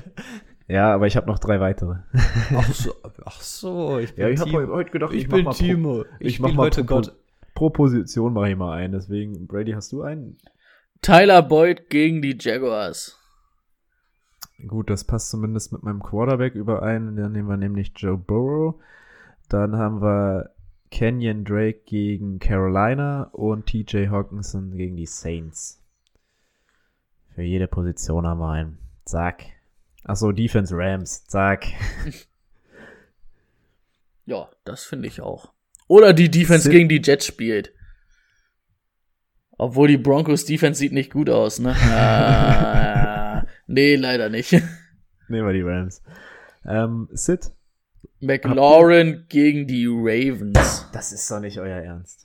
Ja, aber ich habe noch drei weitere. Ach so, ach so ich bin Ja, ich habe Timo. heute gedacht, ich, ich, mach bin mal Timo. Pro, ich, Ich mach mal heute pro, Gott. pro Position mache ich mal einen. Deswegen, Brady, hast du einen? Tyler Boyd gegen die Jaguars. Gut, das passt zumindest mit meinem Quarterback überein. Dann nehmen wir nämlich Joe Burrow. Dann haben wir Kenyon Drake gegen Carolina und TJ Hawkinson gegen die Saints. Für jede Position haben wir einen. Zack. Achso, Defense Rams. Zack. Ja, das finde ich auch. Oder die Defense gegen die Jets spielt. Obwohl die Broncos Defense sieht nicht gut aus, ne? Ah, nee, leider nicht. Nehmen wir die Rams. Ähm, Sid, McLaurin gegen die Ravens. das ist doch nicht euer Ernst.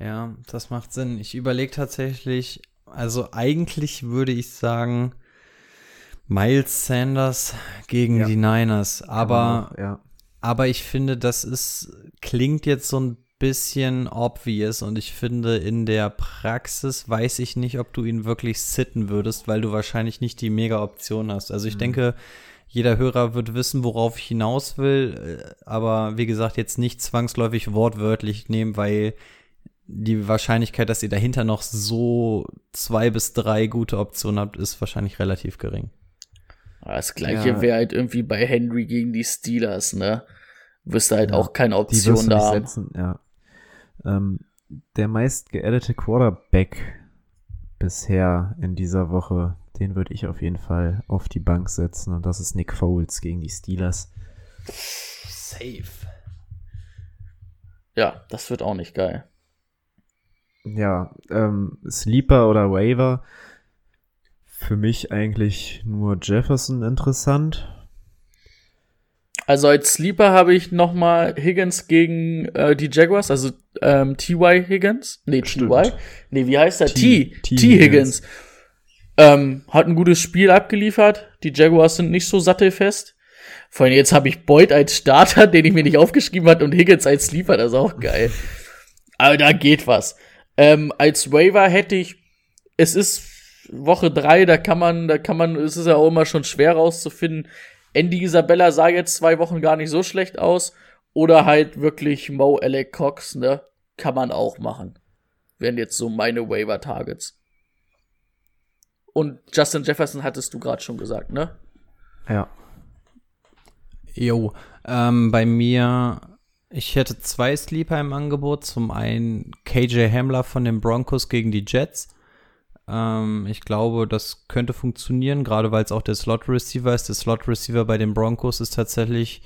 Ja, das macht Sinn. Ich überlege tatsächlich, also eigentlich würde ich sagen, Miles Sanders gegen Ja. die Niners. Aber, ja. aber ich finde, das ist, klingt jetzt so ein bisschen obvious und ich finde, in der Praxis weiß ich nicht, ob du ihn wirklich sitten würdest, weil du wahrscheinlich nicht die Mega-Option hast. Also ich denke, jeder Hörer wird wissen, worauf ich hinaus will, äh, aber wie gesagt, jetzt nicht zwangsläufig wortwörtlich nehmen, weil die Wahrscheinlichkeit, dass ihr dahinter noch so zwei bis drei gute Optionen habt, ist wahrscheinlich relativ gering. Das gleiche Ja. wäre halt irgendwie bei Henry gegen die Steelers, ne? Wirst du halt Ja, auch keine Option da haben. setzen, ja. Ähm, der meist geaddete Quarterback bisher in dieser Woche, den würde ich auf jeden Fall auf die Bank setzen und das ist Nick Foles gegen die Steelers. Safe. Ja, das wird auch nicht geil. Ja, ähm, Sleeper oder Waiver. Für mich eigentlich nur Jefferson interessant. Also als Sleeper habe ich noch mal Higgins gegen äh, die Jaguars, also ähm, T.Y. Higgins. Nee. T.Y. Nee, wie heißt der? T- T. T. T. Higgins. Ähm, hat ein gutes Spiel abgeliefert. Die Jaguars sind nicht so sattelfest. Vor allem jetzt habe ich Boyd als Starter, den ich mir nicht aufgeschrieben hatte, und Higgins als Sleeper, das ist auch geil. Aber da geht was. Ähm, als Waiver hätte ich, es ist Woche drei, da kann man, da kann man, es ist ja auch immer schon schwer rauszufinden. Andy Isabella sah jetzt zwei Wochen gar nicht so schlecht aus. Oder halt wirklich Mo Alec Cox, ne? Kann man auch machen. Wären jetzt so meine Waiver-Targets. Und Justin Jefferson hattest du gerade schon gesagt, ne? Ja. Jo, ähm, bei mir, ich hätte zwei Sleeper im Angebot. Zum einen KJ Hamler von den Broncos gegen die Jets. Ähm, ich glaube, das könnte funktionieren, gerade weil es auch der Slot-Receiver ist. Der Slot-Receiver bei den Broncos ist tatsächlich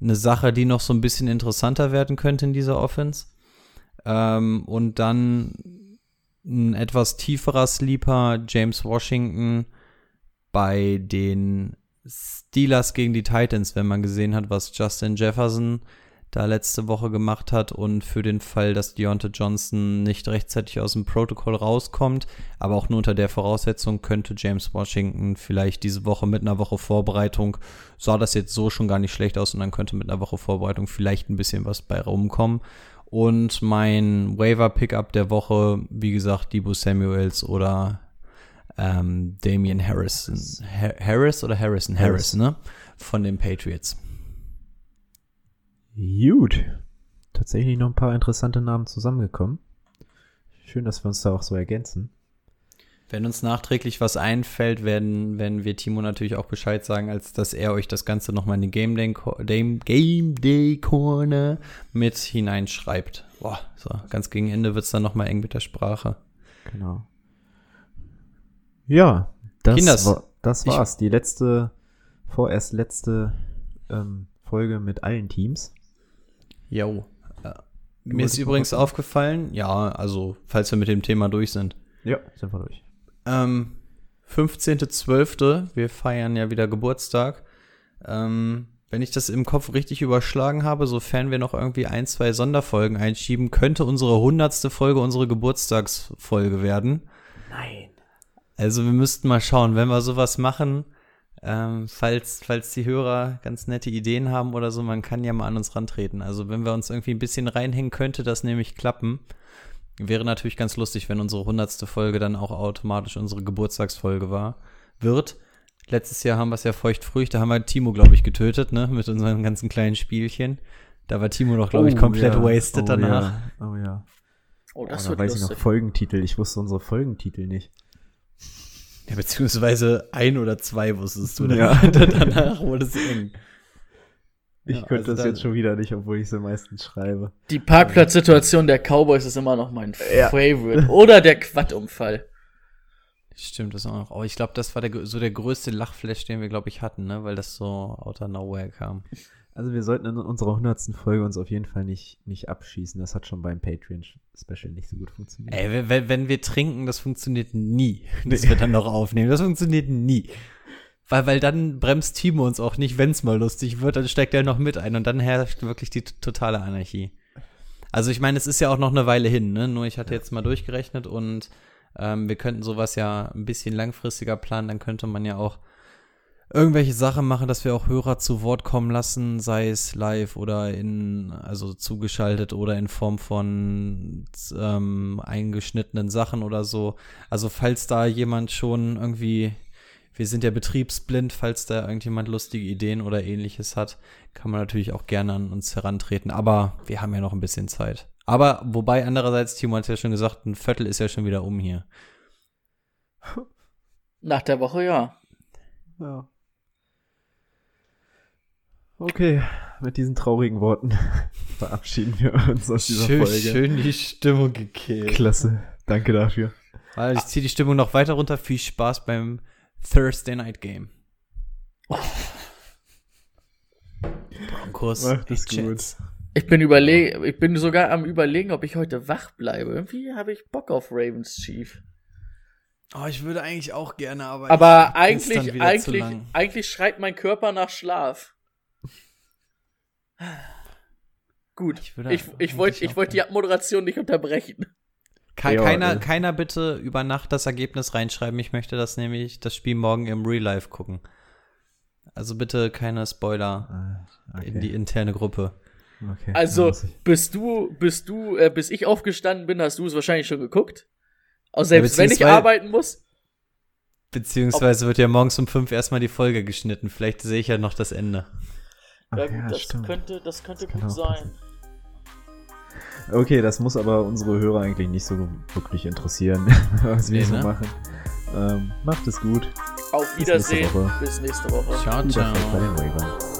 eine Sache, die noch so ein bisschen interessanter werden könnte in dieser Offense. Ähm, und dann ein etwas tieferer Sleeper, James Washington bei den Steelers gegen die Titans, wenn man gesehen hat, was Justin Jefferson da letzte Woche gemacht hat und für den Fall, dass Deontay Johnson nicht rechtzeitig aus dem Protokoll rauskommt, aber auch nur unter der Voraussetzung könnte James Washington vielleicht diese Woche mit einer Woche Vorbereitung, sah das jetzt so schon gar nicht schlecht aus und dann könnte mit einer Woche Vorbereitung vielleicht ein bisschen was bei rumkommen. Und mein Waiver-Pickup der Woche, wie gesagt, Debo Samuels oder ähm, Damian Harrison. Ha Harris oder Harrison? Harris, Harris. ne? Von den Patriots. Gut. Tatsächlich noch ein paar interessante Namen zusammengekommen. Schön, dass wir uns da auch so ergänzen. Wenn uns nachträglich was einfällt, werden, werden wir Timo natürlich auch Bescheid sagen, als dass er euch das Ganze nochmal in die Game Day, Game, Day Corner mit hineinschreibt. Boah, so, ganz gegen Ende wird's dann nochmal eng mit der Sprache. Genau. Ja, das, Kinders, war, das ich- war's. Die letzte, vorerst letzte ähm, Folge mit allen Teams. Jo. Äh, mir ist übrigens aufgefallen, ja, also, falls wir mit dem Thema durch sind. Ja, sind wir durch. Ähm, 15.12., wir feiern ja wieder Geburtstag. Ähm, wenn ich das im Kopf richtig überschlagen habe, sofern wir noch irgendwie ein, zwei Sonderfolgen einschieben, könnte unsere hundertste Folge unsere Geburtstagsfolge werden. Nein. Also wir müssten mal schauen, wenn wir sowas machen, ähm, falls, falls die Hörer ganz nette Ideen haben oder so, man kann ja mal an uns rantreten. Also wenn wir uns irgendwie ein bisschen reinhängen, könnte das nämlich klappen. Wäre natürlich ganz lustig, wenn unsere hundertste Folge dann auch automatisch unsere Geburtstagsfolge war, wird. Letztes Jahr haben wir es ja feuchtfrücht, da haben wir Timo, glaube ich, getötet, ne, mit unseren ganzen kleinen Spielchen. Da war Timo noch, glaube ich, komplett ja. wasted oh, danach. Ja. Oh ja. Oh, das oh, wird da weiß ich lustig. noch Folgentitel. Ich wusste unsere Folgentitel nicht. Ja, beziehungsweise ein oder zwei wusstest du. Ja. danach wurde es eng. Ich Ja, könnte also das da- jetzt schon wieder nicht, obwohl ich sie meistens schreibe. Die Parkplatzsituation der Cowboys ist immer noch mein Favorite. Oder der Quad-Unfall. Stimmt, das auch noch. Oh, ich glaube, das war der, so der größte Lachflash, den wir, glaube ich, hatten, ne? Weil das so out of nowhere kam. Also wir sollten in unserer hundertsten Folge uns auf jeden Fall nicht, nicht abschießen. Das hat schon beim Patreon-Special nicht so gut funktioniert. Ey, wenn- wenn, wir trinken, das funktioniert nie. Das wir dann noch aufnehmen. Das funktioniert nie. Weil, weil dann bremst Timo uns auch nicht, wenn es mal lustig wird, dann steigt er noch mit ein und dann herrscht wirklich die totale Anarchie. Also ich meine, es ist ja auch noch eine Weile hin, ne? Nur ich hatte jetzt mal durchgerechnet und ähm, wir könnten sowas ja ein bisschen langfristiger planen, dann könnte man ja auch irgendwelche Sachen machen, dass wir auch Hörer zu Wort kommen lassen, sei es live oder in, also zugeschaltet oder in Form von ähm, eingeschnittenen Sachen oder so. Also falls da jemand schon irgendwie, wir sind ja betriebsblind, falls da irgendjemand lustige Ideen oder ähnliches hat, kann man natürlich auch gerne an uns herantreten. Aber wir haben ja noch ein bisschen Zeit. Aber wobei andererseits, Timo hat ja schon gesagt, ein Viertel ist ja schon wieder um hier. Nach der Woche, ja. Ja. Okay, mit diesen traurigen Worten verabschieden wir uns aus dieser schön, Folge. schön die Stimmung gekillt. Klasse. Danke dafür. Also ich ziehe die Stimmung noch weiter runter. Viel Spaß beim Thursday Night Game. Broncos. Macht es at Jets. Ich bin überlegen, ich bin sogar am überlegen, ob ich heute wach bleibe. Irgendwie habe ich Bock auf Ravens Chief. Oh, ich würde eigentlich auch gerne, aber. Aber ich- ist dann eigentlich, eigentlich, lang. eigentlich schreit mein Körper nach Schlaf. Gut, Ich ich, würde ich, wollte wollte die Abmoderation nicht unterbrechen. Ke Ja, keiner, äh. keiner bitte über Nacht das Ergebnis reinschreiben. Ich möchte das nämlich, das Spiel morgen im Real Life gucken. Also bitte keine Spoiler Ah, Okay. in die interne Gruppe. okay. Also, bis du, bis du, äh, bis ich aufgestanden bin, hast du es wahrscheinlich schon geguckt. Auch selbst wenn ich arbeiten muss. Beziehungsweise wird ja morgens um fünf erstmal die Folge geschnitten. Vielleicht sehe ich ja noch das Ende. Ach Ja, ja, gut, das stimmt. könnte, das könnte kann gut sein. Okay, das muss aber unsere Hörer eigentlich nicht so wirklich interessieren, was wir Nee, so ne? machen. Ähm, macht es gut. Auf Bis nächste Wiedersehen. Woche. Bis nächste Woche. Ciao, ciao.